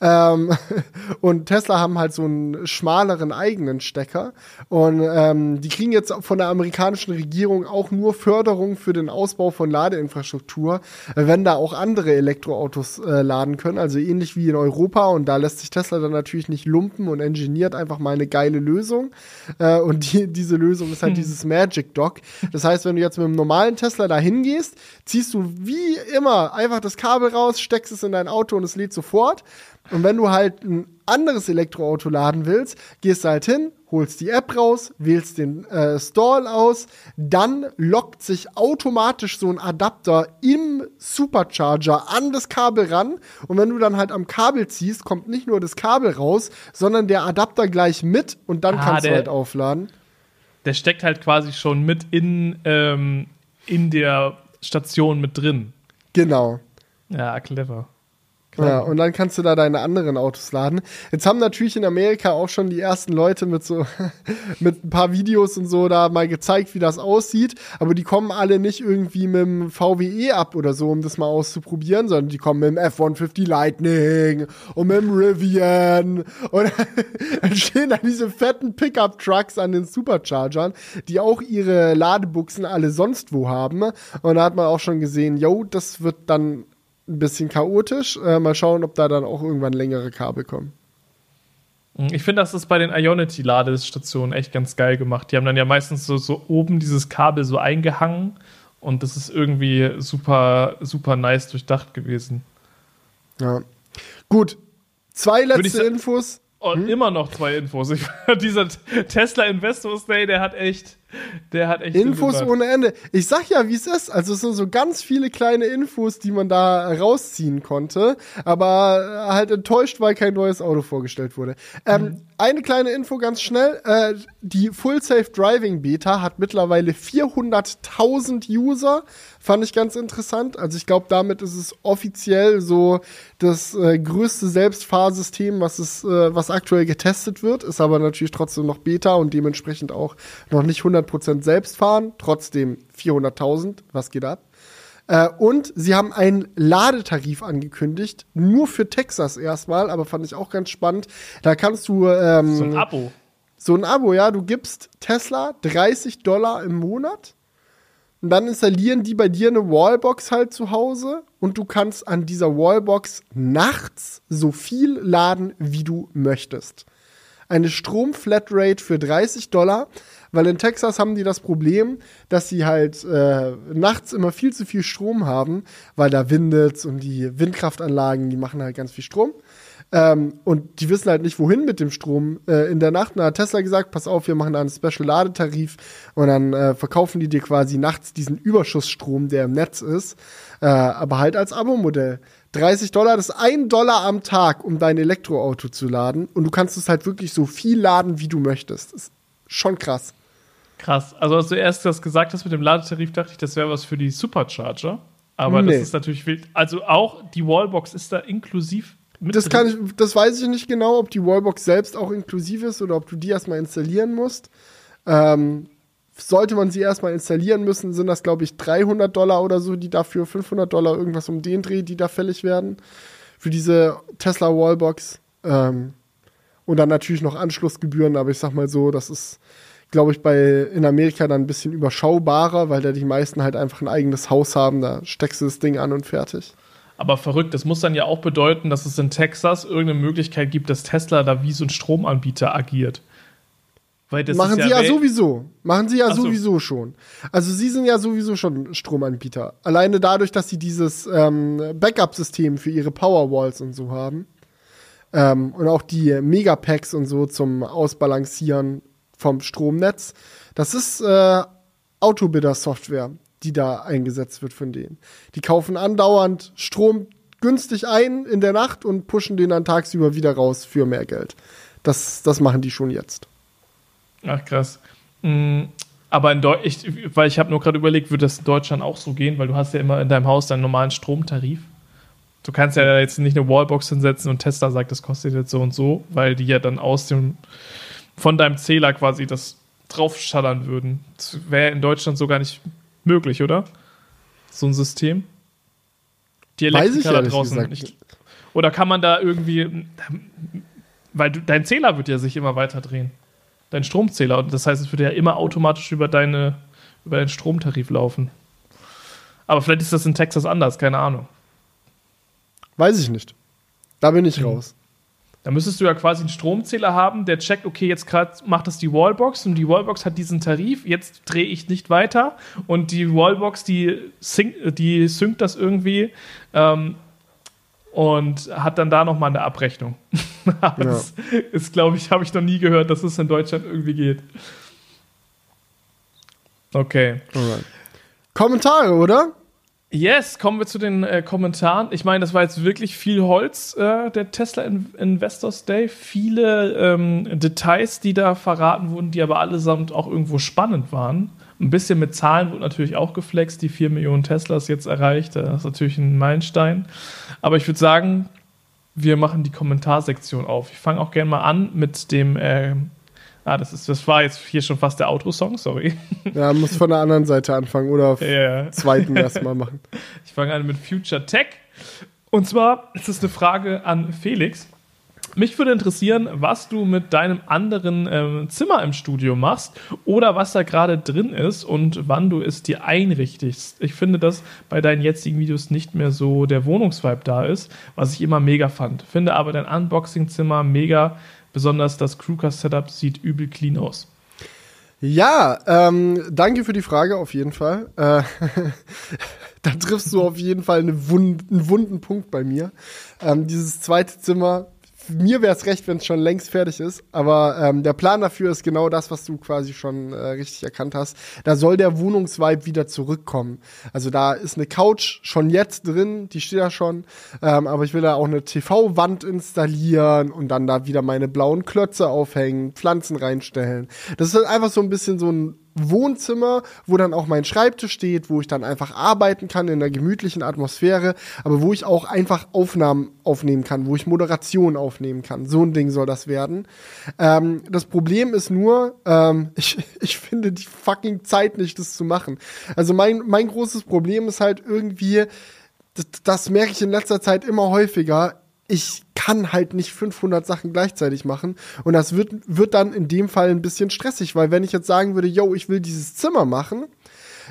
Ähm, <laughs> und Tesla haben halt so einen schmaleren eigenen Stecker. Und ähm, die kriegen jetzt von der amerikanischen Regierung auch nur Förderung für den Ausbau von Ladeinfrastruktur, wenn da auch andere Elektroautos äh, laden können. Also ähnlich wie in Europa. Und da lässt sich Tesla dann natürlich nicht lumpen und engineiert einfach mal eine geile Lösung. Äh, und die, diese Lösung ist halt hm. dieses Magic Dock. Das heißt, wenn du jetzt mit einem normalen Tesla da hingehst, ziehst du wie immer einfach das Kabel raus, steckst es in dein Auto und es lädt sofort. Und wenn du halt ein anderes Elektroauto laden willst, gehst du halt hin, holst die App raus, wählst den äh, Stall aus, dann lockt sich automatisch so ein Adapter im Supercharger an das Kabel ran und wenn du dann halt am Kabel ziehst, kommt nicht nur das Kabel raus, sondern der Adapter gleich mit und dann ah, kannst der, du halt aufladen. Der steckt halt quasi schon mit in, ähm, in der Station mit drin. Genau. Ja, clever. Ja, und dann kannst du da deine anderen Autos laden. Jetzt haben natürlich in Amerika auch schon die ersten Leute mit so, <laughs> mit ein paar Videos und so da mal gezeigt, wie das aussieht. Aber die kommen alle nicht irgendwie mit dem VWE ab oder so, um das mal auszuprobieren, sondern die kommen mit dem F-150 Lightning und mit dem Rivian. Und <laughs> dann stehen da diese fetten Pickup-Trucks an den Superchargern, die auch ihre Ladebuchsen alle sonst wo haben. Und da hat man auch schon gesehen, yo, das wird dann ein bisschen chaotisch. Äh, mal schauen, ob da dann auch irgendwann längere Kabel kommen. Ich finde, das ist bei den Ionity-Ladestationen echt ganz geil gemacht. Die haben dann ja meistens so, so oben dieses Kabel so eingehangen und das ist irgendwie super, super nice durchdacht gewesen. Ja. Gut. Zwei letzte Infos Und hm? immer noch zwei Infos. Ich, <laughs> dieser Tesla Investors Day, der hat echt, der hat echt. Infos ohne Ende. Ich sag ja, wie es ist. Also es sind so ganz viele kleine Infos, die man da rausziehen konnte, aber halt enttäuscht, weil kein neues Auto vorgestellt wurde. Ähm, mhm. Eine kleine Info ganz schnell. Äh, die Full Safe Driving Beta hat mittlerweile 400.000 User. Fand ich ganz interessant. Also ich glaube, damit ist es offiziell so das äh, größte Selbstfahrsystem, was es, äh, was aktuell getestet wird. Ist aber natürlich trotzdem noch Beta und dementsprechend auch noch nicht 100% selbst fahren. Trotzdem 400.000. Was geht ab? Äh, und sie haben einen Ladetarif angekündigt, nur für Texas erstmal, aber fand ich auch ganz spannend. Da kannst du. Ähm, so ein Abo. So ein Abo, ja. Du gibst Tesla 30 Dollar im Monat. Und dann installieren die bei dir eine Wallbox halt zu Hause und du kannst an dieser Wallbox nachts so viel laden, wie du möchtest. Eine Stromflatrate für 30 Dollar weil in Texas haben die das Problem, dass sie halt äh, nachts immer viel zu viel Strom haben, weil da windet und die Windkraftanlagen, die machen halt ganz viel Strom. Ähm, und die wissen halt nicht, wohin mit dem Strom. Äh, in der Nacht hat Tesla gesagt, pass auf, wir machen da einen Special-Ladetarif und dann äh, verkaufen die dir quasi nachts diesen Überschussstrom, der im Netz ist, äh, aber halt als Abo-Modell. 30 Dollar, das ist ein Dollar am Tag, um dein Elektroauto zu laden. Und du kannst es halt wirklich so viel laden, wie du möchtest. Das ist schon krass. Krass. Also als du erst das gesagt hast mit dem Ladetarif, dachte ich, das wäre was für die Supercharger. Aber nee. das ist natürlich wild. Also auch die Wallbox ist da inklusiv mit das kann ich, das weiß ich nicht genau, ob die Wallbox selbst auch inklusiv ist oder ob du die erstmal installieren musst. Ähm, sollte man sie erstmal installieren müssen, sind das, glaube ich, 300 Dollar oder so, die dafür 500 Dollar irgendwas um den Dreh, die da fällig werden. Für diese Tesla Wallbox. Ähm, und dann natürlich noch Anschlussgebühren, aber ich sag mal so, das ist glaube ich, bei in Amerika dann ein bisschen überschaubarer, weil da die meisten halt einfach ein eigenes Haus haben. Da steckst du das Ding an und fertig. Aber verrückt, das muss dann ja auch bedeuten, dass es in Texas irgendeine Möglichkeit gibt, dass Tesla da wie so ein Stromanbieter agiert. Machen sie ja, ja sowieso. Machen sie ja so. sowieso schon. Also sie sind ja sowieso schon Stromanbieter. Alleine dadurch, dass sie dieses ähm, Backup-System für ihre Powerwalls und so haben. Ähm, und auch die Megapacks und so zum Ausbalancieren vom Stromnetz. Das ist äh, Autobidder-Software, die da eingesetzt wird von denen. Die kaufen andauernd Strom günstig ein in der Nacht und pushen den dann tagsüber wieder raus für mehr Geld. Das, das machen die schon jetzt. Ach krass. Mhm. Aber in Deutschland, weil ich habe nur gerade überlegt, würde das in Deutschland auch so gehen, weil du hast ja immer in deinem Haus deinen normalen Stromtarif. Du kannst ja jetzt nicht eine Wallbox hinsetzen und Tesla sagt, das kostet jetzt so und so, weil die ja dann aus dem von deinem Zähler quasi das draufschallern würden. Das wäre in Deutschland so gar nicht möglich, oder? So ein System. Die Elektriker da draußen nicht. Oder kann man da irgendwie, weil du, dein Zähler wird ja sich immer weiter drehen. Dein Stromzähler. Und das heißt, es würde ja immer automatisch über deine, über deinen Stromtarif laufen. Aber vielleicht ist das in Texas anders, keine Ahnung. Weiß ich nicht. Da bin ich mhm. raus. Da müsstest du ja quasi einen Stromzähler haben, der checkt, okay, jetzt gerade macht das die Wallbox und die Wallbox hat diesen Tarif, jetzt drehe ich nicht weiter und die Wallbox, die, sync, die synkt das irgendwie ähm, und hat dann da nochmal eine Abrechnung. <laughs> das ja. ist, glaube ich, habe ich noch nie gehört, dass es in Deutschland irgendwie geht. Okay. Alright. Kommentare, oder? Yes, kommen wir zu den äh, Kommentaren. Ich meine, das war jetzt wirklich viel Holz, äh, der Tesla In Investors Day. Viele ähm, Details, die da verraten wurden, die aber allesamt auch irgendwo spannend waren. Ein bisschen mit Zahlen wurde natürlich auch geflext, die 4 Millionen Teslas jetzt erreicht. Das ist natürlich ein Meilenstein. Aber ich würde sagen, wir machen die Kommentarsektion auf. Ich fange auch gerne mal an mit dem äh, Ah, das, ist, das war jetzt hier schon fast der Outro-Song, sorry. Ja, muss von der anderen Seite anfangen oder auf yeah. zweiten erstmal machen. <laughs> Ich fange an mit Future Tech. Und zwar ist es eine Frage an Felix. Mich würde interessieren, was du mit deinem anderen ähm, Zimmer im Studio machst oder was da gerade drin ist und wann du es dir einrichtest. Ich finde, dass bei deinen jetzigen Videos nicht mehr so der Wohnungsvibe da ist, was ich immer mega fand. Finde aber dein Unboxing-Zimmer mega Besonders das Crewcast-Setup sieht übel clean aus. Ja, ähm, danke für die Frage auf jeden Fall. Äh, <laughs> da triffst du auf jeden Fall eine Wund einen wunden Punkt bei mir. Ähm, dieses zweite Zimmer mir wäre es recht, wenn es schon längst fertig ist. Aber ähm, der Plan dafür ist genau das, was du quasi schon äh, richtig erkannt hast. Da soll der Wohnungsvibe wieder zurückkommen. Also da ist eine Couch schon jetzt drin, die steht da schon. Ähm, aber ich will da auch eine TV-Wand installieren und dann da wieder meine blauen Klötze aufhängen, Pflanzen reinstellen. Das ist halt einfach so ein bisschen so ein Wohnzimmer, wo dann auch mein Schreibtisch steht, wo ich dann einfach arbeiten kann in einer gemütlichen Atmosphäre, aber wo ich auch einfach Aufnahmen aufnehmen kann, wo ich Moderation aufnehmen kann. So ein Ding soll das werden. Ähm, das Problem ist nur, ähm, <laughs> ich, ich finde die fucking Zeit nicht, das zu machen. Also mein, mein großes Problem ist halt irgendwie, das, das merke ich in letzter Zeit immer häufiger ich kann halt nicht 500 Sachen gleichzeitig machen. Und das wird, wird dann in dem Fall ein bisschen stressig, weil wenn ich jetzt sagen würde, yo, ich will dieses Zimmer machen,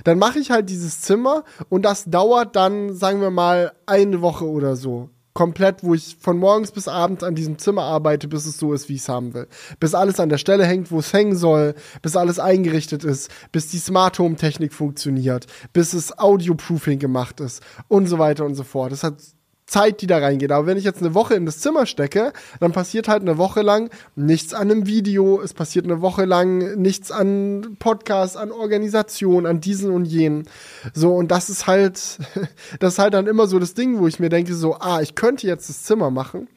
dann mache ich halt dieses Zimmer und das dauert dann, sagen wir mal, eine Woche oder so. Komplett, wo ich von morgens bis abends an diesem Zimmer arbeite, bis es so ist, wie ich es haben will. Bis alles an der Stelle hängt, wo es hängen soll, bis alles eingerichtet ist, bis die Smart Home Technik funktioniert, bis es Audio-Proofing gemacht ist und so weiter und so fort. Das hat Zeit, die da reingeht. Aber wenn ich jetzt eine Woche in das Zimmer stecke, dann passiert halt eine Woche lang nichts an einem Video, es passiert eine Woche lang nichts an Podcasts, an Organisation, an diesen und jenen. So, und das ist halt, <laughs> das ist halt dann immer so das Ding, wo ich mir denke, so, ah, ich könnte jetzt das Zimmer machen,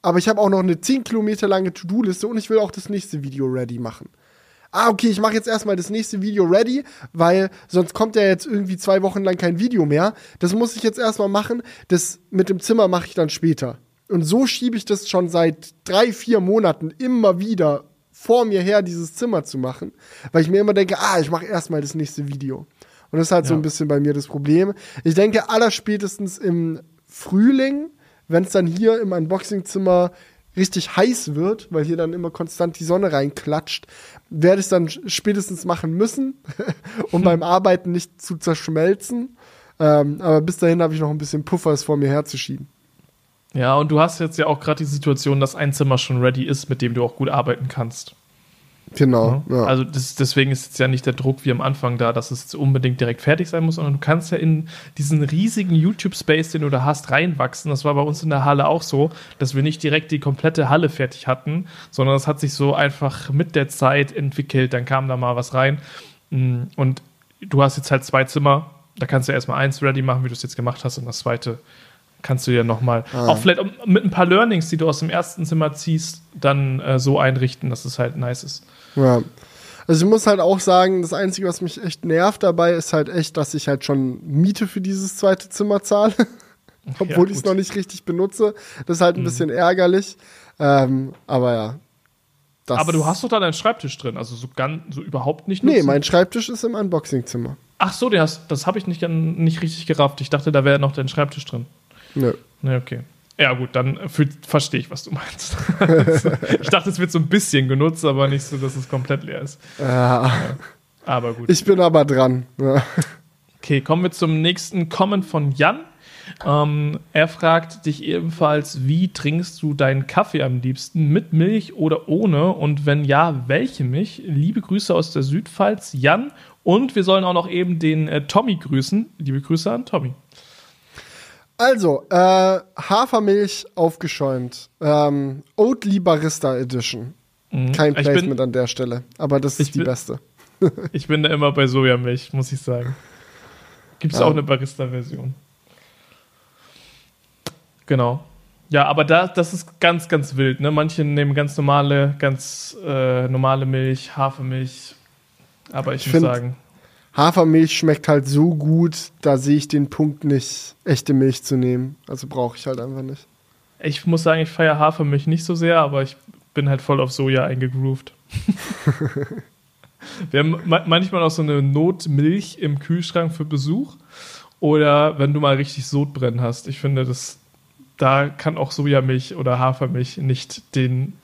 aber ich habe auch noch eine 10 Kilometer lange To-Do-Liste und ich will auch das nächste Video ready machen ah, okay, ich mache jetzt erstmal das nächste Video ready, weil sonst kommt ja jetzt irgendwie zwei Wochen lang kein Video mehr. Das muss ich jetzt erstmal machen. Das mit dem Zimmer mache ich dann später. Und so schiebe ich das schon seit drei, vier Monaten immer wieder vor mir her, dieses Zimmer zu machen, weil ich mir immer denke, ah, ich mache erstmal das nächste Video. Und das ist halt ja. so ein bisschen bei mir das Problem. Ich denke, allerspätestens im Frühling, wenn es dann hier im Unboxing-Zimmer richtig heiß wird, weil hier dann immer konstant die Sonne reinklatscht, werde ich es dann spätestens machen müssen, <laughs> um beim Arbeiten nicht zu zerschmelzen. Ähm, aber bis dahin habe ich noch ein bisschen Puffer, es vor mir herzuschieben. Ja, und du hast jetzt ja auch gerade die Situation, dass ein Zimmer schon ready ist, mit dem du auch gut arbeiten kannst. Genau. Ja. Also das, deswegen ist jetzt ja nicht der Druck wie am Anfang da, dass es unbedingt direkt fertig sein muss, sondern du kannst ja in diesen riesigen YouTube-Space, den du da hast, reinwachsen. Das war bei uns in der Halle auch so, dass wir nicht direkt die komplette Halle fertig hatten, sondern das hat sich so einfach mit der Zeit entwickelt. Dann kam da mal was rein. Mm, und du hast jetzt halt zwei Zimmer. Da kannst du erstmal eins ready machen, wie du es jetzt gemacht hast, und das zweite kannst du ja nochmal, ah. auch vielleicht mit ein paar Learnings, die du aus dem ersten Zimmer ziehst, dann äh, so einrichten, dass es halt nice ist. Ja. Also ich muss halt auch sagen, das Einzige, was mich echt nervt dabei, ist halt echt, dass ich halt schon Miete für dieses zweite Zimmer zahle. <laughs> Obwohl ja, ich es noch nicht richtig benutze. Das ist halt ein mhm. bisschen ärgerlich. Ähm, aber ja. aber du hast doch da deinen Schreibtisch drin, also so, ganz, so überhaupt nicht nutzen. Nee, mein Schreibtisch ist im Unboxing-Zimmer. Ach so, hast, das habe ich nicht, nicht richtig gerafft. Ich dachte, da wäre noch dein Schreibtisch drin. Nö. Nee, okay. Ja, gut, dann verstehe ich, was du meinst. <laughs> ich dachte, es wird so ein bisschen genutzt, aber nicht so, dass es komplett leer ist. Ja. ja. Aber gut. Ich bin aber dran. Ja. Okay, kommen wir zum nächsten Comment von Jan. Ähm, er fragt dich ebenfalls, wie trinkst du deinen Kaffee am liebsten? Mit Milch oder ohne? Und wenn ja, welche Milch? Liebe Grüße aus der Südpfalz, Jan. Und wir sollen auch noch eben den äh, Tommy grüßen. Liebe Grüße an Tommy. Also, äh, Hafermilch aufgeschäumt. Ähm, Oatly Barista Edition. Mhm. Kein Placement bin, an der Stelle, aber das ist die bin, beste. <laughs> ich bin da immer bei Sojamilch, muss ich sagen. Gibt es ja. auch eine Barista-Version. Genau. Ja, aber da, das ist ganz, ganz wild. Ne? Manche nehmen ganz normale, ganz äh, normale Milch, Hafermilch. Aber ich, ich muss sagen. Hafermilch schmeckt halt so gut, da sehe ich den Punkt nicht, echte Milch zu nehmen. Also brauche ich halt einfach nicht. Ich muss sagen, ich feiere Hafermilch nicht so sehr, aber ich bin halt voll auf Soja eingegroovt. <laughs> Wir haben manchmal auch so eine Notmilch im Kühlschrank für Besuch. Oder wenn du mal richtig Sodbrennen hast. Ich finde, das, da kann auch Sojamilch oder Hafermilch nicht den,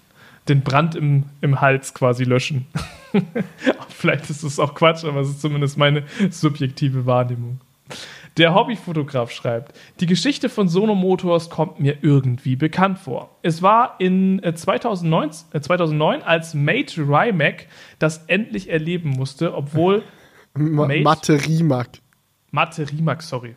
den Brand im, im Hals quasi löschen. <laughs> Vielleicht ist es auch Quatsch, aber es ist zumindest meine subjektive Wahrnehmung. Der Hobbyfotograf schreibt, die Geschichte von Sono Motors kommt mir irgendwie bekannt vor. Es war in 2009, äh, 2009 äh, als Mate Rimac das endlich erleben musste, obwohl <laughs> Mate Rimac. Mate Rimac, sorry.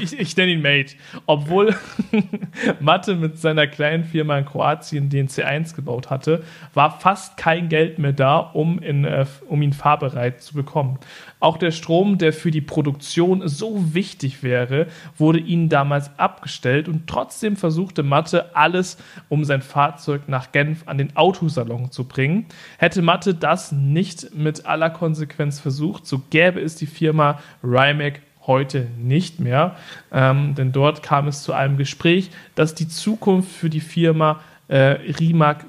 Ich, ich nenne ihn Mate. Obwohl <laughs> Mathe mit seiner kleinen Firma in Kroatien den C1 gebaut hatte, war fast kein Geld mehr da, um, in, äh, um ihn fahrbereit zu bekommen. Auch der Strom, der für die Produktion so wichtig wäre, wurde ihnen damals abgestellt und trotzdem versuchte Mathe alles, um sein Fahrzeug nach Genf an den Autosalon zu bringen. Hätte Mathe das nicht mit aller Konsequenz versucht, so gäbe es die Firma Rimac heute nicht mehr. Ähm, denn dort kam es zu einem Gespräch, dass die Zukunft für die Firma äh, Rimac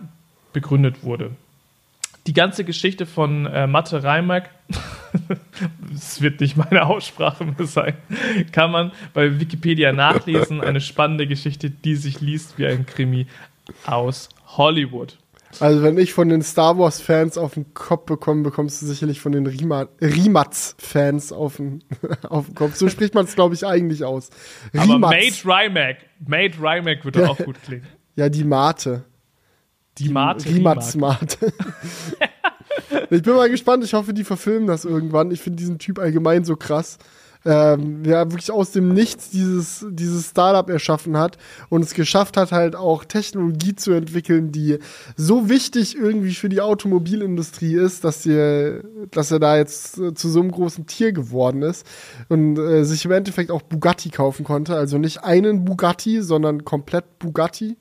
begründet wurde. Die ganze Geschichte von äh, Mathe Rimac, <laughs> es wird nicht meine Aussprache mehr sein, kann man bei Wikipedia nachlesen. Eine spannende Geschichte, die sich liest wie ein Krimi aus Hollywood. Also wenn ich von den Star Wars Fans auf den Kopf bekomme, bekommst du sicherlich von den Rimatz Fans auf den, <laughs> auf den Kopf. So spricht man es, glaube ich, eigentlich aus. Rimatz. Aber Mate Rymac, Mate Rymac würde auch gut klingen. Ja, die Mate. Die, Mate. Rimatz Mate. <laughs> ich bin mal gespannt. Ich hoffe, die verfilmen das irgendwann. Ich finde diesen Typ allgemein so krass ähm, ja, wirklich aus dem Nichts dieses, dieses Startup erschaffen hat und es geschafft hat, halt auch Technologie zu entwickeln, die so wichtig irgendwie für die Automobilindustrie ist, dass, ihr, dass er da jetzt äh, zu so einem großen Tier geworden ist und äh, sich im Endeffekt auch Bugatti kaufen konnte. Also nicht einen Bugatti, sondern komplett Bugatti.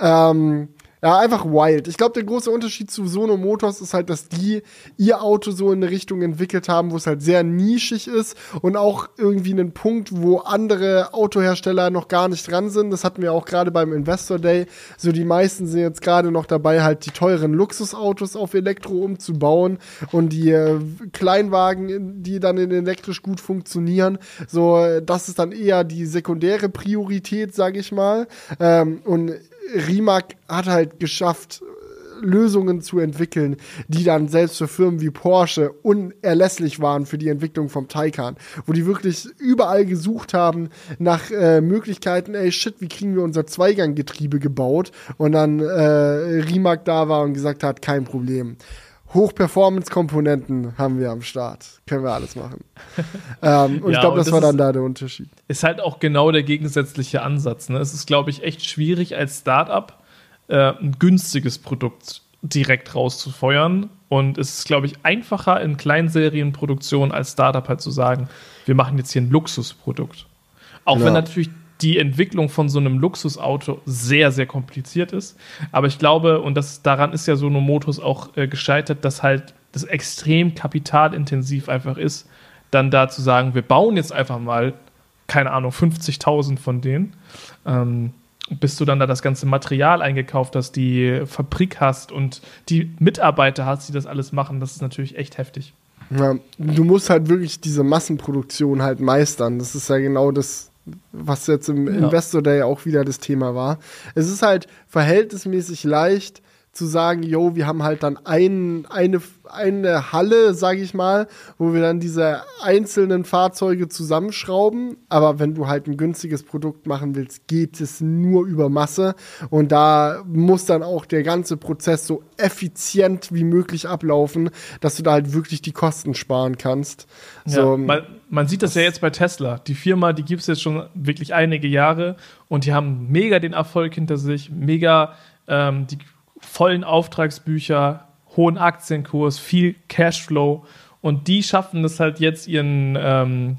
Ähm, ja, einfach wild. Ich glaube, der große Unterschied zu Sono Motors ist halt, dass die ihr Auto so in eine Richtung entwickelt haben, wo es halt sehr nischig ist und auch irgendwie einen Punkt, wo andere Autohersteller noch gar nicht dran sind. Das hatten wir auch gerade beim Investor Day. So die meisten sind jetzt gerade noch dabei, halt die teuren Luxusautos auf Elektro umzubauen und die äh, Kleinwagen, die dann in elektrisch gut funktionieren. So, das ist dann eher die sekundäre Priorität, sage ich mal. Ähm, und Rimac hat halt geschafft, Lösungen zu entwickeln, die dann selbst für Firmen wie Porsche unerlässlich waren für die Entwicklung vom Taycan, wo die wirklich überall gesucht haben nach äh, Möglichkeiten, ey shit, wie kriegen wir unser Zweiganggetriebe gebaut und dann äh, Rimac da war und gesagt hat, kein Problem. Hochperformance-Komponenten haben wir am Start. Können wir alles machen. <laughs> ähm, und ja, ich glaube, das, das, war dann da der Unterschied. Ist halt auch genau der gegensätzliche Ansatz. Ne? Es ist, glaube ich, echt schwierig als Startup äh, ein günstiges Produkt direkt rauszufeuern. Und es ist, glaube ich, einfacher in Kleinserienproduktion als Startup halt zu sagen, wir machen jetzt hier ein Luxusprodukt. Auch ja. wenn natürlich die Entwicklung von so einem Luxusauto sehr, sehr kompliziert ist. Aber ich glaube, und das, daran ist ja Sono Motors auch äh, gescheitert, dass halt das extrem kapitalintensiv einfach ist, dann da zu sagen, wir bauen jetzt einfach mal, keine Ahnung, 50.000 von denen. Ähm, bis du dann da das ganze Material eingekauft hast, die Fabrik hast und die Mitarbeiter hast, die das alles machen, das ist natürlich echt heftig. Ja, du musst halt wirklich diese Massenproduktion halt meistern. Das ist ja genau das, was jetzt im ja. Investor Day auch wieder das Thema war. Es ist halt verhältnismäßig leicht zu sagen, yo, wir haben halt dann ein, eine, eine Halle, sage ich mal, wo wir dann diese einzelnen Fahrzeuge zusammenschrauben. Aber wenn du halt ein günstiges Produkt machen willst, geht es nur über Masse. Und da muss dann auch der ganze Prozess so effizient wie möglich ablaufen, dass du da halt wirklich die Kosten sparen kannst. Ja, so, man, man sieht das ja jetzt bei Tesla. Die Firma, die gibt es jetzt schon wirklich einige Jahre und die haben mega den Erfolg hinter sich, mega ähm, die vollen Auftragsbücher, hohen Aktienkurs, viel Cashflow. Und die schaffen es halt jetzt ihren, ähm,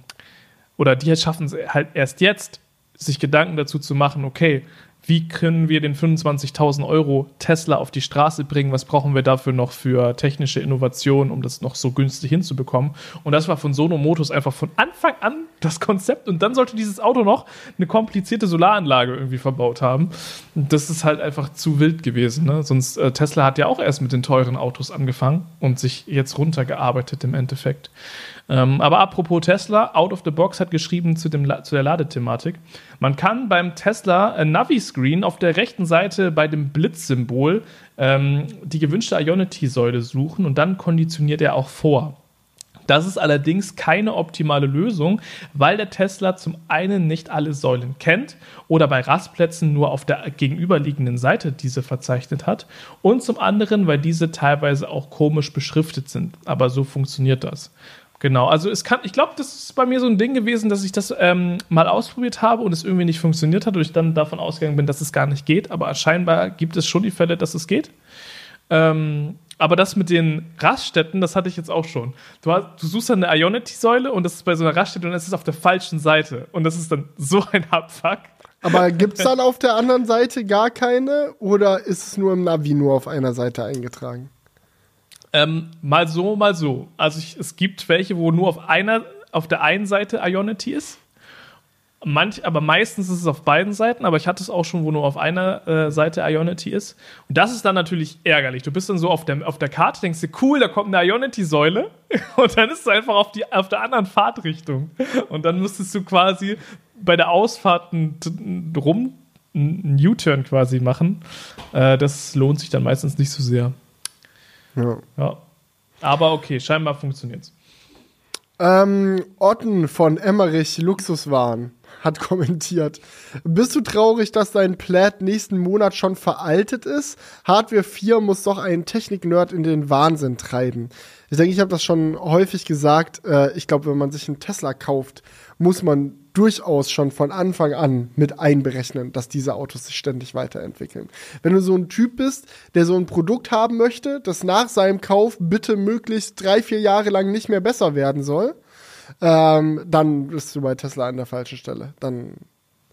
oder die schaffen es halt erst jetzt, sich Gedanken dazu zu machen, okay, wie können wir den 25.000 Euro Tesla auf die Straße bringen, was brauchen wir dafür noch für technische Innovationen, um das noch so günstig hinzubekommen. Und das war von Sono Motors einfach von Anfang an das Konzept und dann sollte dieses Auto noch eine komplizierte Solaranlage irgendwie verbaut haben. Das ist halt einfach zu wild gewesen. Ne? Sonst äh, Tesla hat ja auch erst mit den teuren Autos angefangen und sich jetzt runtergearbeitet im Endeffekt. Ähm, aber apropos Tesla, Out of the Box hat geschrieben zu, dem, zu der Ladethematik. Man kann beim Tesla Navi-Screen auf der rechten Seite bei dem Blitzsymbol ähm, die gewünschte Ionity-Säule suchen und dann konditioniert er auch vor. Das ist allerdings keine optimale Lösung, weil der Tesla zum einen nicht alle Säulen kennt oder bei Rastplätzen nur auf der gegenüberliegenden Seite diese verzeichnet hat und zum anderen, weil diese teilweise auch komisch beschriftet sind. Aber so funktioniert das. Genau, also es kann, ich glaube, das ist bei mir so ein Ding gewesen, dass ich das ähm, mal ausprobiert habe und es irgendwie nicht funktioniert hat und ich dann davon ausgegangen bin, dass es gar nicht geht. Aber scheinbar gibt es schon die Fälle, dass es geht. Ähm, aber das mit den Raststätten, das hatte ich jetzt auch schon. Du, hast, du suchst dann eine Ionity-Säule und das ist bei so einer Raststätte und es ist auf der falschen Seite. Und das ist dann <laughs> so ein Abfuck. Aber gibt es dann <laughs> auf der anderen Seite gar keine oder ist es nur im Navi nur auf einer Seite eingetragen? Ähm, mal so, mal so. Also ich, es gibt welche, wo nur auf einer, auf der einen Seite Ionity ist. Manch, aber meistens ist es auf beiden Seiten, aber ich hatte es auch schon, wo nur auf einer äh, Seite Ionity ist. Und das ist dann natürlich ärgerlich. Du bist dann so auf der, auf der Karte, denkst dir, cool, da kommt eine Ionity-Säule. <laughs> Und dann ist es einfach auf, die, auf der anderen Fahrtrichtung. Und dann müsstest du quasi bei der Ausfahrt rum einen U-Turn quasi machen. Äh, das lohnt sich dann meistens nicht so sehr. Ja. ja. Aber okay, scheinbar funktioniert's. Ähm, Otten von Emmerich Luxuswaren hat <laughs> kommentiert. Bist du traurig, dass dein Plaid nächsten Monat schon veraltet ist? Hardware 4 muss doch einen Technik-Nerd in den Wahnsinn treiben. Ich denke, ich habe das schon häufig gesagt. Äh, ich glaube, wenn man sich einen Tesla kauft, muss man durchaus schon von Anfang an mit einberechnen, dass diese Autos sich ständig weiterentwickeln. Wenn du so ein Typ bist, der so ein Produkt haben möchte, das nach seinem Kauf bitte möglichst drei, vier Jahre lang nicht mehr besser werden soll, ähm, dann bist du bei Tesla an der falschen Stelle. Dann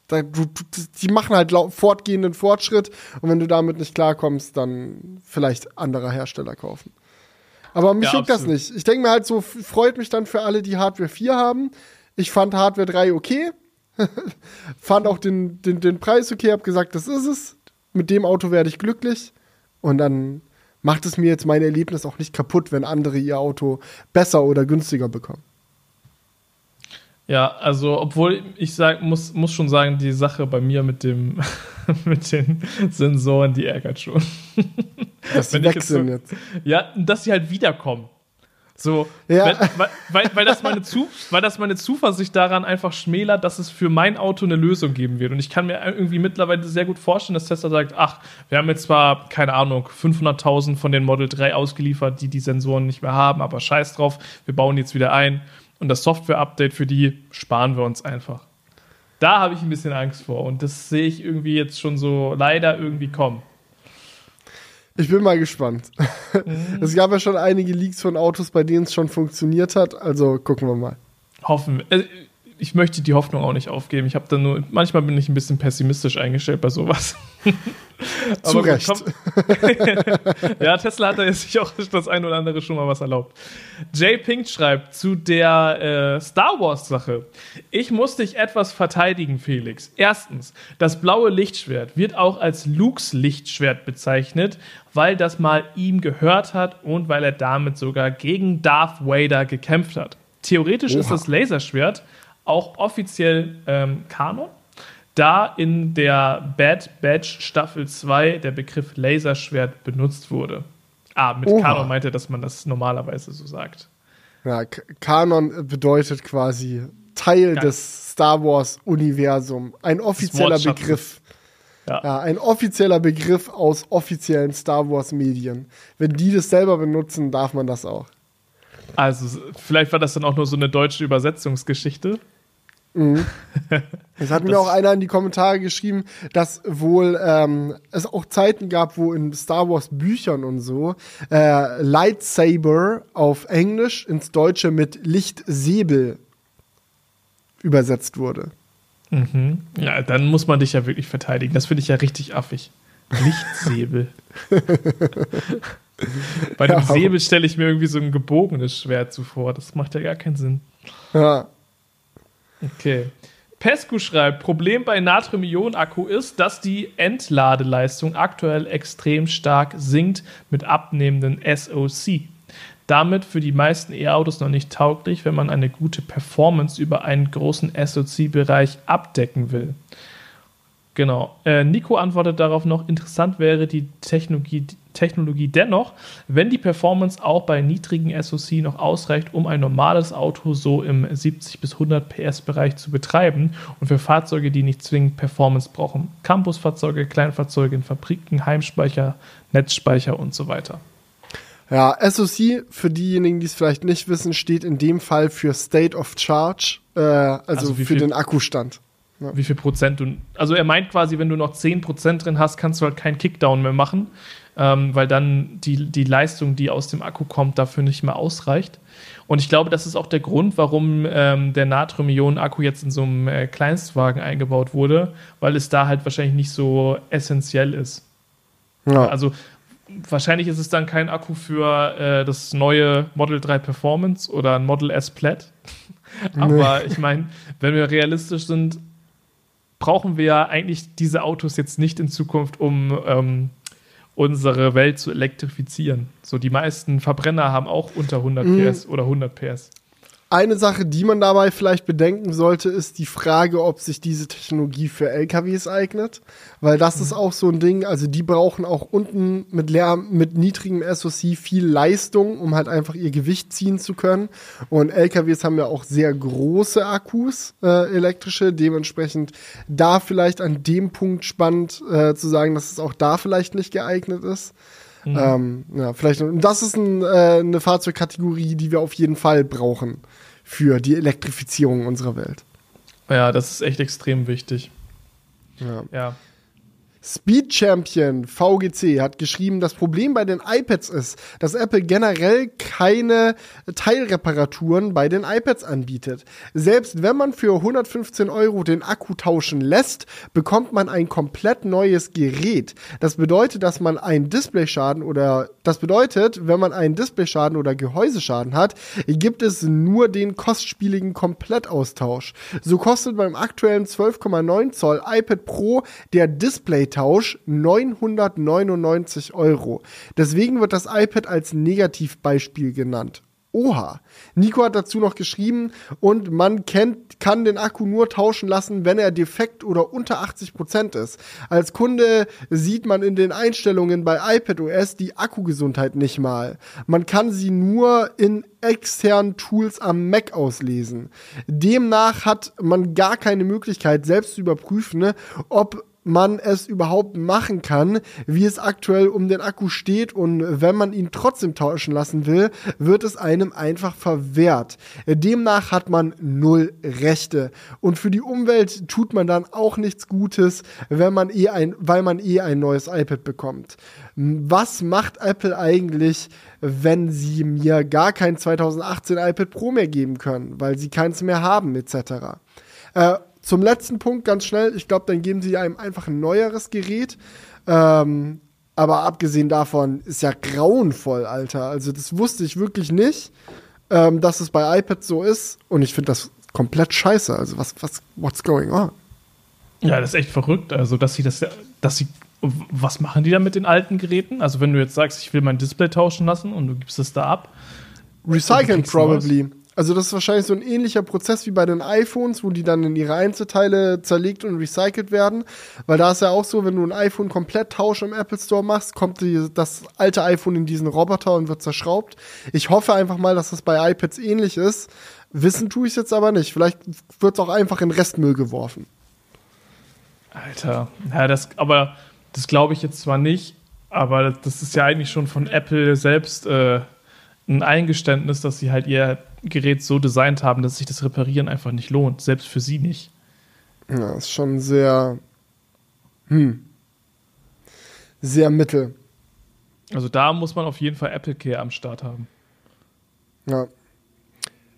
da, du, die machen halt fortgehenden Fortschritt und wenn du damit nicht klarkommst, dann vielleicht anderer Hersteller kaufen. Aber mich ja, juckt das nicht. Ich denke mir halt so, freut mich dann für alle, die Hardware 4 haben. Ich fand Hardware 3 okay. <laughs> fand auch den, den, den Preis okay, hab gesagt, das ist es. Mit dem Auto werde ich glücklich. Und dann macht es mir jetzt mein Erlebnis auch nicht kaputt, wenn andere ihr Auto besser oder günstiger bekommen. Ja, also obwohl ich sag, muss, muss schon sagen, die Sache bei mir mit dem <laughs> mit den Sensoren, die ärgert schon. Dass die weg jetzt, so, jetzt. Ja, dass sie halt wiederkommen. So, ja. weil, weil, weil, das meine Zu, weil das meine Zuversicht daran einfach schmälert, dass es für mein Auto eine Lösung geben wird. Und ich kann mir irgendwie mittlerweile sehr gut vorstellen, dass Tesla sagt, ach, wir haben jetzt zwar, keine Ahnung, 500.000 von den Model 3 ausgeliefert, die die Sensoren nicht mehr haben, aber scheiß drauf, wir bauen jetzt wieder ein. Und das Software-Update für die sparen wir uns einfach. Da habe ich ein bisschen Angst vor. Und das sehe ich irgendwie jetzt schon so leider irgendwie kommen. Ich bin mal gespannt. Mhm. Es gab ja schon einige Leaks von Autos, bei denen es schon funktioniert hat. Also gucken wir mal. Hoffen wir. Äh, ich möchte die Hoffnung auch nicht aufgeben. Ich habe da nur, manchmal bin ich ein bisschen pessimistisch eingestellt bei sowas. Zu <laughs> Aber Recht. <laughs> Ja, Tesla hat da sich auch das ein oder andere schon mal was erlaubt. Jay Pink schreibt zu der äh, Star Wars Sache. Ich muss dich etwas verteidigen, Felix. Erstens, das blaue Lichtschwert wird auch als Lukes Lichtschwert bezeichnet, weil das mal ihm gehört hat und weil er damit sogar gegen Darth Vader gekämpft hat. Theoretisch Oha. ist das Laserschwert auch offiziell ähm, Kanon, da in der Bad Batch Staffel 2 der Begriff Laserschwert benutzt wurde. Ah, mit Oha. Kanon meinte, dass man das normalerweise so sagt. Ja, Kanon bedeutet quasi Teil Ganz des Star Wars-Universums. Ein offizieller Begriff. Ja. ja. ein offizieller Begriff aus offiziellen Star Wars-Medien. Wenn die das selber benutzen, darf man das auch. Also, vielleicht war das dann auch nur so eine deutsche Übersetzungsgeschichte. Mhm. <laughs> Es hat mir auch einer in die Kommentare geschrieben, dass wohl ähm, es auch Zeiten gab, wo in Star Wars Büchern und so äh, Lightsaber auf Englisch ins Deutsche mit Lichtsäbel übersetzt wurde. Mhm. Ja, dann muss man dich ja wirklich verteidigen. Das finde ich ja richtig affig. Lichtsäbel. <laughs> Bei dem ja, Säbel stelle ich mir irgendwie so ein gebogenes Schwert zuvor. Das macht ja gar keinen Sinn. Ja. Okay. Pescu schreibt, Problem bei Natrium-Ionen-Akku ist, dass die Entladeleistung aktuell extrem stark sinkt mit abnehmenden SOC. Damit für die meisten E-Autos noch nicht tauglich, wenn man eine gute Performance über einen großen SOC-Bereich abdecken will. Genau. Äh, Nico antwortet darauf noch, interessant wäre die Technologie, Technologie dennoch, wenn die Performance auch bei niedrigen SoC noch ausreicht, um ein normales Auto so im 70 bis 100 PS Bereich zu betreiben und für Fahrzeuge, die nicht zwingend Performance brauchen. Campusfahrzeuge, Kleinfahrzeuge in Fabriken, Heimspeicher, Netzspeicher und so weiter. Ja, SOC, für diejenigen, die es vielleicht nicht wissen, steht in dem Fall für State of Charge, äh, also, also für den Akkustand. Ja. Wie viel Prozent du. Also er meint quasi, wenn du noch 10 Prozent drin hast, kannst du halt keinen Kickdown mehr machen, ähm, weil dann die, die Leistung, die aus dem Akku kommt, dafür nicht mehr ausreicht. Und ich glaube, das ist auch der Grund, warum ähm, der Natrium-Ionen-Akku jetzt in so einem äh, Kleinstwagen eingebaut wurde, weil es da halt wahrscheinlich nicht so essentiell ist. Ja. Also wahrscheinlich ist es dann kein Akku für äh, das neue Model 3 Performance oder ein Model S Plaid. <laughs> Aber nee. ich meine, wenn wir realistisch sind, brauchen wir ja eigentlich diese Autos jetzt nicht in Zukunft, um ähm, unsere Welt zu elektrifizieren. So die meisten Verbrenner haben auch unter 100 mhm. PS oder 100 PS. Eine Sache, die man dabei vielleicht bedenken sollte, ist die Frage, ob sich diese Technologie für LKWs eignet. Weil das mhm. ist auch so ein Ding, also die brauchen auch unten mit, Lärm, mit niedrigem SOC viel Leistung, um halt einfach ihr Gewicht ziehen zu können. Und LKWs haben ja auch sehr große Akkus, äh, elektrische. Dementsprechend da vielleicht an dem Punkt spannend äh, zu sagen, dass es auch da vielleicht nicht geeignet ist. Mhm. Ähm, ja, vielleicht. Und das ist ein, äh, eine Fahrzeugkategorie, die wir auf jeden Fall brauchen für die Elektrifizierung unserer Welt. Ja, das ist echt extrem wichtig. Ja. ja. Speed Champion VGC hat geschrieben, das Problem bei den iPads ist, dass Apple generell keine Teilreparaturen bei den iPads anbietet. Selbst wenn man für 115 Euro den Akku tauschen lässt, bekommt man ein komplett neues Gerät. Das bedeutet, dass man einen Displayschaden oder das bedeutet, wenn man einen Displayschaden oder Gehäuseschaden hat, gibt es nur den kostspieligen Komplettaustausch. So kostet beim aktuellen 12,9 Zoll iPad Pro der Display Tausch 999 Euro. Deswegen wird das iPad als Negativbeispiel genannt. Oha. Nico hat dazu noch geschrieben, und man kennt, kann den Akku nur tauschen lassen, wenn er defekt oder unter 80% ist. Als Kunde sieht man in den Einstellungen bei iPadOS die Akkugesundheit nicht mal. Man kann sie nur in externen Tools am Mac auslesen. Demnach hat man gar keine Möglichkeit, selbst zu überprüfen, ne, ob man es überhaupt machen kann, wie es aktuell um den Akku steht und wenn man ihn trotzdem tauschen lassen will, wird es einem einfach verwehrt. Demnach hat man null Rechte und für die Umwelt tut man dann auch nichts Gutes, wenn man eh ein, weil man eh ein neues iPad bekommt. Was macht Apple eigentlich, wenn sie mir gar kein 2018 iPad Pro mehr geben können, weil sie keins mehr haben etc. Äh, zum letzten Punkt ganz schnell. Ich glaube, dann geben sie einem einfach ein neueres Gerät. Ähm, aber abgesehen davon ist ja grauenvoll, Alter. Also das wusste ich wirklich nicht, ähm, dass es bei iPad so ist. Und ich finde das komplett scheiße. Also was, was, what's going on? Ja, das ist echt verrückt. Also, dass sie das, dass sie, was machen die da mit den alten Geräten? Also, wenn du jetzt sagst, ich will mein Display tauschen lassen und du gibst es da ab. Recyceln probably. Also das ist wahrscheinlich so ein ähnlicher Prozess wie bei den iPhones, wo die dann in ihre Einzelteile zerlegt und recycelt werden. Weil da ist ja auch so, wenn du ein iPhone komplett Tausch im Apple Store machst, kommt die, das alte iPhone in diesen Roboter und wird zerschraubt. Ich hoffe einfach mal, dass das bei iPads ähnlich ist. Wissen tue ich es jetzt aber nicht. Vielleicht wird es auch einfach in Restmüll geworfen. Alter, ja, das, aber das glaube ich jetzt zwar nicht, aber das ist ja eigentlich schon von Apple selbst äh, ein Eingeständnis, dass sie halt ihr Gerät so designt haben, dass sich das Reparieren einfach nicht lohnt, selbst für sie nicht. Ja, ist schon sehr, hm, sehr mittel. Also da muss man auf jeden Fall Apple Care am Start haben. Ja.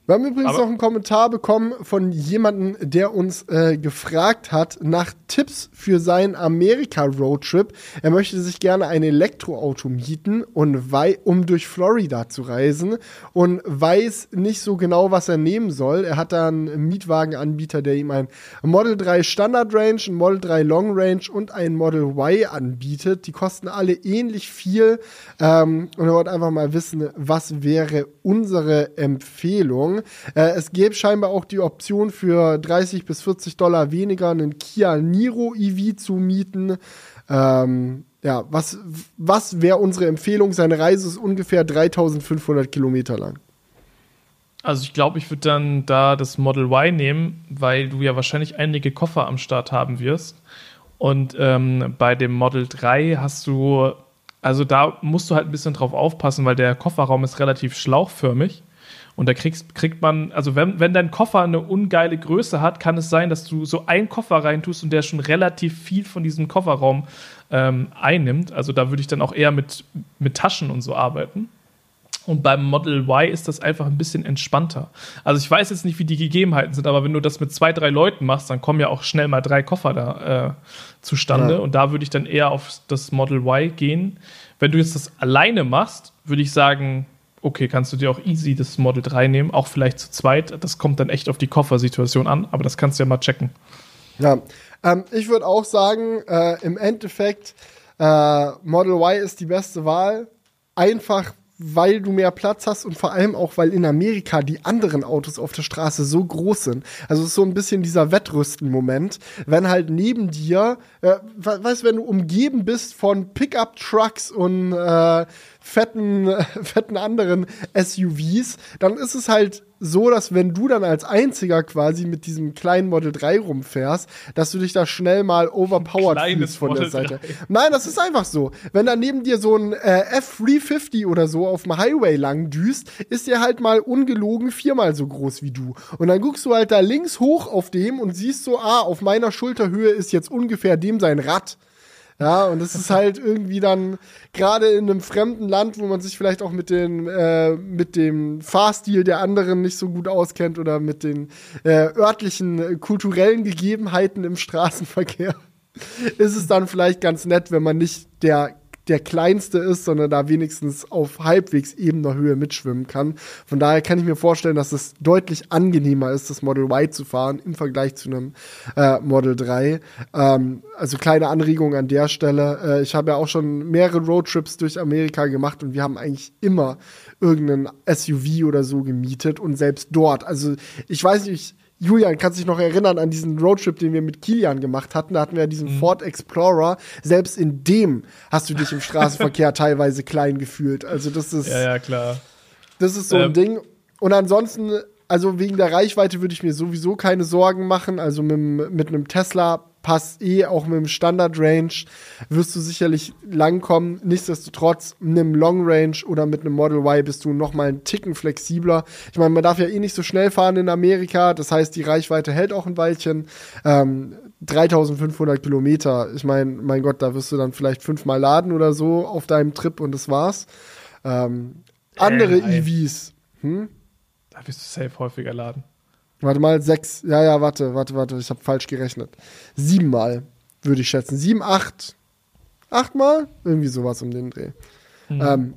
Wir haben übrigens Aber noch einen Kommentar bekommen von jemandem, der uns äh, gefragt hat nach Tipps für seinen Amerika-Roadtrip. Er möchte sich gerne ein Elektroauto mieten, und um durch Florida zu reisen und weiß nicht so genau, was er nehmen soll. Er hat da einen Mietwagenanbieter, der ihm ein Model 3 Standard Range, ein Model 3 Long Range und ein Model Y anbietet. Die kosten alle ähnlich viel. Ähm, und er wollte einfach mal wissen, was wäre unsere Empfehlung. Saison. Äh, es gäbe scheinbar auch die Option für 30 bis 40 Dollar weniger einen Kia Niro EV zu mieten. Ähm, ja, was, was wäre unsere Empfehlung? Seine Reise ist ungefähr 3500 Kilometer lang. Also ich glaube, ich würde dann da das Model Y nehmen, weil du ja wahrscheinlich einige Koffer am Start haben wirst. Und ähm, bei dem Model 3 hast du Also da musst du halt ein bisschen drauf aufpassen, weil der Kofferraum ist relativ schlauchförmig. Und da kriegst, kriegt man, also wenn, wenn dein Koffer eine ungeile Größe hat, kann es sein, dass du so einen Koffer reintust und der schon relativ viel von diesem Kofferraum ähm, einnimmt. Also da würde ich dann auch eher mit, mit Taschen und so arbeiten. Und beim Model Y ist das einfach ein bisschen entspannter. Also ich weiß jetzt nicht, wie die Gegebenheiten sind, aber wenn du das mit zwei, drei Leuten machst, dann kommen ja auch schnell mal drei Koffer da äh, zustande. Ja. Und da würde ich dann eher auf das Model Y gehen. Wenn du jetzt das alleine machst, würde ich sagen, okay, kannst du dir auch easy das Model 3 nehmen, auch vielleicht zu zweit. Das kommt dann echt auf die Koffersituation an, aber das kannst du ja mal checken. Ja, ähm, ich würde auch sagen, äh, im Endeffekt, äh, Model Y ist die beste Wahl. Einfach, weil du mehr Platz hast und vor allem auch, weil in Amerika die anderen Autos auf der Straße so groß sind. Also es ist so ein bisschen dieser Wettrüsten-Moment, wenn halt neben dir, äh, weißt du, wenn du umgeben bist von Pickup-Trucks und äh, fetten, <laughs> fetten anderen SUVs, dann ist es halt so, dass wenn du dann als einziger quasi mit diesem kleinen Model 3 rumfährst, dass du dich da schnell mal overpowered fühlst von Model der Seite. 3. Nein, das ist einfach so. Wenn da neben dir so ein äh, F350 oder so auf dem Highway lang düst, ist der halt mal ungelogen viermal so groß wie du. Und dann guckst du halt da links hoch auf dem und siehst so, ah, auf meiner Schulterhöhe ist jetzt ungefähr dem sein Rad. Ja, und es ist halt irgendwie dann gerade in einem fremden Land, wo man sich vielleicht auch mit, den, äh, mit dem Fahrstil der anderen nicht so gut auskennt oder mit den äh, örtlichen äh, kulturellen Gegebenheiten im Straßenverkehr, <laughs> ist es dann vielleicht ganz nett, wenn man nicht der der kleinste ist, sondern da wenigstens auf halbwegs ebener Höhe mitschwimmen kann. Von daher kann ich mir vorstellen, dass es deutlich angenehmer ist, das Model Y zu fahren im Vergleich zu einem äh, Model 3. Ähm, also kleine Anregung an der Stelle. Äh, ich habe ja auch schon mehrere Roadtrips durch Amerika gemacht und wir haben eigentlich immer irgendeinen SUV oder so gemietet und selbst dort. Also ich weiß nicht, Julian, kannst dich noch erinnern an diesen Roadtrip, den wir mit Kilian gemacht hatten? Da hatten wir diesen mhm. Ford Explorer. Selbst in dem hast du dich im Straßenverkehr <laughs> teilweise klein gefühlt. Also das ist. Ja, ja, klar. Das ist so ähm. ein Ding. Und ansonsten, also wegen der Reichweite würde ich mir sowieso keine Sorgen machen. Also mit, mit einem Tesla passt eh auch mit dem Standard Range, wirst du sicherlich langkommen. Nichtsdestotrotz, mit einem Long Range oder mit einem Model Y bist du noch mal einen Ticken flexibler. Ich meine, man darf ja eh nicht so schnell fahren in Amerika, das heißt, die Reichweite hält auch ein Weilchen. Ähm, 3500 Kilometer, ich meine, mein Gott, da wirst du dann vielleicht fünfmal laden oder so auf deinem Trip und das war's. Ähm, andere äh, EVs, hm? Da wirst du safe häufiger laden. Warte mal, sechs. Ja, ja, warte, warte, warte. Ich habe falsch gerechnet. Siebenmal, würde ich schätzen. Sieben, acht. Achtmal? Irgendwie sowas um den Dreh. Mhm. Ähm,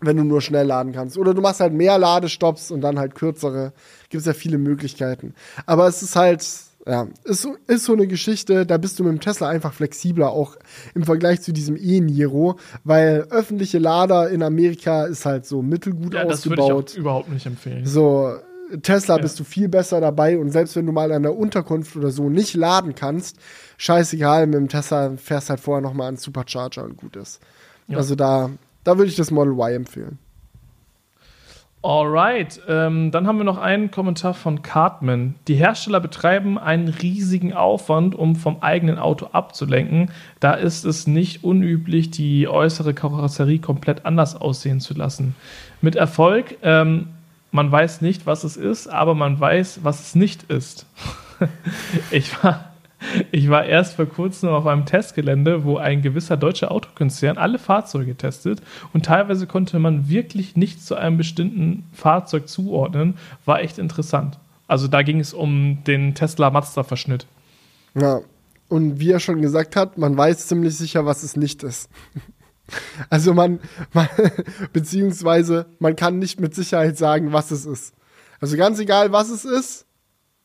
wenn du nur schnell laden kannst. Oder du machst halt mehr Ladestops und dann halt kürzere. Gibt es ja viele Möglichkeiten. Aber es ist halt, ja, ist, ist so eine Geschichte, da bist du mit dem Tesla einfach flexibler, auch im Vergleich zu diesem E-Niro, weil öffentliche Lader in Amerika ist halt so mittelgut ja, ausgebaut. Das würde ich überhaupt nicht empfehlen. So, Tesla ja. bist du viel besser dabei und selbst wenn du mal an der Unterkunft oder so nicht laden kannst, scheißegal, mit dem Tesla fährst halt vorher nochmal an Supercharger und gut ist. Ja. Also da, da würde ich das Model Y empfehlen. Alright, ähm, dann haben wir noch einen Kommentar von Cartman. Die Hersteller betreiben einen riesigen Aufwand, um vom eigenen Auto abzulenken. Da ist es nicht unüblich, die äußere Karosserie komplett anders aussehen zu lassen. Mit Erfolg. Ähm, man weiß nicht, was es ist, aber man weiß, was es nicht ist. <laughs> ich, war, ich war erst vor kurzem auf einem Testgelände, wo ein gewisser deutscher Autokonzern alle Fahrzeuge testet und teilweise konnte man wirklich nichts zu einem bestimmten Fahrzeug zuordnen. War echt interessant. Also da ging es um den Tesla Mazda-Verschnitt. Ja, und wie er schon gesagt hat, man weiß ziemlich sicher, was es nicht ist. <laughs> <laughs> Also man, man, <laughs> beziehungsweise man kann nicht mit Sicherheit sagen, was es ist. Also ganz egal, was es ist,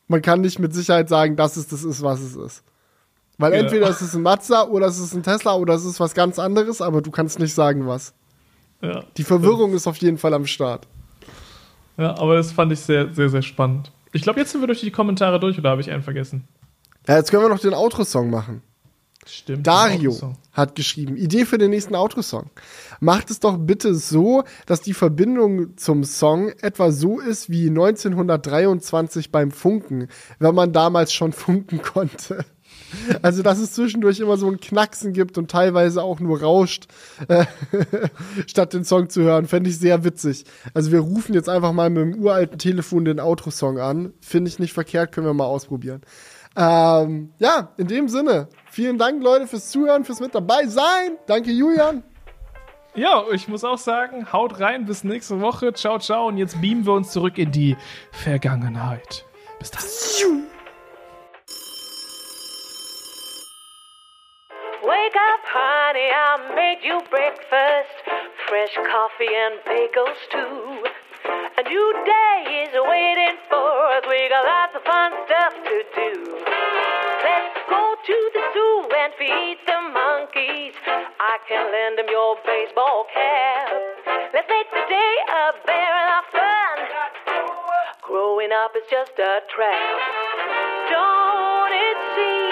man kann nicht mit Sicherheit sagen, dass es das ist, was es ist. Weil ja. entweder es ist ein Mazda oder es ist ein Tesla oder es ist was ganz anderes, aber du kannst nicht sagen, was. Ja, Die Verwirrung stimmt. ist auf jeden Fall am Start. Ja, aber das fand ich sehr, sehr, sehr spannend. Ich glaube, jetzt sind wir durch die Kommentare durch oder habe ich einen vergessen? Ja, jetzt können wir noch den Outro-Song machen. Stimmt. Dario hat geschrieben, Idee für den nächsten Outro-Song. Macht es doch bitte so, dass die Verbindung zum Song etwa so ist wie 1923 beim Funken, wenn man damals schon <laughs> funken konnte. Also, dass es zwischendurch immer so ein Knacksen gibt und teilweise auch nur rauscht, äh, <laughs> statt den Song zu hören, fände ich sehr witzig. Also, wir rufen jetzt einfach mal mit dem uralten Telefon den Outro-Song an. Finde ich nicht verkehrt, können wir mal ausprobieren. Ähm, ja, in dem Sinne, vielen Dank, Leute, fürs Zuhören, fürs mit dabei sein. Danke, Julian. Ja, ich muss auch sagen, haut rein, bis nächste Woche. Ciao, ciao. Und jetzt beamen wir uns zurück in die Vergangenheit. Bis dann. Wake up, honey, I made you breakfast. Fresh coffee and bagels, too. A new day is waiting for us. We got lots of fun stuff to do. Let's go to the zoo and feed the monkeys. I can lend them your baseball cap. Let's make the day a very of fun. Growing up is just a trap. Don't it seem